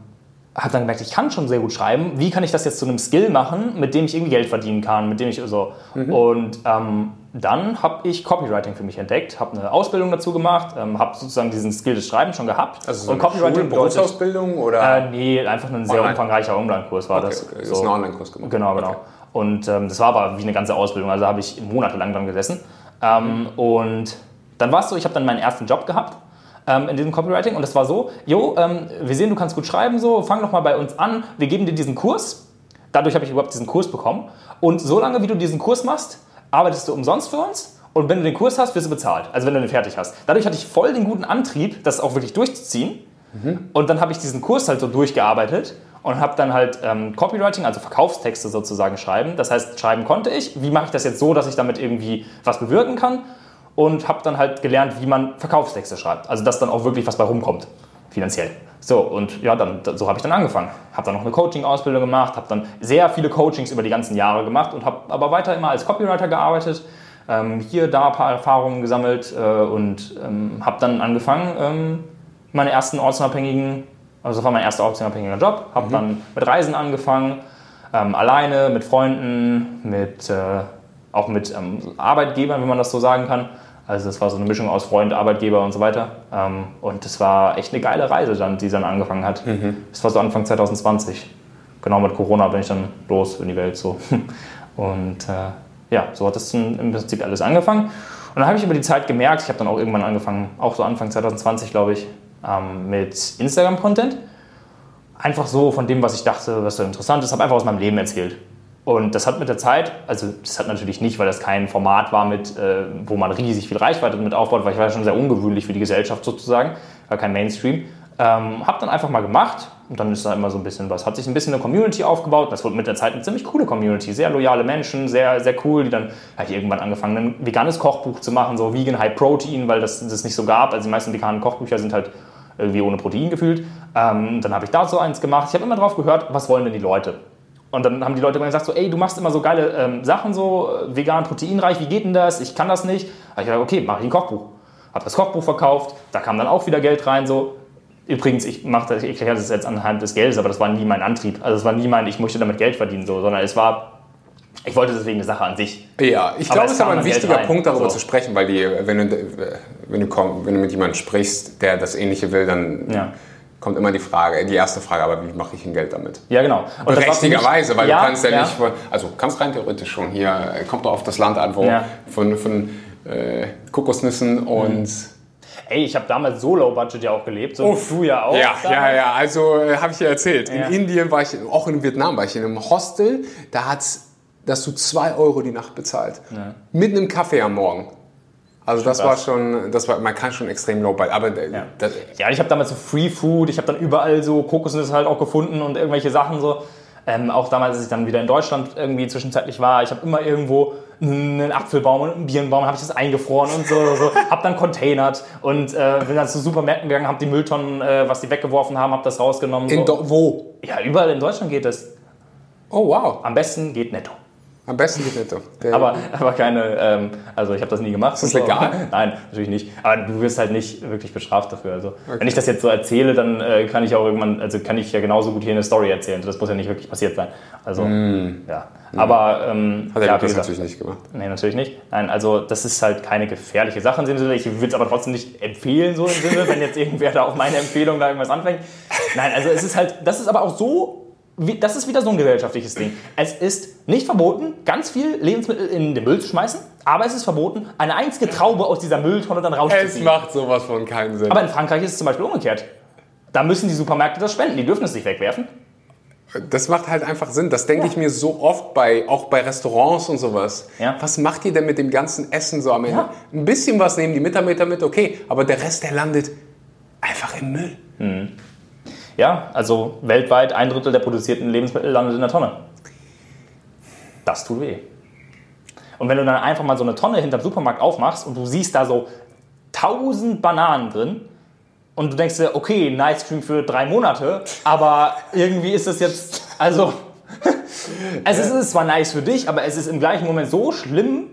habe dann gemerkt, ich kann schon sehr gut schreiben. Wie kann ich das jetzt zu einem Skill machen, mit dem ich irgendwie Geld verdienen kann, mit dem ich so. Mhm. Und ähm, dann habe ich Copywriting für mich entdeckt, habe eine Ausbildung dazu gemacht, ähm, habe sozusagen diesen Skill des Schreibens schon gehabt. Also so und Copywriting Berufsausbildung oder? Äh, nee, einfach ein sehr Online. umfangreicher Online-Kurs war okay, das. Okay, so. das ist ein Online-Kurs gemacht. Genau, genau. Okay. Und ähm, das war aber wie eine ganze Ausbildung, also habe ich monatelang dran gesessen. Ähm, mhm. Und dann war es so, ich habe dann meinen ersten Job gehabt ähm, in diesem Copywriting. Und das war so, jo, ähm, wir sehen, du kannst gut schreiben, so, fang doch mal bei uns an, wir geben dir diesen Kurs. Dadurch habe ich überhaupt diesen Kurs bekommen. Und solange wie du diesen Kurs machst, arbeitest du umsonst für uns. Und wenn du den Kurs hast, wirst du bezahlt. Also wenn du den fertig hast. Dadurch hatte ich voll den guten Antrieb, das auch wirklich durchzuziehen. Mhm. Und dann habe ich diesen Kurs halt so durchgearbeitet und habe dann halt ähm, Copywriting, also Verkaufstexte sozusagen schreiben. Das heißt, schreiben konnte ich. Wie mache ich das jetzt so, dass ich damit irgendwie was bewirken kann? Und habe dann halt gelernt, wie man Verkaufstexte schreibt. Also dass dann auch wirklich was bei rumkommt, finanziell. So, und ja, dann, so habe ich dann angefangen. Habe dann noch eine Coaching-Ausbildung gemacht, habe dann sehr viele Coachings über die ganzen Jahre gemacht und habe aber weiter immer als Copywriter gearbeitet. Ähm, hier, da ein paar Erfahrungen gesammelt äh, und ähm, habe dann angefangen, ähm, meine ersten ortsunabhängigen, also das war mein erster ortsunabhängiger Job, habe mhm. dann mit Reisen angefangen, ähm, alleine, mit Freunden, mit äh, auch mit ähm, Arbeitgebern, wenn man das so sagen kann. Also das war so eine Mischung aus Freund, Arbeitgeber und so weiter. Ähm, und das war echt eine geile Reise, dann, die dann angefangen hat. Mhm. Das war so Anfang 2020. Genau mit Corona bin ich dann los in die Welt so. Und äh, ja, so hat das im Prinzip alles angefangen. Und dann habe ich über die Zeit gemerkt, ich habe dann auch irgendwann angefangen, auch so Anfang 2020 glaube ich, ähm, mit Instagram-Content. Einfach so von dem, was ich dachte, was so interessant ist, habe einfach aus meinem Leben erzählt Und das hat mit der Zeit, also das hat natürlich nicht, weil das kein Format war, mit, äh, wo man riesig viel Reichweite mit aufbaut, weil ich war schon sehr ungewöhnlich für die Gesellschaft sozusagen, war kein Mainstream. Ähm, hab dann einfach mal gemacht und dann ist da immer so ein bisschen was. Hat sich ein bisschen eine Community aufgebaut. Das wurde mit der Zeit eine ziemlich coole Community. Sehr loyale Menschen, sehr, sehr cool, die dann habe ich irgendwann angefangen, ein veganes Kochbuch zu machen, so Vegan High Protein, weil das das nicht so gab. Also die meisten veganen Kochbücher sind halt irgendwie ohne Protein gefühlt. Ähm, dann habe ich da so eins gemacht. Ich habe immer drauf gehört, was wollen denn die Leute? Und dann haben die Leute gesagt, so, ey, du machst immer so geile ähm, Sachen, so äh, vegan, proteinreich, wie geht denn das? Ich kann das nicht. Da habe ich gesagt, okay, mache ich ein Kochbuch. Habe das Kochbuch verkauft, da kam dann auch wieder Geld rein, so. Übrigens, ich, mach das, ich erkläre das jetzt anhand des Geldes, aber das war nie mein Antrieb. Also es war nie mein, ich möchte damit Geld verdienen, so, sondern es war, ich wollte deswegen eine Sache an sich. Ja, ich glaube, es ist aber ein wichtiger. Punkt, darüber So. zu sprechen, weil die, wenn, du, wenn, du, wenn du mit jemandem sprichst, der das Ähnliche will, dann Ja. Kommt immer die Frage, die erste Frage, aber wie mache ich ein Geld damit? Ja, genau. Und Berechtigerweise, weil Ja, du kannst ja, ja. nicht, von- also kannst rein theoretisch schon hier, äh, kommt doch auf das Land an, wo Ja. von, von äh, Kokosnüssen und... Ey, ich habe damals so low budget ja auch gelebt, so Uff. du ja auch. Ja, ja, damals. ja, also äh, habe ich dir erzählt. Ja. In Indien war ich, auch in Vietnam war ich in einem Hostel, da hat's, da hast du 2 Euro die Nacht bezahlt. Mit einem Kaffee am Morgen. Also das war schon, das war, man kann schon extrem low budget, aber Ja. Ja, ich habe damals so Free Food, ich habe dann überall so Kokosnüsse halt auch gefunden und irgendwelche Sachen so. Ähm, auch damals, als ich dann wieder in Deutschland irgendwie zwischenzeitlich war, ich habe immer irgendwo einen Apfelbaum und einen Birnenbaum, habe ich das eingefroren und so, so. habe dann containert und äh, bin dann zu Supermärkten gegangen, habe die Mülltonnen, äh, was die weggeworfen haben, habe das rausgenommen. in so. Do wo? ja, überall in Deutschland geht das. Oh wow, Am besten geht netto. Am besten geht netto. Der- Aber, aber keine, ähm, also ich habe das nie gemacht. Ist das legal? Nein, natürlich nicht. Aber du wirst halt nicht wirklich bestraft dafür. Also wenn ich das jetzt so erzähle, dann äh, kann ich auch irgendwann, also kann ich ja genauso gut hier eine Story erzählen. Das muss ja nicht wirklich passiert sein. Also ja. Aber ähm, Hat er ja, das gesagt, natürlich nicht gemacht. Nee, natürlich nicht. Nein, also das ist halt keine gefährliche Sache in dem Sinne. Ich würde es aber trotzdem nicht empfehlen, so im Sinne, wenn jetzt irgendwer da auf meine Empfehlung da irgendwas anfängt. Nein, also es ist halt, das ist aber auch so, das ist wieder so ein gesellschaftliches Ding. Es ist nicht verboten, ganz viel Lebensmittel in den Müll zu schmeißen, aber es ist verboten, eine einzige Traube aus dieser Mülltonne dann Es rauszuziehen. macht sowas von keinen Sinn. Aber in Frankreich ist es zum Beispiel umgekehrt. Da müssen die Supermärkte das spenden, die dürfen es nicht wegwerfen. Das macht halt einfach Sinn. Das denke ich mir so oft bei, auch bei Restaurants und sowas. Ja. Was macht ihr denn mit dem ganzen Essen so am Ende? Ja. Ein bisschen was nehmen die Mitarbeiter mit, okay, aber der Rest, der landet einfach im Müll. Ja, also weltweit ein Drittel der produzierten Lebensmittel landet in der Tonne. Das tut weh. Und wenn du dann einfach mal so eine Tonne hinterm Supermarkt aufmachst und du siehst da so 1000 Bananen drin und du denkst dir, okay, ein Ice Cream für drei Monate, aber irgendwie ist das jetzt, also, es ist zwar nice für dich, aber es ist im gleichen Moment so schlimm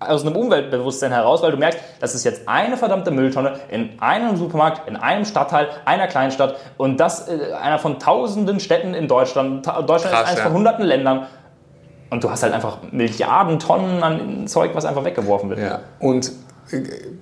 aus einem Umweltbewusstsein heraus, weil du merkst, das ist jetzt eine verdammte Mülltonne in einem Supermarkt, in einem Stadtteil, einer Kleinstadt und das äh, einer von tausenden Städten in Deutschland. Ta- Deutschland Krass, ist eines ja. von hunderten Ländern. Und du hast halt einfach Milliarden Tonnen an Zeug, was einfach weggeworfen wird. Ja. Und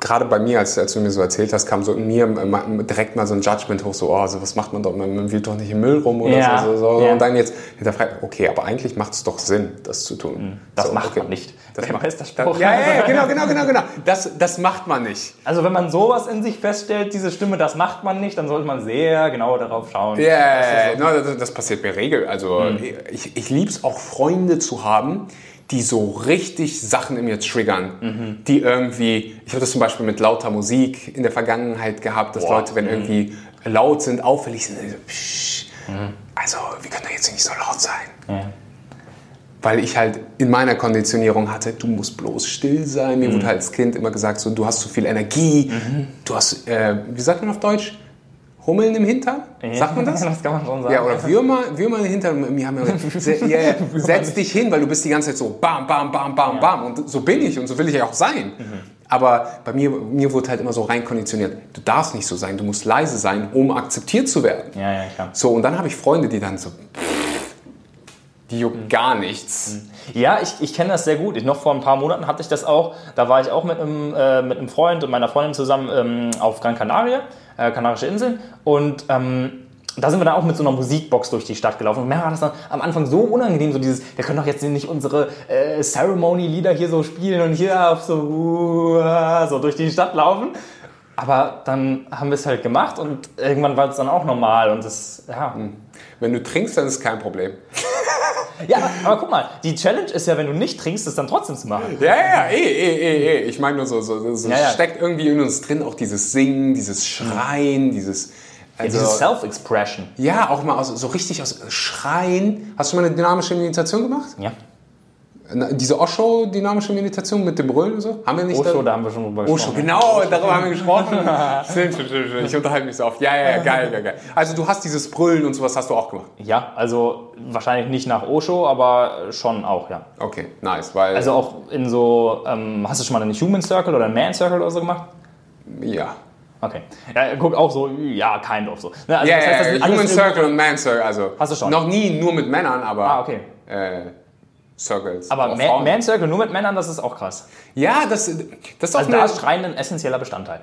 gerade bei mir, als, als du mir so erzählt hast, kam so in mir äh, direkt mal so ein Judgment hoch, so, oh, also was macht man doch, man, will doch nicht im Müll rum oder Ja, so, so, so. ja. Und dann jetzt hinterfragt, okay, aber eigentlich macht es doch Sinn, das zu tun. Das So, macht okay. man nicht. Das Wer macht, weiß das, Spruch? ja, ja, ja, genau, genau, genau, genau. Das, das macht man nicht. Also wenn man sowas in sich feststellt, diese Stimme, das macht man nicht, dann sollte man sehr genau darauf schauen. Ja, Das ist so. no, das, das passiert mir regel. Also ich, ich liebe es auch, Freunde zu haben, die so richtig Sachen in mir triggern. Die irgendwie, ich habe das zum Beispiel mit lauter Musik in der Vergangenheit gehabt, dass Boah. Leute, wenn irgendwie laut sind, auffällig sind, so, psch, also wir können doch jetzt nicht so laut sein. Weil ich halt in meiner Konditionierung hatte, du musst bloß still sein. Mir wurde halt als Kind immer gesagt, so, du hast zu viel Energie, du hast, äh, wie sagt man auf Deutsch? Hummeln im Hintern? Sagt man das? Das kann man schon sagen. Ja, oder Würmer, Würmer im Hintern. Mir haben ja, se, ja, ja, setz dich hin, weil du bist die ganze Zeit so bam, bam, bam, bam, bam. Und so bin ich und so will ich ja auch sein. Aber bei mir, mir wurde halt immer so rein konditioniert, du darfst nicht so sein, du musst leise sein, um akzeptiert zu werden. Ja, ja, klar. So, und dann habe ich Freunde, die dann so, die juckt gar nichts. Ja, ich, ich kenne das sehr gut. Ich, noch vor ein paar Monaten hatte ich das auch. Da war ich auch mit einem, äh, mit einem Freund und meiner Freundin zusammen ähm, auf Gran Canaria, äh, Kanarische Inseln. Und ähm, da sind wir dann auch mit so einer Musikbox durch die Stadt gelaufen. Und mir war das dann am Anfang so unangenehm, so dieses, wir können doch jetzt nicht unsere äh, Ceremony-Lieder hier so spielen und hier auf so, uh, so durch die Stadt laufen. Aber dann haben wir es halt gemacht und irgendwann war es dann auch normal und das, ja. Wenn du trinkst, dann ist kein Problem. Ja, aber, guck mal, die Challenge ist ja, wenn du nicht trinkst, es dann trotzdem zu machen. Ja, ja, ja, eh, eh, eh, eh. Ich meine nur so, so, so Ja, ja. steckt irgendwie in uns drin auch dieses Singen, dieses Schreien, dieses. Also, Diese Self-Expression. ja, auch mal aus, so richtig aus Schreien. Hast du mal eine dynamische Meditation gemacht? Ja. Diese Osho-dynamische Meditation mit dem Brüllen und so? Haben wir nicht Osho, da? da haben wir schon drüber Osho, gesprochen. genau, darüber haben wir gesprochen. stimmt, stimmt, stimmt, stimmt. Ich unterhalte mich so oft. Ja, ja, ja, geil, geil, geil. Also du hast dieses Brüllen und sowas hast du auch gemacht. Ja, also wahrscheinlich nicht nach Osho, aber schon auch, ja. Okay, nice, weil Also auch in so, ähm, hast du schon mal einen Human Circle oder einen Man Circle oder so gemacht? ja. Okay. Ja, guck auch so, ja, kind of so. Ne, also Ja, das heißt, das ja, Human Circle und Man Circle, also Hast du schon? noch nie nur mit Männern, aber Ah, okay. äh, Circles. Aber Man. Man Circle nur mit Männern, das ist auch krass. Ja, das, das ist auch Also da ist Schreien ein essentieller Bestandteil.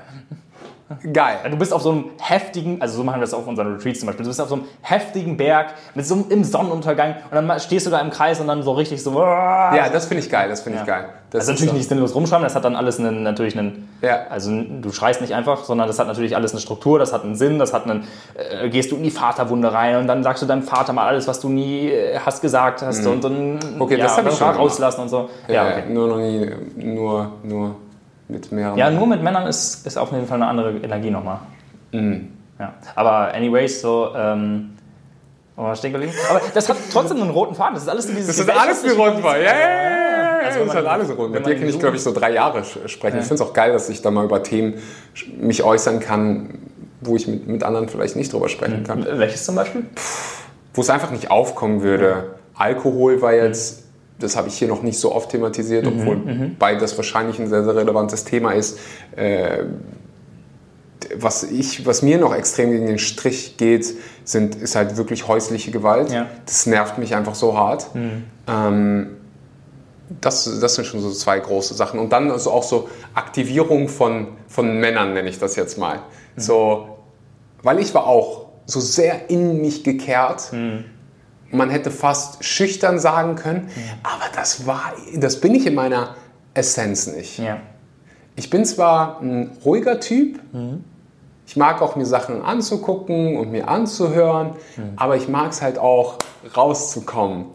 Geil. Du bist auf so einem heftigen, also so machen wir das auf unseren Retreats zum Beispiel, du bist auf so einem heftigen Berg mit so einem im Sonnenuntergang und dann stehst du da im Kreis und dann so richtig so. Ja, Ja, das finde ich geil, das finde ich geil. Das also ist natürlich so- nicht sinnlos rumschreiben, das hat dann alles einen, natürlich einen, Ja. also du schreist nicht einfach, sondern das hat natürlich alles eine Struktur, das hat einen Sinn, das hat einen, äh, gehst du in die Vaterwunde rein und dann sagst du deinem Vater mal alles, was du nie äh, hast gesagt hast und dann Mhm. Okay, das hab dann ich schon rauslassen und so. Ja, Ja, okay. nur noch nie, nur, nur mit mehreren. Ja, nur mit Männern ist, ist auf jeden Fall eine andere Energie nochmal. Ja. Aber anyways, so, ähm, stehen geblieben? Aber das hat trotzdem einen roten Faden. Das ist alles dieses Das ist alles wie rund war. Ja, ja, ja, ja. Also das ist halt alles rund. Mit dir kann ich, so- glaube ich, so drei Jahre sprechen. Ich finde es auch geil, dass ich da mal über Themen mich äußern kann, wo ich mit, mit anderen vielleicht nicht drüber sprechen kann. Welches zum Beispiel? Wo es einfach nicht aufkommen würde. Alkohol war jetzt, das habe ich hier noch nicht so oft thematisiert, obwohl beides wahrscheinlich ein sehr, sehr relevantes Thema ist. Äh, was, ich, was mir noch extrem gegen den Strich geht, sind, ist halt wirklich häusliche Gewalt. Ja. Das nervt mich einfach so hart. Ähm, das, das sind schon so zwei große Sachen. Und dann also auch so Aktivierung von, von Männern, nenne ich das jetzt mal. So, weil ich war auch so sehr in mich gekehrt. Man hätte fast schüchtern sagen können, aber das war, das bin ich in meiner Essenz nicht. Ja. Ich bin zwar ein ruhiger Typ, ich mag auch mir Sachen anzugucken und mir anzuhören, aber ich mag es halt auch rauszukommen,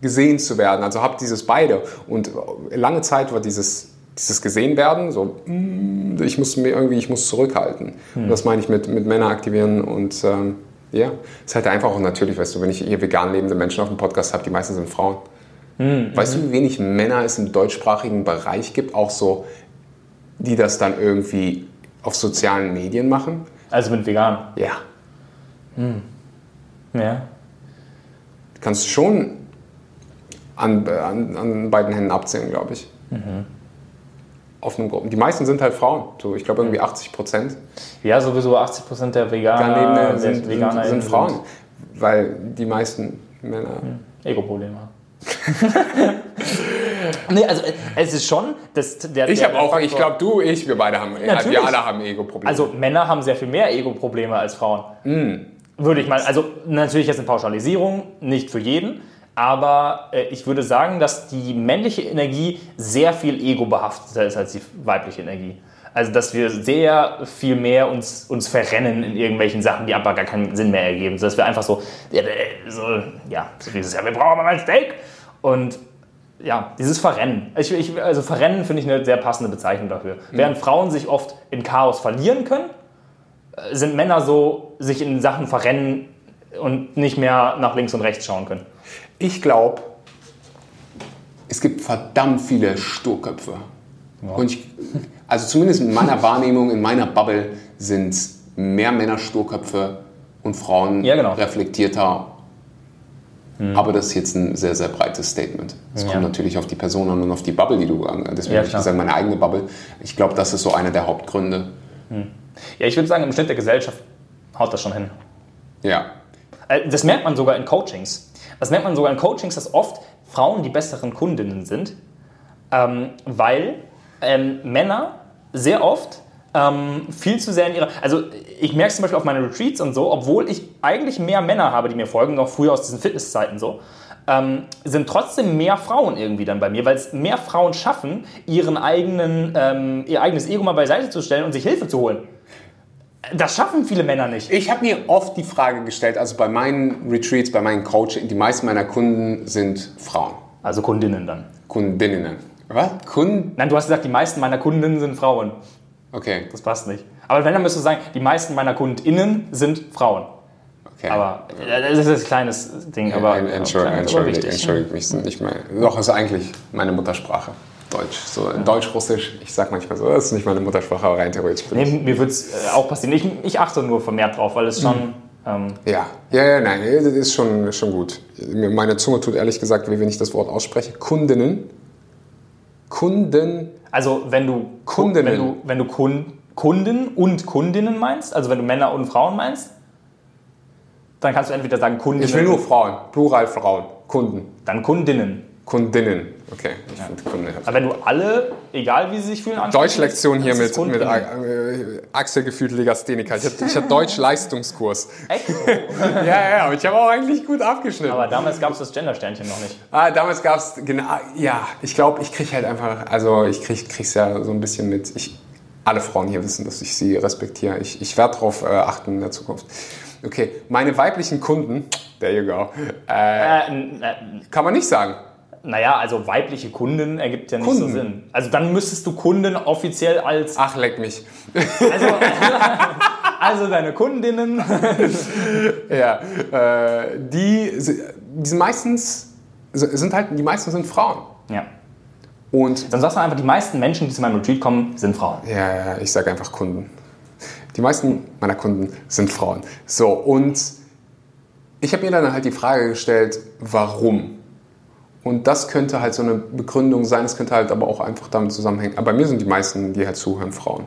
gesehen zu werden. Also habe dieses beide. Und lange Zeit war dieses, dieses gesehen werden, so mm, ich muss mir irgendwie, ich muss zurückhalten. Und das meine ich mit, mit Männer aktivieren und ähm, ja, ist halt einfach auch natürlich, weißt du, wenn ich hier vegan lebende Menschen auf dem Podcast habe, die meisten sind Frauen. Weißt du, wie wenig Männer es im deutschsprachigen Bereich gibt, auch so, die das dann irgendwie auf sozialen Medien machen? Also mit vegan. Ja. Ja. Kannst du schon an, an, an beiden Händen abzählen, glaube ich. Auf einem Gruppen. Die meisten sind halt Frauen. So, ich glaube irgendwie 80 Prozent Ja, sowieso 80% der Veganer, daneben der sind, sind, Veganer sind Frauen. Weil die meisten Männer. Ego-Probleme haben. nee, also äh, es ist schon, dass der, Ich habe auch, ich glaube, du, ich, wir beide haben, Natürlich. wir alle haben Ego-Probleme. Also Männer haben sehr viel mehr Ego-Probleme als Frauen. Hm. Würde ich mal, also natürlich jetzt eine Pauschalisierung, nicht für jeden, aber äh, ich würde sagen, dass die männliche Energie sehr viel Ego behafteter ist als die weibliche Energie. Also dass wir sehr viel mehr uns, uns verrennen in irgendwelchen Sachen, die einfach gar keinen Sinn mehr ergeben. Dass wir einfach so, ja, so, ja, so dieses, ja, wir brauchen aber mal ein Steak. Und ja, dieses Verrennen. Ich, ich, also Verrennen finde ich eine sehr passende Bezeichnung dafür. Während Frauen sich oft in Chaos verlieren können, äh, sind Männer so, sich in Sachen verrennen und nicht mehr nach links und rechts schauen können. Ich glaube, es gibt verdammt viele Sturköpfe. Und ich, also zumindest in meiner Wahrnehmung, in meiner Bubble sind mehr Männer Sturköpfe und Frauen Ja, genau. reflektierter. Aber das ist jetzt ein sehr, sehr breites Statement. Es Ja. kommt natürlich auf die Person an und auf die Bubble, die du. Deswegen Ja, habe ich gesagt, meine eigene Bubble. Ich glaube, das ist so einer der Hauptgründe. Ja, ich würde sagen, im Schnitt der Gesellschaft haut das schon hin. Ja. Äh, Das merkt man sogar in Coachings. Das merkt man sogar in Coachings, dass oft Frauen die besseren Kundinnen sind, ähm, weil ähm, Männer sehr oft ähm, viel zu sehr in ihrer. Also, ich merke es zum Beispiel auf meinen Retreats und so, obwohl ich eigentlich mehr Männer habe, die mir folgen, noch früher aus diesen Fitnesszeiten so. Ähm, sind trotzdem mehr Frauen irgendwie dann bei mir, weil es mehr Frauen schaffen, ihren eigenen, ähm, ihr eigenes Ego mal beiseite zu stellen und sich Hilfe zu holen. Das schaffen viele Männer nicht. Ich habe mir oft die Frage gestellt, also bei meinen Retreats, bei meinen Coaching, die meisten meiner Kunden sind Frauen. Also Kundinnen dann. Kundinnen. Was? Kunden? Nein, du hast gesagt, die meisten meiner Kundinnen sind Frauen. Okay. Das passt nicht. Aber wenn, dann müsstest du sagen, die meisten meiner KundInnen sind Frauen. okay. Aber äh, das ist ein kleines Ding, aber, Entschuldigung, wichtig. entschuldige mich, nicht mehr. Doch, ist eigentlich meine Muttersprache. Deutsch. So Deutsch-Russisch. Ich sag manchmal so, das ist nicht meine Muttersprache, aber rein theoretisch Nee, ich. mir würde es äh, auch passieren. Ich, ich achte nur vermehrt drauf, weil es schon. Ähm, Ja, ja, ja, nein, das ist schon, schon gut. Meine Zunge tut ehrlich gesagt weh, wenn ich das Wort ausspreche. Kundinnen. Kunden. also wenn du Kundinnen. wenn du, wenn du Kun- Kunden und Kundinnen meinst, also wenn du Männer und Frauen meinst, dann kannst du entweder sagen Kundinnen, Ich will nur Frauen. Plural Frauen. Kunden. dann Kundinnen. Kundinnen. Okay, ich finde Kunden. Aber wenn du alle, egal wie sie sich fühlen, Deutschlektion hier mit, es mit Kundinnen. äh, Axel gefühlt Legastheniker. Ich hatte ich hatte Deutsch-Leistungskurs. Echt? Ja, ja, aber ich habe auch eigentlich gut abgeschnitten. Aber damals gab es das Gender-Sternchen noch nicht. Ah, damals gab es, genau, ja, ich glaube, ich kriege halt einfach, also ich krieg, krieg's ja so ein bisschen mit. Ich, alle Frauen hier wissen, dass ich sie respektiere. Ich, ich werde darauf äh, achten in der Zukunft. Okay, meine weiblichen Kunden, there you go, äh, Äh, äh, kann man nicht sagen. Naja, also weibliche Kunden ergibt ja nicht so Kunden. Sinn. Also dann müsstest du Kunden offiziell als. Ach, leck mich. Also, also deine Kundinnen. Ja, äh, die, die sind meistens, sind halt, die meisten sind Frauen. Ja. Und Dann sagst du einfach, die meisten Menschen, die zu meinem Retreat kommen, sind Frauen. Ja, ja, ich sage einfach Kunden. Die meisten meiner Kunden sind Frauen. So, und ich habe mir dann halt die Frage gestellt, warum? Und das könnte halt so eine Begründung sein, es könnte halt aber auch einfach damit zusammenhängen. Aber bei mir sind die meisten, die halt zuhören, Frauen.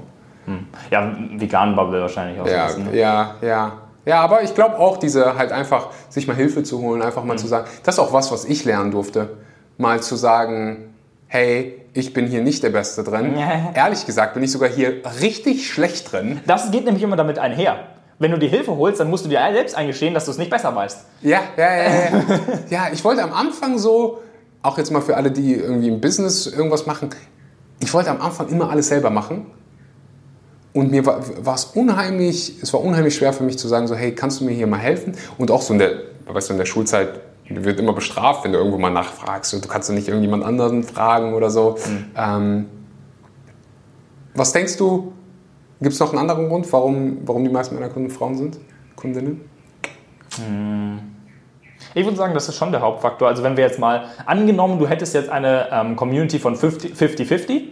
Ja, Vegan-Bubble wahrscheinlich auch. Ja, bisschen, ne? ja, ja. Ja, aber ich glaube auch, diese halt einfach, sich mal Hilfe zu holen, einfach mal zu sagen, das ist auch was, was ich lernen durfte. Mal zu sagen, hey, ich bin hier nicht der Beste drin. Ehrlich gesagt bin ich sogar hier richtig schlecht drin. Das geht nämlich immer damit einher. Wenn du dir Hilfe holst, dann musst du dir selbst eingestehen, dass du es nicht besser weißt. Ja, ja, ja, ja. ja, ich wollte am Anfang so, auch jetzt mal für alle, die irgendwie im Business irgendwas machen, ich wollte am Anfang immer alles selber machen. Und mir war, war es unheimlich, es war unheimlich schwer für mich zu sagen, so, hey, kannst du mir hier mal helfen? Und auch so in der, weißt du, in der Schulzeit wird immer bestraft, wenn du irgendwo mal nachfragst und du kannst du nicht irgendjemand anderen fragen oder so. Ähm, was denkst du, gibt es noch einen anderen Grund, warum, warum die meisten meiner Kunden Frauen sind? Kundinnen? Ich würde sagen, das ist schon der Hauptfaktor. Also wenn wir jetzt mal angenommen, du hättest jetzt eine ähm, Community von 50-50,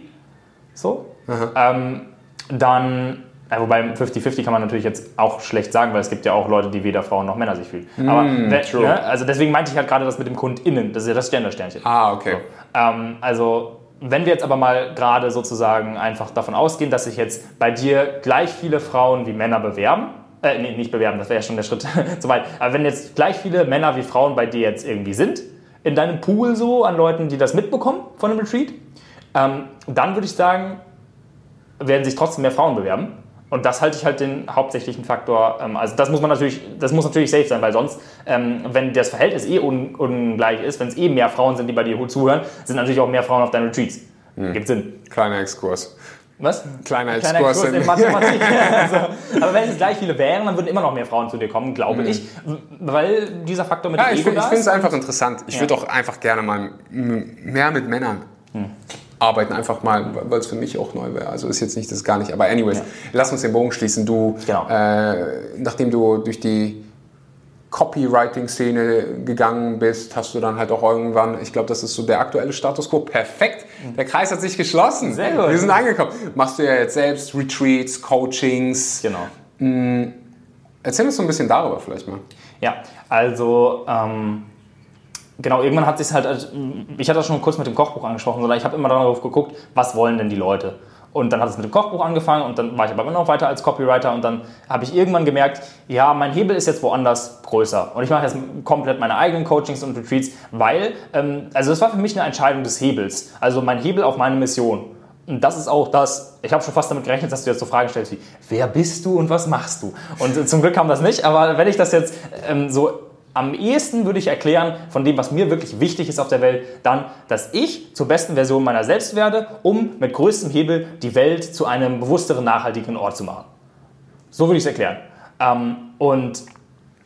so, ähm, dann, äh, wobei 50-50 kann man natürlich jetzt auch schlecht sagen, weil es gibt ja auch Leute, die weder Frauen noch Männer sich fühlen. Aber wenn, ne, also deswegen meinte ich halt gerade das mit dem KundInnen, das ist ja das Gender-Sternchen. Ah, okay. Ähm, also, wenn wir jetzt aber mal gerade sozusagen einfach davon ausgehen, dass sich jetzt bei dir gleich viele Frauen wie Männer bewerben, äh, nee, nicht bewerben, das wäre ja schon der Schritt zu weit, aber wenn jetzt gleich viele Männer wie Frauen bei dir jetzt irgendwie sind, in deinem Pool so an Leuten, die das mitbekommen von dem Retreat, ähm, dann würde ich sagen, werden sich trotzdem mehr Frauen bewerben. Und das halte ich halt den hauptsächlichen Faktor. Ähm, also das muss man natürlich, das muss natürlich safe sein, weil sonst, ähm, wenn das Verhältnis eh un, ungleich ist, wenn es eh mehr Frauen sind, die bei dir zuhören, sind natürlich auch mehr Frauen auf deinen Retreats. Gibt Sinn. Kleiner Exkurs. Was? Kleiner Kleiner Exkurs. Kurs in in- Mathematik. also, aber wenn es gleich viele wären, dann würden immer noch mehr Frauen zu dir kommen, glaube ich, weil dieser Faktor mit Ja, dem ich, Ego ich finde es einfach interessant. Ich Ja. würde auch einfach gerne mal mehr mit Männern arbeiten, einfach mal, weil es für mich auch neu wäre. Also ist jetzt nicht das gar nicht. Aber anyways, lass uns den Bogen schließen. Du, Genau. äh, nachdem du durch die Copywriting-Szene gegangen bist, hast du dann halt auch irgendwann, ich glaube, das ist so der aktuelle Status quo. Perfekt. Der Kreis hat sich geschlossen. Sehr gut. Wir sind angekommen. Machst du ja jetzt selbst Retreats, Coachings. Genau. Erzähl uns so ein bisschen darüber vielleicht mal. Ja, also ähm, genau, irgendwann hat sich halt, also, ich hatte das schon kurz mit dem Kochbuch angesprochen, sondern ich habe immer darauf geguckt, was wollen denn die Leute? Und dann hat es mit dem Kochbuch angefangen und dann war ich aber immer noch weiter als Copywriter und dann habe ich irgendwann gemerkt, ja, mein Hebel ist jetzt woanders größer. Und ich mache jetzt komplett meine eigenen Coachings und Retreats, weil, ähm, also das war für mich eine Entscheidung des Hebels. Also mein Hebel auf meine Mission. Und das ist auch das, ich habe schon fast damit gerechnet, dass du jetzt so Fragen stellst wie, wer bist du und was machst du? Und äh, zum Glück kam das nicht, aber wenn ich das jetzt ähm, so am ehesten würde ich erklären, von dem, was mir wirklich wichtig ist auf der Welt, dann, dass ich zur besten Version meiner selbst werde, um mit größtem Hebel die Welt zu einem bewussteren, nachhaltigen Ort zu machen. So würde ich es erklären. Ähm, und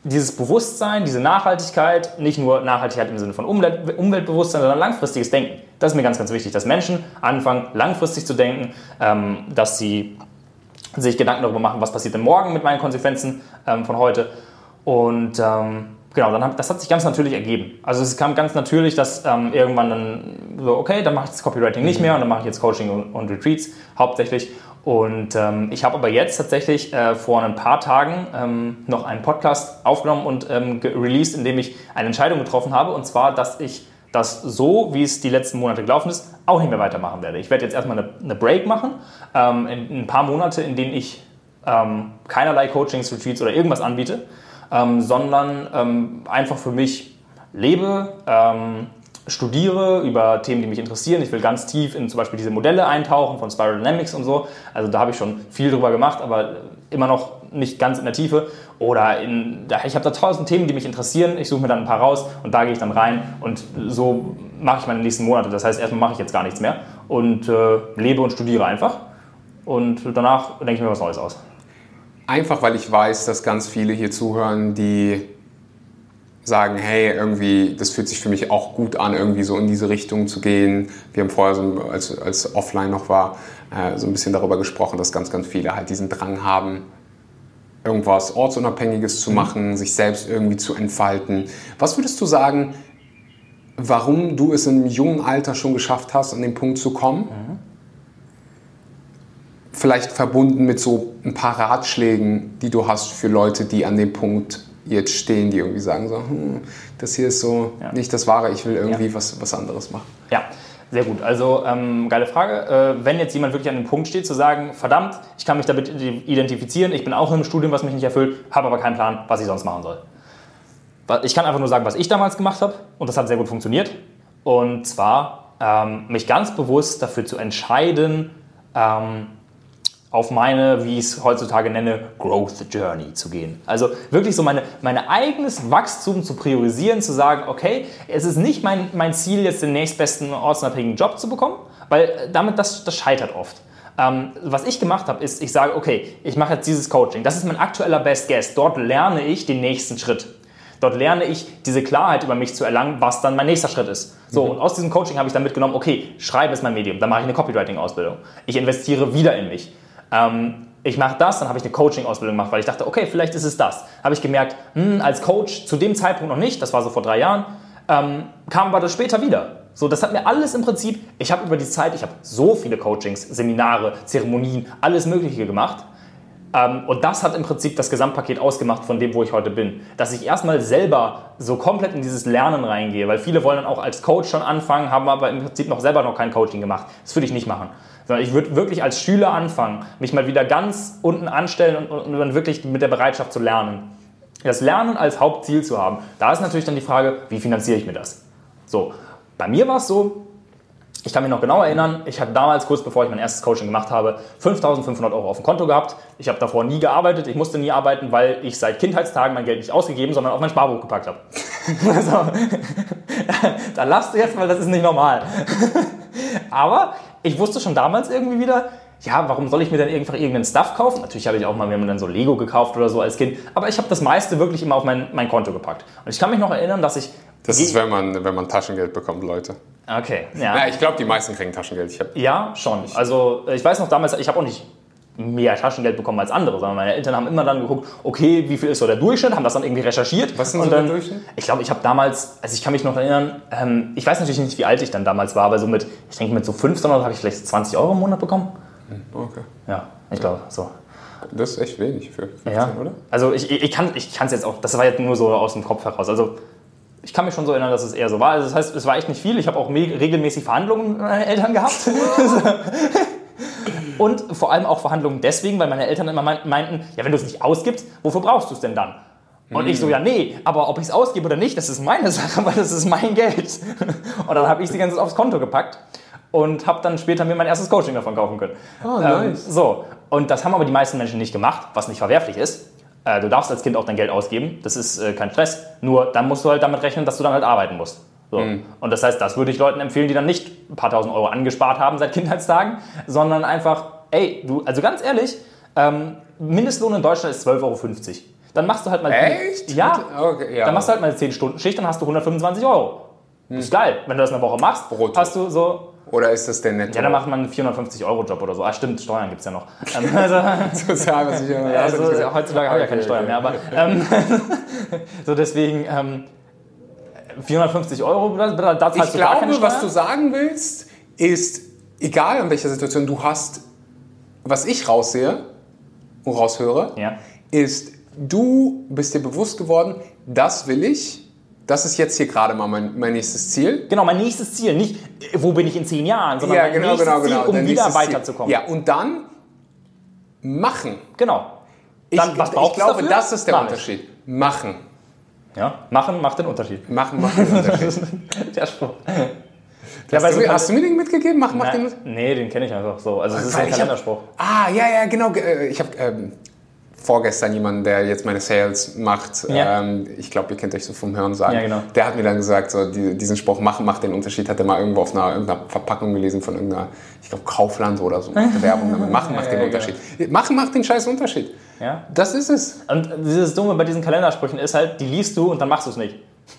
dieses Bewusstsein, diese Nachhaltigkeit, nicht nur Nachhaltigkeit im Sinne von Umwelt, Umweltbewusstsein, sondern langfristiges Denken. Das ist mir ganz, ganz wichtig, dass Menschen anfangen, langfristig zu denken, ähm, dass sie sich Gedanken darüber machen, was passiert denn morgen mit meinen Konsequenzen ähm, von heute. Und genau, dann hat, das hat sich ganz natürlich ergeben. Also es kam ganz natürlich, dass ähm, irgendwann dann so, okay, dann mache ich das Copywriting nicht mehr und dann mache ich jetzt Coaching und, und Retreats hauptsächlich. Und ähm, ich habe aber jetzt tatsächlich äh, vor ein paar Tagen ähm, noch einen Podcast aufgenommen und ähm, released, in dem ich eine Entscheidung getroffen habe. Und zwar, dass ich das so, wie es die letzten Monate gelaufen ist, auch nicht mehr weitermachen werde. Ich werde jetzt erstmal eine, eine Break machen, ähm, in, in, ein paar Monate, in denen ich ähm, keinerlei Coachings, Retreats oder irgendwas anbiete, ähm, sondern einfach für mich lebe, studiere über Themen, die mich interessieren. Ich will ganz tief in zum Beispiel diese Modelle eintauchen von Spiral Dynamics und so. Also da habe ich schon viel drüber gemacht, aber immer noch nicht ganz in der Tiefe. Oder in, ich habe da tausend Themen, die mich interessieren. Ich suche mir dann ein paar raus und da gehe ich dann rein und so mache ich meine nächsten Monate. Das heißt, erstmal mache ich jetzt gar nichts mehr und äh, lebe und studiere einfach. Und danach denke ich mir was Neues aus. Einfach weil ich weiß, dass ganz viele hier zuhören, die sagen, hey, irgendwie, das fühlt sich für mich auch gut an, irgendwie so in diese Richtung zu gehen. Wir haben vorher, so, als, als offline noch war, äh, so ein bisschen darüber gesprochen, dass ganz, ganz viele halt diesen Drang haben, irgendwas Ortsunabhängiges zu mhm. machen, sich selbst irgendwie zu entfalten. Was würdest du sagen, warum du es im jungen Alter schon geschafft hast, an den Punkt zu kommen? Mhm. Vielleicht verbunden mit so ein paar Ratschlägen, die du hast für Leute, die an dem Punkt jetzt stehen, die irgendwie sagen so, hm, das hier ist so ja. nicht das Wahre, ich will irgendwie ja. was, was anderes machen. Ja, sehr gut. Also ähm, geile Frage. Äh, wenn jetzt jemand wirklich an dem Punkt steht, zu sagen, verdammt, ich kann mich damit identifizieren, ich bin auch in einem Studium, was mich nicht erfüllt, habe aber keinen Plan, was ich sonst machen soll. Ich kann einfach nur sagen, was ich damals gemacht habe und das hat sehr gut funktioniert. Und zwar ähm, mich ganz bewusst dafür zu entscheiden, ähm, auf meine, wie ich es heutzutage nenne, Growth Journey zu gehen. Also wirklich so meine, mein eigenes Wachstum zu priorisieren, zu sagen, okay, es ist nicht mein, mein Ziel, jetzt den nächstbesten ortsunabhängigen Job zu bekommen, weil damit das, das scheitert oft. Ähm, was ich gemacht habe, ist, ich sage, okay, ich mache jetzt dieses Coaching. Das ist mein aktueller Best Guess. Dort lerne ich den nächsten Schritt. Dort lerne ich diese Klarheit über mich zu erlangen, was dann mein nächster Schritt ist. So, mhm. und aus diesem Coaching habe ich dann mitgenommen, okay, Schreiben ist mein Medium, dann mache ich eine Copywriting-Ausbildung. Ich investiere wieder in mich. Ähm, ich mache das, dann habe ich eine Coaching-Ausbildung gemacht, weil ich dachte, okay, vielleicht ist es das. Habe ich gemerkt, hm, als Coach zu dem Zeitpunkt noch nicht, das war so vor drei Jahren, ähm, kam aber das später wieder. So, das hat mir alles im Prinzip, ich habe über die Zeit, ich habe so viele Coachings, Seminare, Zeremonien, alles Mögliche gemacht. Ähm, und das hat im Prinzip das Gesamtpaket ausgemacht von dem, wo ich heute bin. Dass ich erstmal selber so komplett in dieses Lernen reingehe, weil viele wollen dann auch als Coach schon anfangen, haben aber im Prinzip noch selber noch kein Coaching gemacht. Das würde ich nicht machen sondern ich würde wirklich als Schüler anfangen, mich mal wieder ganz unten anstellen und, und, und dann wirklich mit der Bereitschaft zu lernen. Das Lernen als Hauptziel zu haben. Da ist natürlich dann die Frage, wie finanziere ich mir das? So, bei mir war es so, ich kann mich noch genau erinnern, ich hatte damals, kurz bevor ich mein erstes Coaching gemacht habe, 5.500 Euro auf dem Konto gehabt. Ich habe davor nie gearbeitet, ich musste nie arbeiten, weil ich seit Kindheitstagen mein Geld nicht ausgegeben, sondern auf mein Sparbuch gepackt habe. also, da lasst du jetzt mal, das ist nicht normal. Aber ich wusste schon damals irgendwie wieder, ja, warum soll ich mir dann einfach irgendeinen Stuff kaufen? Natürlich habe ich auch mal mir dann so Lego gekauft oder so als Kind, aber ich habe das meiste wirklich immer auf mein, mein Konto gepackt. Und ich kann mich noch erinnern, dass ich. Das ist, wenn man, wenn man Taschengeld bekommt, Leute. Okay, ja. ja ich glaube, die meisten kriegen Taschengeld. ja, schon. Also, ich weiß noch damals, ich habe auch nicht mehr Taschengeld bekommen als andere, sondern meine Eltern haben immer dann geguckt, okay, wie viel ist so der Durchschnitt, haben das dann irgendwie recherchiert. Was ist denn so der Durchschnitt? Ich glaube, ich habe damals, also ich kann mich noch erinnern, ähm, ich weiß natürlich nicht, wie alt ich dann damals war, aber so mit, ich denke mit so 15 Euro habe ich vielleicht 20 Euro im Monat bekommen. Hm, okay. Ja, ich glaube, so. Das ist echt wenig für 15, ja. oder? Also ich, ich kann es jetzt auch, das war jetzt nur so aus dem Kopf heraus. Also ich kann mich schon so erinnern, dass es eher so war. Also das heißt, es war echt nicht viel. Ich habe auch regelmäßig Verhandlungen mit meinen Eltern gehabt. Und vor allem auch Verhandlungen deswegen, weil meine Eltern immer meinten, ja, wenn du es nicht ausgibst, wofür brauchst du es denn dann? Und ich so, mhm. ja, nee, aber ob ich es ausgebe oder nicht, das ist meine Sache, weil das ist mein Geld. Und dann habe ich sie ganz aufs Konto gepackt und habe dann später mir mein erstes Coaching davon kaufen können. Oh, nice. Ähm, so, und das haben aber die meisten Menschen nicht gemacht, was nicht verwerflich ist. Äh, du darfst als Kind auch dein Geld ausgeben, das ist äh, kein Stress. Nur dann musst du halt damit rechnen, dass du dann halt arbeiten musst. So. Mhm. Und das heißt, das würde ich Leuten empfehlen, die dann nicht ein paar tausend Euro angespart haben seit Kindheitstagen, sondern einfach, ey, du, also ganz ehrlich, Ähm, Mindestlohn in Deutschland ist 12,50 Euro. Dann machst du halt mal. Echt? Ja. Okay, ja. Dann machst du halt mal eine 10-Stunden-Schicht, dann hast du 125 Euro. Das ist geil. Wenn du das eine Woche machst, Brutto. hast du so. Oder ist das der Netto? Ja, dann macht man einen 450-Euro-Job oder so. Ah, stimmt, Steuern gibt es ja noch. Ähm, also, Sozialversicherung. also, hast du nicht gesagt. heutzutage habe ich ja keine Steuern mehr, aber ähm, so deswegen ähm, 450 Euro, da, da zahlst Ich du gar keine glaube, was du sagen willst, ist, egal in welcher Situation du hast, was ich raussehe und raushöre, Ja. ist, du bist dir bewusst geworden, das will ich, das ist jetzt hier gerade mal mein, mein nächstes Ziel. Genau, mein nächstes Ziel. Nicht, äh, wo bin ich in zehn Jahren, sondern Ja, mein genau, nächstes genau, Ziel, genau. um dein wieder weiterzukommen. Ja, und dann machen. Genau. Ich, Dann, was braucht ich glaube, dafür? das ist der nicht. Unterschied. Machen. Ja, machen macht den Unterschied. Machen macht den Unterschied. Der Spruch. hast, weil so du, hast du mir den mitgegeben? Machen macht den Unterschied? nee, den kenne ich einfach so. Also, es ist ein ich hab- Kalenderspruch. Ah, ja, ja, genau. äh, Ich habe ähm, vorgestern jemanden, der jetzt meine Sales macht. Ja. Ähm, ich glaube, ihr kennt euch so vom Hören sagen. Ja, genau. Der hat mir dann gesagt, so, die, diesen Spruch machen macht den Unterschied. Hat er mal irgendwo auf einer, irgendeiner Verpackung gelesen von irgendeiner, ich glaube, Kaufland oder so. Werbung damit. Machen macht den ja, Unterschied. Machen macht den scheiß Unterschied. Ja. Das ist es. Und dieses Dumme bei diesen Kalendersprüchen ist halt, die liest du und dann machst du es nicht.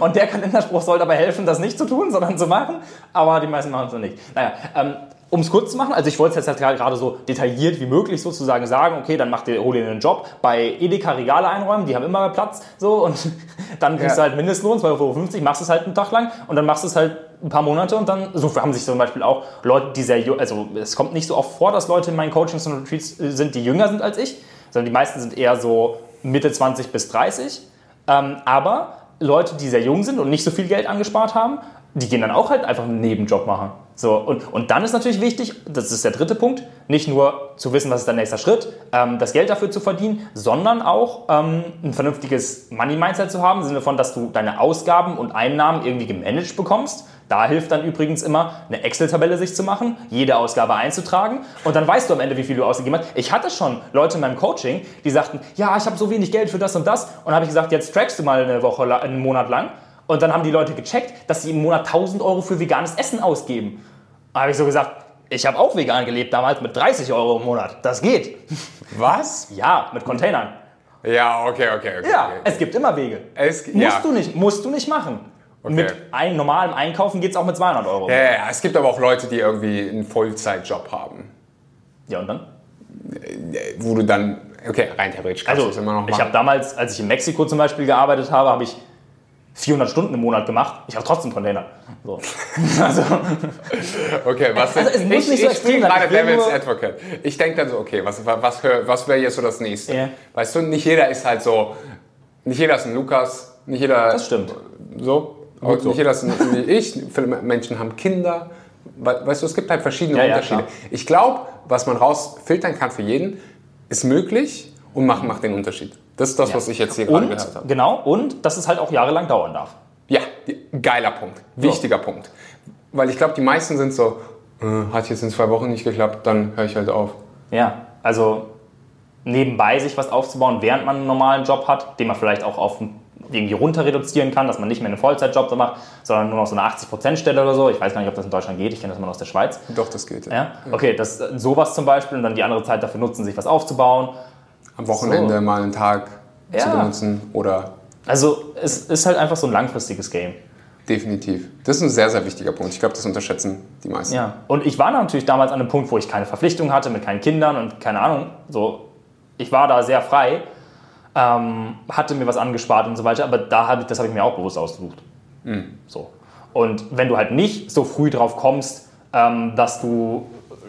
und der Kalenderspruch soll dabei helfen, das nicht zu tun, sondern zu machen. Aber die meisten machen es nicht. Naja, ähm, um es kurz zu machen, also ich wollte es jetzt halt gerade so detailliert wie möglich sozusagen sagen, okay, dann mach dir, hol dir einen Job bei Edeka Regale einräumen, die haben immer Platz, so und dann kriegst du Ja. halt Mindestlohn, 12,50 Euro, machst es halt einen Tag lang und dann machst du es halt ein paar Monate und dann, so haben sich zum Beispiel auch Leute, die sehr, also es kommt nicht so oft vor, dass Leute in meinen Coachings und Retreats äh, sind, die jünger sind als ich, sondern die meisten sind eher so Mitte 20 bis 30. Ähm, aber Leute, die sehr jung sind und nicht so viel Geld angespart haben, die gehen dann auch halt einfach einen Nebenjob machen. So, und, und dann ist natürlich wichtig, das ist der dritte Punkt, nicht nur zu wissen, was ist der nächste Schritt, ähm, das Geld dafür zu verdienen, sondern auch ähm, ein vernünftiges Money-Mindset zu haben, im Sinne von, dass du deine Ausgaben und Einnahmen irgendwie gemanagt bekommst. Da hilft dann übrigens immer, eine Excel-Tabelle sich zu machen, jede Ausgabe einzutragen und dann weißt du am Ende, wie viel du ausgegeben hast. Ich hatte schon Leute in meinem Coaching, die sagten, ja, ich habe so wenig Geld für das und das. Und habe ich gesagt, jetzt trackst du mal eine Woche, einen Monat lang. Und dann haben die Leute gecheckt, dass sie im Monat 1000 Euro für veganes Essen ausgeben. Da habe ich so gesagt, ich habe auch vegan gelebt damals mit 30 Euro im Monat. Das geht. Was? Ja, mit Containern. Ja, okay, okay, okay. Ja, okay. es gibt immer Wege. Es, Musst ja. du nicht, musst du nicht machen. Okay. Mit einem normalen Einkaufen geht es auch mit 200 Euro. Ja, ja, es gibt aber auch Leute, die irgendwie einen Vollzeitjob haben. Ja, und dann? Wo du dann, okay, rein theoretisch kannst Also, du es immer noch ich machen. habe damals, als ich in Mexiko zum Beispiel gearbeitet habe, habe ich 400 Stunden im Monat gemacht. Ich habe trotzdem Container. So. Also, Okay, was Also, es muss ich, nicht so ich sein. gerade Ich Devil's Advocate. Ich denke dann so, okay, was, was, was wäre jetzt so das nächste? Ja. Weißt du, nicht jeder ist halt so, nicht jeder ist ein Lukas, nicht jeder das stimmt. so, und so. ein, wie ich. Viele Menschen haben Kinder. We- Weißt du, es gibt halt verschiedene Ja, ja, Unterschiede. klar. ich glaube, was man rausfiltern kann für jeden, ist möglich und machen macht den Unterschied. Das ist das, was ich jetzt hier gerade Und, gehört habe. genau, und dass es halt auch jahrelang dauern darf. Ja, geiler Punkt. Wichtiger Punkt. Weil ich glaube, die meisten sind so, äh, hat jetzt in zwei Wochen nicht geklappt, dann höre ich halt auf. Ja, also nebenbei sich was aufzubauen, während man einen normalen Job hat, den man vielleicht auch auf irgendwie runter reduzieren kann, dass man nicht mehr einen Vollzeitjob so macht, sondern nur noch so eine 80%-Stelle oder so. Ich weiß gar nicht, ob das in Deutschland geht, ich kenne das immer aus der Schweiz. Doch, das geht. Ja? Okay, das, sowas zum Beispiel und dann die andere Zeit dafür nutzen, sich was aufzubauen. Am Wochenende So. mal einen Tag zu Ja. benutzen oder Also es ist halt einfach so ein langfristiges Game. definitiv. Das ist ein sehr, sehr wichtiger Punkt. Ich glaube, das unterschätzen die meisten. Ja. Und ich war natürlich damals an einem Punkt, wo ich keine Verpflichtung hatte mit keinen Kindern und keine Ahnung. So, ich war da sehr frei, ähm, hatte mir was angespart und so weiter, aber da hab ich, das habe ich mir auch bewusst ausgesucht. So. Und wenn du halt nicht so früh drauf kommst, ähm, dass du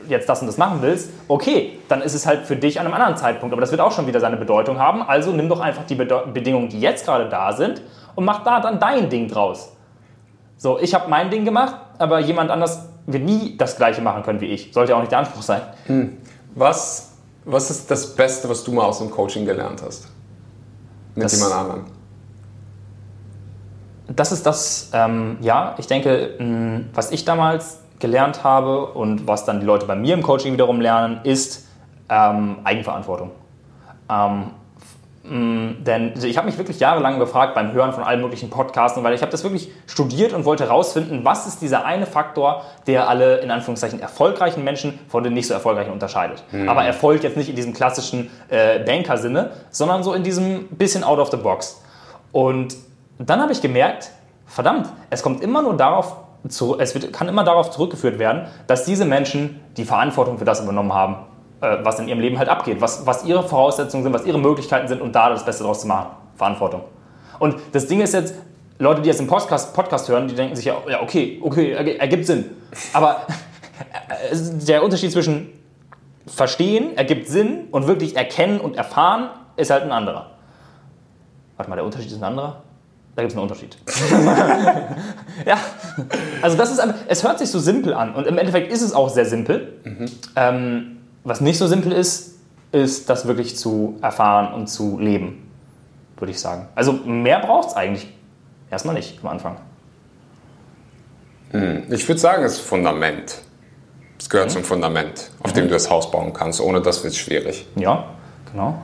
jetzt das und das machen willst, okay, dann ist es halt für dich an einem anderen Zeitpunkt. Aber das wird auch schon wieder seine Bedeutung haben. Also nimm doch einfach die Bedeu Bedingungen, die jetzt gerade da sind und mach da dann dein Ding draus. So, ich habe mein Ding gemacht, aber jemand anders wird nie das Gleiche machen können wie ich. Sollte ja auch nicht der Anspruch sein. Was, was ist das Beste, was du mal aus dem Coaching gelernt hast? Mit Das- jemand anderem. Das ist das, ähm, ja, ich denke, mh, was ich damals gelernt habe und was dann die Leute bei mir im Coaching wiederum lernen, ist ähm, Eigenverantwortung. Ähm, Denn ich habe mich wirklich jahrelang gefragt beim Hören von allen möglichen Podcasts, weil ich habe das wirklich studiert und wollte herausfinden, was ist dieser eine Faktor, der alle in Anführungszeichen erfolgreichen Menschen von den nicht so erfolgreichen unterscheidet. Aber Erfolg jetzt nicht in diesem klassischen äh, Banker-Sinne, sondern so in diesem bisschen out of the box. Und dann habe ich gemerkt, verdammt, es kommt immer nur darauf zu, es wird, kann immer darauf zurückgeführt werden, dass diese Menschen die Verantwortung für das übernommen haben, äh, was in ihrem Leben halt abgeht, was, was ihre Voraussetzungen sind, was ihre Möglichkeiten sind und da das Beste draus zu machen. Verantwortung. Und das Ding ist jetzt, Leute, die jetzt im Podcast, Podcast hören, die denken sich ja, ja okay, okay, erg- ergibt Sinn. Aber der Unterschied zwischen verstehen, ergibt Sinn und wirklich erkennen und erfahren ist halt ein anderer. Warte mal, der Unterschied ist ein anderer? Da gibt es einen Unterschied. ja, also das ist es hört sich so simpel an und im Endeffekt ist es auch sehr simpel. Ähm, was nicht so simpel ist, ist das wirklich zu erfahren und zu leben, würde ich sagen. Also mehr braucht es eigentlich erstmal nicht am Anfang. Ich würde sagen, es ist Fundament. Es gehört zum Fundament, auf dem du das Haus bauen kannst. Ohne das wird es schwierig. Ja, genau.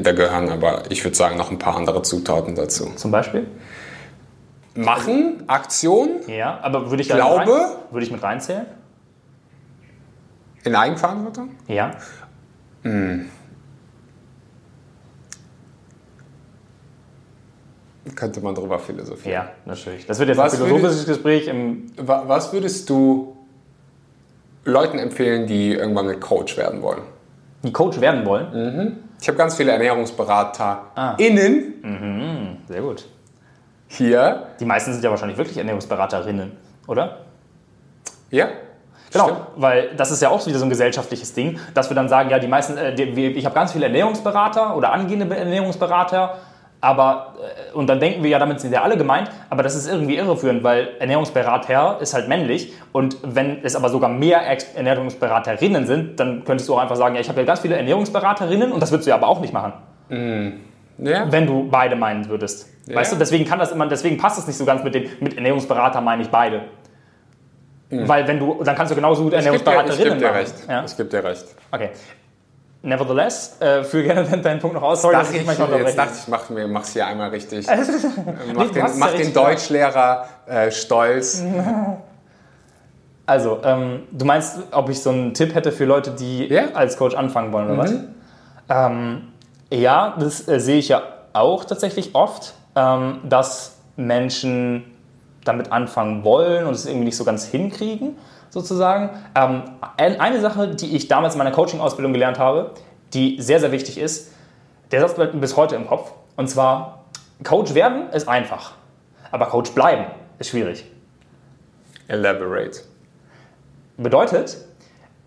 Da gehören aber, ich würde sagen, noch ein paar andere Zutaten dazu. Zum Beispiel. Machen, Aktion Ja, aber würde ich Glaube? Rein, würde ich mit reinzählen? In Eigenverantwortung. Ja. Könnte man drüber philosophieren. Ja, natürlich. Das wird jetzt Was ein philosophisches Gespräch im. Wa- Was würdest du Leuten empfehlen, die irgendwann mit Coach werden wollen? Die Coach werden wollen. Ich habe ganz viele Ernährungsberater Ah. innen Sehr gut. hier. Die meisten sind ja wahrscheinlich wirklich Ernährungsberaterinnen, oder? Ja, Genau, Stimmt. weil das ist ja auch wieder so ein gesellschaftliches Ding, dass wir dann sagen, ja, die meisten, äh, die, ich habe ganz viele Ernährungsberater oder angehende Ernährungsberater, aber, äh, und dann denken wir ja, damit sind ja alle gemeint, aber das ist irgendwie irreführend, weil Ernährungsberater ist halt männlich und wenn es aber sogar mehr Ex Ernährungsberaterinnen sind, dann könntest du auch einfach sagen, ja, ich habe ja ganz viele Ernährungsberaterinnen und das würdest du ja aber auch nicht machen, Ja. wenn du beide meinen würdest. Ja. Weißt du, deswegen kann das immer, deswegen passt es nicht so ganz mit dem, mit Ernährungsberater meine ich beide. Weil wenn du, dann kannst du genauso gut Ernährungsberaterinnen machen. recht. Ja? Ich gebe dir recht. Okay. Nevertheless, äh, führe gerne deinen- Punkt noch aus. Sorry, dass ich ich, manchmal jetzt dachte ich, mach mach's hier einmal richtig. Nee, mach du den, es ja mach den Deutschlehrer äh, stolz. Also, ähm, du meinst, ob ich so einen Tipp hätte für Leute, die Ja. als Coach anfangen wollen, oder was? Ähm, ja, das äh, sehe ich ja auch tatsächlich oft, ähm, dass Menschen damit anfangen wollen und es irgendwie nicht so ganz hinkriegen, sozusagen. Ähm, ein- eine Sache, die ich damals in meiner Coaching-Ausbildung gelernt habe, die sehr, sehr wichtig ist, der Satz bleibt mir bis heute im Kopf. Und zwar, Coach werden ist einfach, aber Coach bleiben ist schwierig. Elaborate. Bedeutet,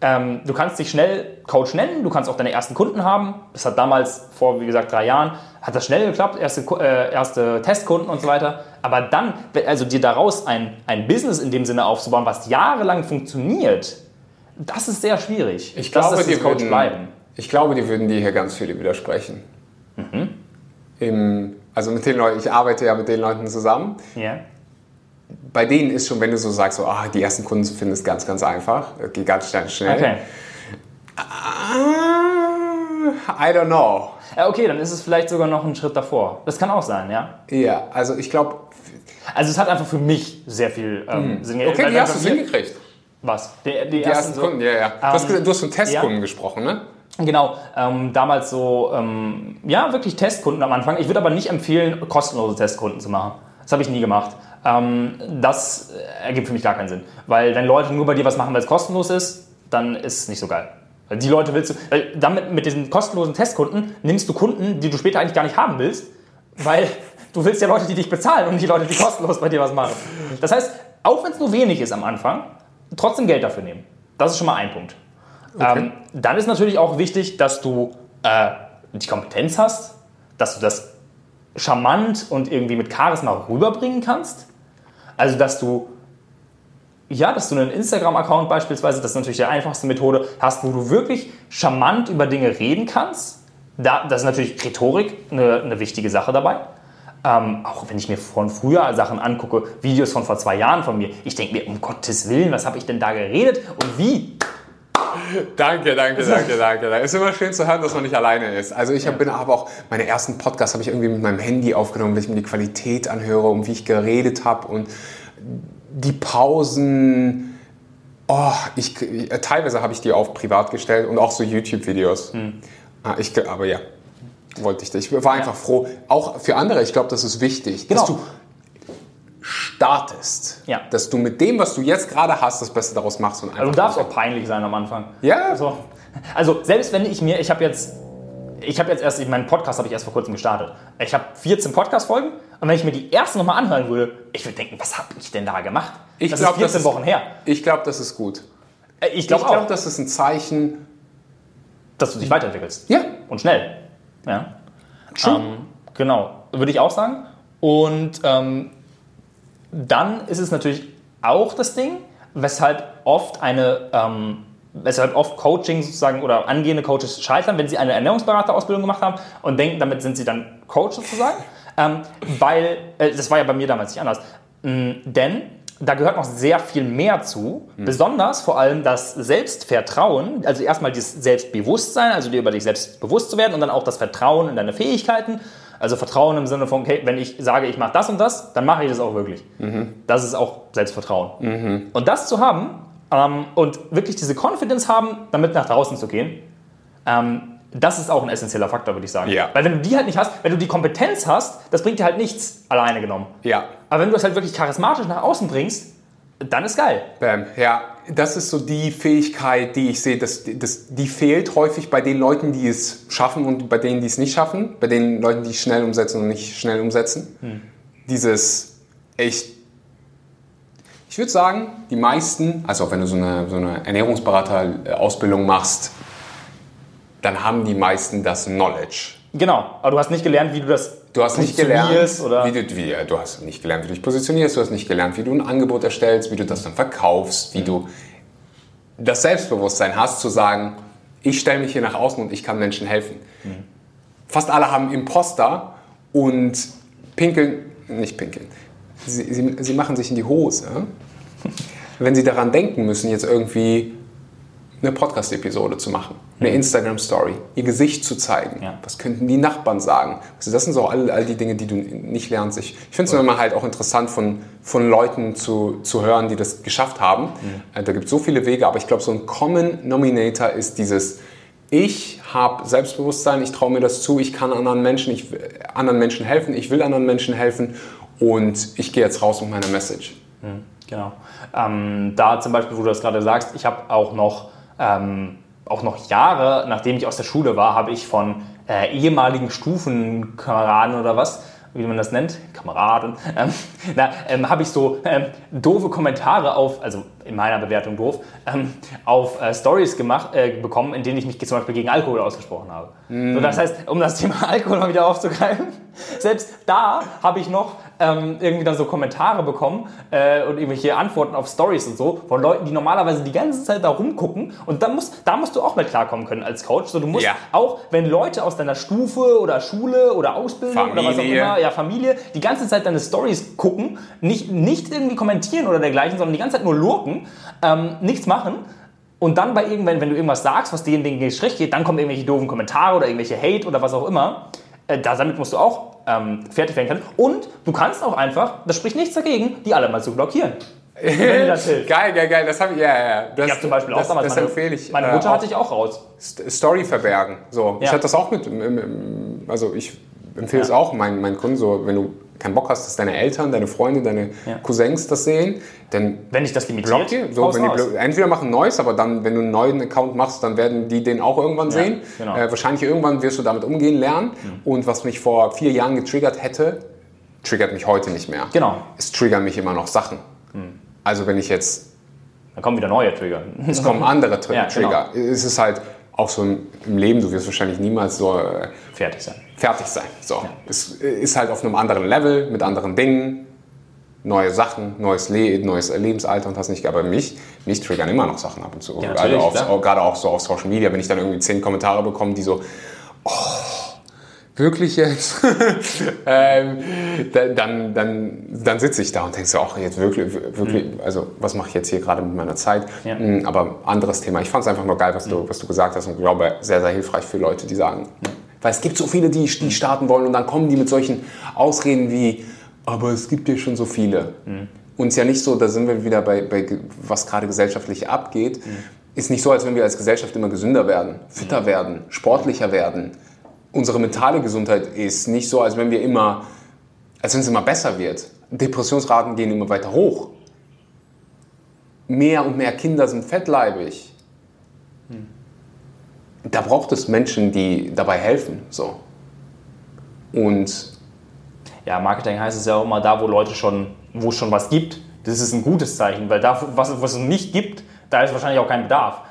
ähm, du kannst dich schnell Coach nennen, du kannst auch deine ersten Kunden haben. Das hat damals, vor wie gesagt drei Jahren, hat das schnell geklappt, erste, äh, erste Testkunden und so weiter. Aber dann, also dir daraus ein, ein Business in dem Sinne aufzubauen, was jahrelang funktioniert, das ist sehr schwierig. Ich das glaube, die Coach würden, bleiben. Ich glaube, die würden dir hier ganz viele widersprechen. Mhm. Im, also mit den Leuten, ich arbeite ja mit den Leuten zusammen. Ja. Bei denen ist schon, wenn du so sagst, so, ah, die ersten Kunden zu finden, ist ganz, ganz einfach. Geht ganz schnell. Okay. I don't know. Ja, okay, dann ist es vielleicht sogar noch ein Schritt davor. Das kann auch sein, ja. Ja, also ich glaube, Also es hat einfach für mich sehr viel ähm, Sinn okay, wie hast du es hingekriegt? Was? Die, die, Die ersten so- Kunden, ja, ja. Du hast, Ähm, gesagt, du hast von Testkunden ja. gesprochen, ne? Genau, ähm, damals so, ähm, ja, wirklich Testkunden am Anfang. Ich würde aber nicht empfehlen, kostenlose Testkunden zu machen. Das habe ich nie gemacht. Ähm, das äh, ergibt für mich gar keinen Sinn. Weil wenn Leute nur bei dir was machen, weil es kostenlos ist, dann ist es nicht so geil. Weil die Leute willst du, weil damit mit diesen kostenlosen Testkunden nimmst du Kunden, die du später eigentlich gar nicht haben willst, weil du willst ja Leute, die dich bezahlen und die Leute, die kostenlos bei dir was machen. Das heißt, auch wenn es nur wenig ist am Anfang, trotzdem Geld dafür nehmen. Das ist schon mal ein Punkt. Ähm, dann ist natürlich auch wichtig, dass du äh, die Kompetenz hast, dass du das charmant und irgendwie mit Charisma rüberbringen kannst. Also, dass du, ja, dass du einen Instagram-Account beispielsweise, das ist natürlich die einfachste Methode, hast, wo du wirklich charmant über Dinge reden kannst. Da, das ist natürlich Rhetorik eine, eine wichtige Sache dabei. Ähm, auch wenn ich mir von früher Sachen angucke, Videos von vor zwei Jahren von mir, ich denke mir, um Gottes Willen, was habe ich denn da geredet und wie? Danke, danke, danke, danke. Es ist immer schön zu hören, dass man nicht alleine ist. Also ich hab, bin aber auch, meine ersten Podcasts habe ich irgendwie mit meinem Handy aufgenommen, wenn ich mir die Qualität anhöre und wie ich geredet habe und die Pausen. Oh, ich, teilweise habe ich die auf privat gestellt und auch so YouTube-Videos. Ah, ich, aber ja, wollte ich. Ich war einfach froh. Auch für andere, ich glaube, das ist wichtig, dass Genau. du startest. Ja. Dass du mit dem, was du jetzt gerade hast, das Beste daraus machst. Und einfach Also du darfst auch peinlich sein am Anfang. Ja. Also, also selbst wenn ich mir, ich habe jetzt, ich habe jetzt erst, meinen Podcast habe ich erst vor kurzem gestartet. Ich habe 14 Podcast-Folgen und wenn ich mir die ersten nochmal anhören würde, ich würde denken, was habe ich denn da gemacht? Ich das glaub, ist 14 das ist- Wochen her. Ich glaube, das ist gut. Äh, Ich glaube auch, das ist ein Zeichen. dass du dich weiterentwickelst. Ja. Und schnell. Ja. Ähm, genau, würde ich auch sagen. Und ähm, dann ist es natürlich auch das Ding, weshalb oft eine, ähm, weshalb oft Coaching sozusagen oder angehende Coaches scheitern, wenn sie eine Ernährungsberaterausbildung gemacht haben und denken, damit sind sie dann Coach sozusagen. Ähm, weil, äh, das war ja bei mir damals nicht anders. Mm, denn da gehört noch sehr viel mehr zu, besonders vor allem das Selbstvertrauen, also erstmal das Selbstbewusstsein, also dir über dich selbst bewusst zu werden und dann auch das Vertrauen in deine Fähigkeiten. Also Vertrauen im Sinne von, okay, wenn ich sage, ich mache das und das, dann mache ich das auch wirklich. Das ist auch Selbstvertrauen. Und das zu haben ähm, und wirklich diese Confidence haben, damit nach draußen zu gehen, ähm, das ist auch ein essentieller Faktor, würde ich sagen. Ja. Weil wenn du die halt nicht hast, wenn du die Kompetenz hast, das bringt dir halt nichts alleine genommen. Ja. Aber wenn du das halt wirklich charismatisch nach außen bringst, dann ist geil. Bam. Ja, das ist so die Fähigkeit, die ich sehe, das, das, die fehlt häufig bei den Leuten, die es schaffen und bei denen, die es nicht schaffen, bei den Leuten, die es schnell umsetzen und nicht schnell umsetzen. Dieses echt. Ich würde sagen, die meisten, also auch wenn du so eine, so eine Ernährungsberater-Ausbildung machst, dann haben die meisten das Knowledge. Genau. Aber du hast nicht gelernt, wie du das Du hast nicht gelernt, positionierst oder wie du, wie, du hast nicht gelernt, wie du dich positionierst, du hast nicht gelernt, wie du ein Angebot erstellst, wie du das dann verkaufst, wie du das Selbstbewusstsein hast, zu sagen, ich stelle mich hier nach außen und ich kann Menschen helfen. Fast alle haben Imposter und pinkeln, nicht pinkeln, sie, sie, sie machen sich in die Hose, wenn sie daran denken müssen, jetzt irgendwie eine Podcast-Episode zu machen, eine Instagram-Story, ihr Gesicht zu zeigen. Ja. Was könnten die Nachbarn sagen? Also das sind so all, all die Dinge, die du nicht lernst. Ich, ich finde es immer halt auch interessant, von, von Leuten zu, zu hören, die das geschafft haben. Äh, Da gibt es so viele Wege, aber ich glaube, so ein Common Nominator ist dieses, ich habe Selbstbewusstsein, ich traue mir das zu, ich kann anderen Menschen, ich, anderen Menschen helfen, ich will anderen Menschen helfen und ich gehe jetzt raus mit meiner Message. Genau. Ähm, da zum Beispiel, wo du das gerade sagst, ich habe auch noch, ähm, auch noch Jahre, nachdem ich aus der Schule war, habe ich von äh, ehemaligen Stufenkameraden oder was, wie man das nennt, Kameraden, ähm, na, ähm, habe ich so ähm, doofe Kommentare auf, also in meiner Bewertung doof, ähm, auf äh, Stories gemacht, äh, bekommen, in denen ich mich zum Beispiel gegen Alkohol ausgesprochen habe. So, das heißt, um das Thema Alkohol mal wieder aufzugreifen, selbst da habe ich noch ähm, irgendwie dann so Kommentare bekommen äh, und irgendwelche Antworten auf Stories und so von Leuten, die normalerweise die ganze Zeit da rumgucken. Und da musst, da musst du auch mit klarkommen können als Coach. So, du musst Ja. auch, wenn Leute aus deiner Stufe oder Schule oder Ausbildung oder was auch Familie. immer, ja, Familie, die ganze Zeit deine Stories gucken, nicht, nicht irgendwie kommentieren oder dergleichen, sondern die ganze Zeit nur lurken, ähm, nichts machen. Und dann bei irgendwann, wenn du irgendwas sagst, was denen gegen den Strich geht, dann kommen irgendwelche doofen Kommentare oder irgendwelche Hate oder was auch immer. Äh, da, damit musst du auch ähm, fertig werden können. Und du kannst auch einfach, das spricht nichts dagegen, die alle mal zu blockieren. Geil, geil, geil. Das habe ich, ja, ja. Das, Ich habe zum Beispiel auch das, damals, das meine, empfehle ich. meine äh, Mutter auch. hatte ich auch raus. St- Story verbergen. So, ich Ja. hatte das auch mit, also ich empfehle es Ja. auch meinen, meinen Kunden so, wenn du keinen Bock hast, dass deine Eltern, deine Freunde, deine Ja. Cousins das sehen, dann Wenn dich das limitiert, dir. So, entweder machen neues, aber dann, wenn du einen neuen Account machst, dann werden die den auch irgendwann sehen. genau. Äh, wahrscheinlich irgendwann wirst du damit umgehen lernen. Mhm. Und was mich vor vier Jahren getriggert hätte, triggert mich heute nicht mehr. Genau. Es triggern mich immer noch Sachen. Mhm. Also wenn ich jetzt Dann kommen wieder neue Trigger. es kommen andere Tr Ja, genau. Trigger. Es ist halt auch so im, Leben, du wirst wahrscheinlich niemals so äh, Fertig sein. fertig sein. So. Es ist halt auf einem anderen Level, mit anderen Dingen, neue Sachen, neues, Le neues Lebensalter und hast nicht, aber mich, mich triggern immer noch Sachen ab und zu. Ja, natürlich, auf, gerade auch so auf Social Media, wenn ich dann irgendwie zehn Kommentare bekomme, die so, oh, wirklich jetzt? ähm, da- dann, dann, dann sitze ich da und denke so, ach, jetzt wirklich, wirklich, also was mache ich jetzt hier gerade mit meiner Zeit? Ja. Mm, Aber anderes Thema. Ich fand es einfach nur geil, was du, was du gesagt hast und glaube, sehr, sehr hilfreich für Leute, die sagen, weil es gibt so viele, die, die starten wollen und dann kommen die mit solchen Ausreden wie, aber es gibt ja schon so viele. Und es ist ja nicht so, da sind wir wieder bei, bei was gerade gesellschaftlich abgeht, ist nicht so, als wenn wir als Gesellschaft immer gesünder werden, fitter werden, sportlicher werden. Unsere mentale Gesundheit ist nicht so, als wenn wir immer, als wenn es immer besser wird. Depressionsraten gehen immer weiter hoch. Mehr und mehr Kinder sind fettleibig. Da braucht es Menschen, die dabei helfen. So. Und Ja, Marketing heißt es ja auch immer, da wo Leute schon, wo es schon was gibt, das ist ein gutes Zeichen, weil da, was, was es nicht gibt, da ist wahrscheinlich auch kein Bedarf.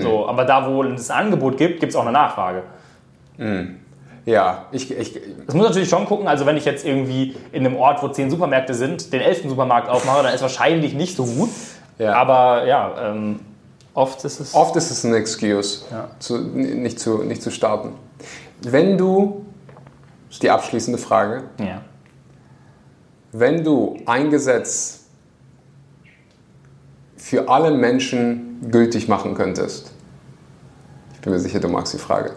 So, aber da, wo es ein Angebot gibt, gibt es auch eine Nachfrage. Ja, ich, ich, Das muss natürlich schon gucken, also wenn ich jetzt irgendwie in einem Ort, wo zehn Supermärkte sind, den elften Supermarkt aufmache, dann ist wahrscheinlich nicht so gut. Ja. Aber ja, ähm, oft ist es. Oft ist es ein Excuse, Ja. zu, nicht, zu, nicht zu starten. Wenn du, das ist die abschließende Frage, Ja. wenn du ein Gesetz für alle Menschen gültig machen könntest, ich bin mir sicher, du magst die Frage,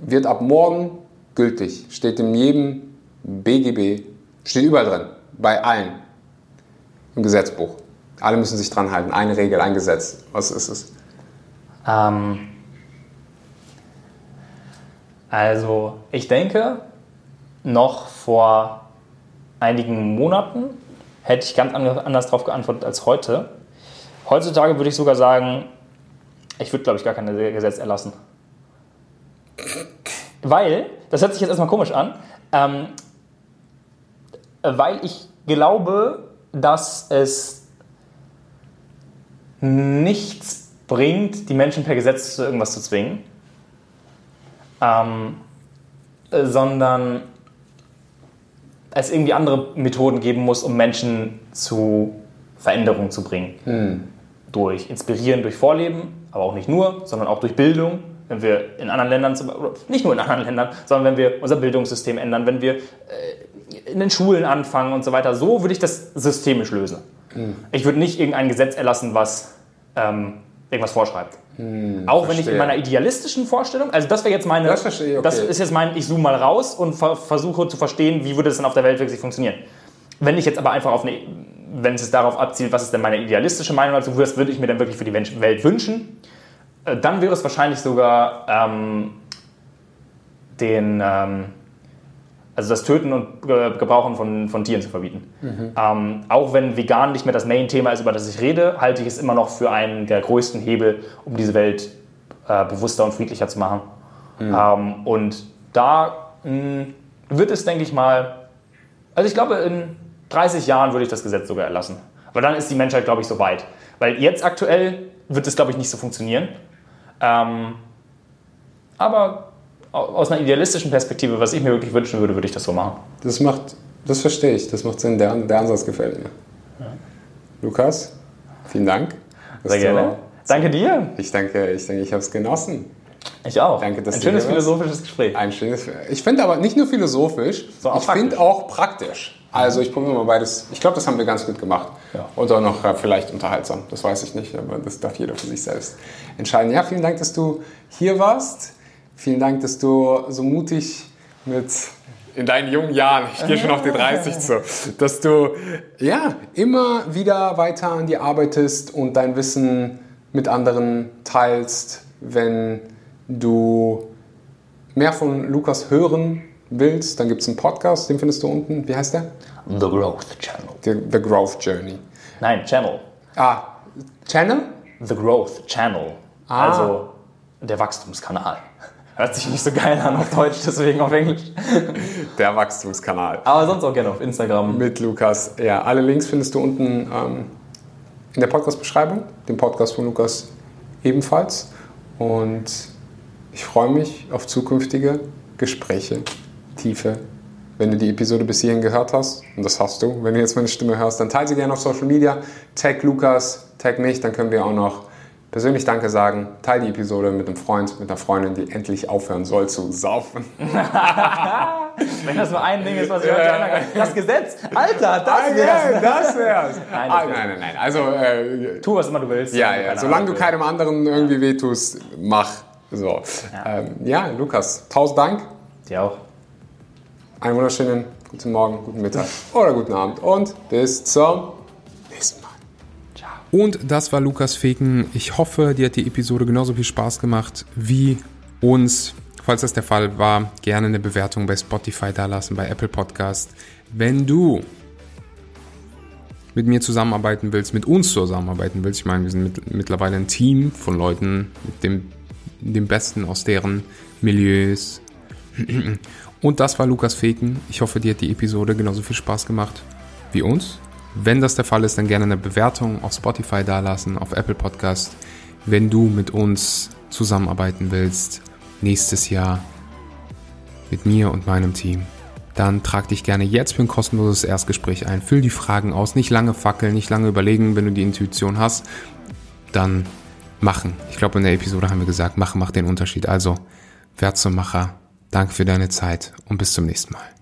wird ab morgen gültig, steht in jedem BGB, steht überall drin, bei allen im Gesetzbuch. Alle müssen sich dran halten, eine Regel, ein Gesetz. Was ist es? Ähm, also, ich denke, noch vor einigen Monaten hätte ich ganz an- anders darauf geantwortet als heute. Heutzutage würde ich sogar sagen, ich würde, glaube ich, gar kein Gesetz erlassen. Weil, das hört sich jetzt erstmal komisch an, ähm, weil ich glaube, dass es nichts bringt, die Menschen per Gesetz zu irgendwas zu zwingen, ähm, äh, sondern es irgendwie andere Methoden geben muss, um Menschen zu Veränderungen zu bringen. Durch Inspirieren, durch Vorleben, aber auch nicht nur, sondern auch durch Bildung. Wenn wir in anderen Ländern, nicht nur in anderen Ländern, sondern wenn wir unser Bildungssystem ändern, wenn wir äh, in den Schulen anfangen und so weiter. So würde ich das systemisch lösen. Ich würde nicht irgendein Gesetz erlassen, was ähm, irgendwas vorschreibt. Auch wenn ich verstehe. in meiner idealistischen Vorstellung, also das wäre jetzt meine, Das verstehe ich, okay. das ist jetzt mein, ich zoome mal raus und ver versuche zu verstehen, wie würde das dann auf der Welt wirklich funktionieren. Wenn ich jetzt aber einfach auf eine, wenn es darauf abzielt, was ist denn meine idealistische Meinung dazu, was würde ich mir dann wirklich für die Welt wünschen, dann wäre es wahrscheinlich sogar ähm, den, ähm, also das Töten und Ge- Gebrauchen von, von Tieren zu verbieten. Ähm, auch wenn vegan nicht mehr das Main-Thema ist, über das ich rede, halte ich es immer noch für einen der größten Hebel, um diese Welt äh, bewusster und friedlicher zu machen. Ähm, und da mh, wird es, denke ich mal, also ich glaube, in 30 Jahren würde ich das Gesetz sogar erlassen. Aber dann ist die Menschheit, glaube ich, so weit. Weil jetzt aktuell wird es, glaube ich, nicht so funktionieren. Ähm, aber au- aus einer idealistischen Perspektive, was ich mir wirklich wünschen würde, würde ich das so machen. Das macht, das verstehe ich, das macht Sinn. Der, der Ansatz gefällt mir. Lukas, vielen Dank. Sehr gerne. Danke dir. Ich denke, ich, denke, ich habe es genossen. Ich auch. Danke, dass Ein schönes philosophisches Gespräch. Ein schönes. Ich finde aber nicht nur philosophisch, So, ich finde auch praktisch. Also ich probiere mal beides. Ich glaube, das haben wir ganz gut gemacht. Ja. Und auch noch äh, vielleicht unterhaltsam. Das weiß ich nicht, aber das darf jeder für sich selbst entscheiden. Ja, vielen Dank, dass du hier warst. Vielen Dank, dass du so mutig mit in deinen jungen Jahren, ich gehe schon auf die 30 zu, dass du ja immer wieder weiter an dir arbeitest und dein Wissen mit anderen teilst, wenn du mehr von Lukas hören willst, dann gibt es einen Podcast, den findest du unten. Wie heißt der? The Growth Channel. The, The Growth Journey. Nein, Channel. Ah, Channel? The Growth Channel. Ah. Also der Wachstumskanal. Hört sich nicht so geil an auf Deutsch, deswegen auf Englisch. Der Wachstumskanal. Aber sonst auch gerne auf Instagram. Mit Lukas. Ja, alle Links findest du unten ähm, in der Podcast-Beschreibung, dem Podcast von Lukas ebenfalls. Und ich freue mich auf zukünftige Gespräche, tiefe. Wenn du die Episode bis hierhin gehört hast, und das hast du, wenn du jetzt meine Stimme hörst, dann teile sie gerne auf Social Media, tag Lukas, tag mich, dann können wir auch noch persönlich Danke sagen. Teil die Episode mit einem Freund, mit einer Freundin, die endlich aufhören soll zu saufen. Wenn das nur ein Ding ist, was ich heute ändern kann. Das Gesetz, Alter, das Ah, wär's. das wär's. Nein, ah, das nein, nein, nein. Also, äh, Tu, was immer du willst. ja, ja. Solange du keinem anderen irgendwie wehtust, mach. So. Ja, ähm, ja Lukas, tausend Dank. Dir auch. Einen wunderschönen guten Morgen, guten Mittag oder guten Abend und bis zum nächsten Mal. Und das war Lukas Feken. Ich hoffe, dir hat die Episode genauso viel Spaß gemacht wie uns. Falls das der Fall war, gerne eine Bewertung bei Spotify dalassen, bei Apple Podcast. Wenn du mit mir zusammenarbeiten willst, mit uns zusammenarbeiten willst, ich meine, wir sind mit, mittlerweile ein Team von Leuten mit dem, dem Besten aus deren Milieus. Und das war Lukas Feken. Ich hoffe, dir hat die Episode genauso viel Spaß gemacht wie uns. Wenn das der Fall ist, dann gerne eine Bewertung auf Spotify dalassen, auf Apple Podcast. Wenn du mit uns zusammenarbeiten willst, nächstes Jahr mit mir und meinem Team, dann trag dich gerne jetzt für ein kostenloses Erstgespräch ein. Füll die Fragen aus, nicht lange fackeln, nicht lange überlegen, wenn du die Intuition hast, dann machen. Ich glaube, in der Episode haben wir gesagt, machen macht den Unterschied. Also, werd zum Macher. Danke für deine Zeit und bis zum nächsten Mal.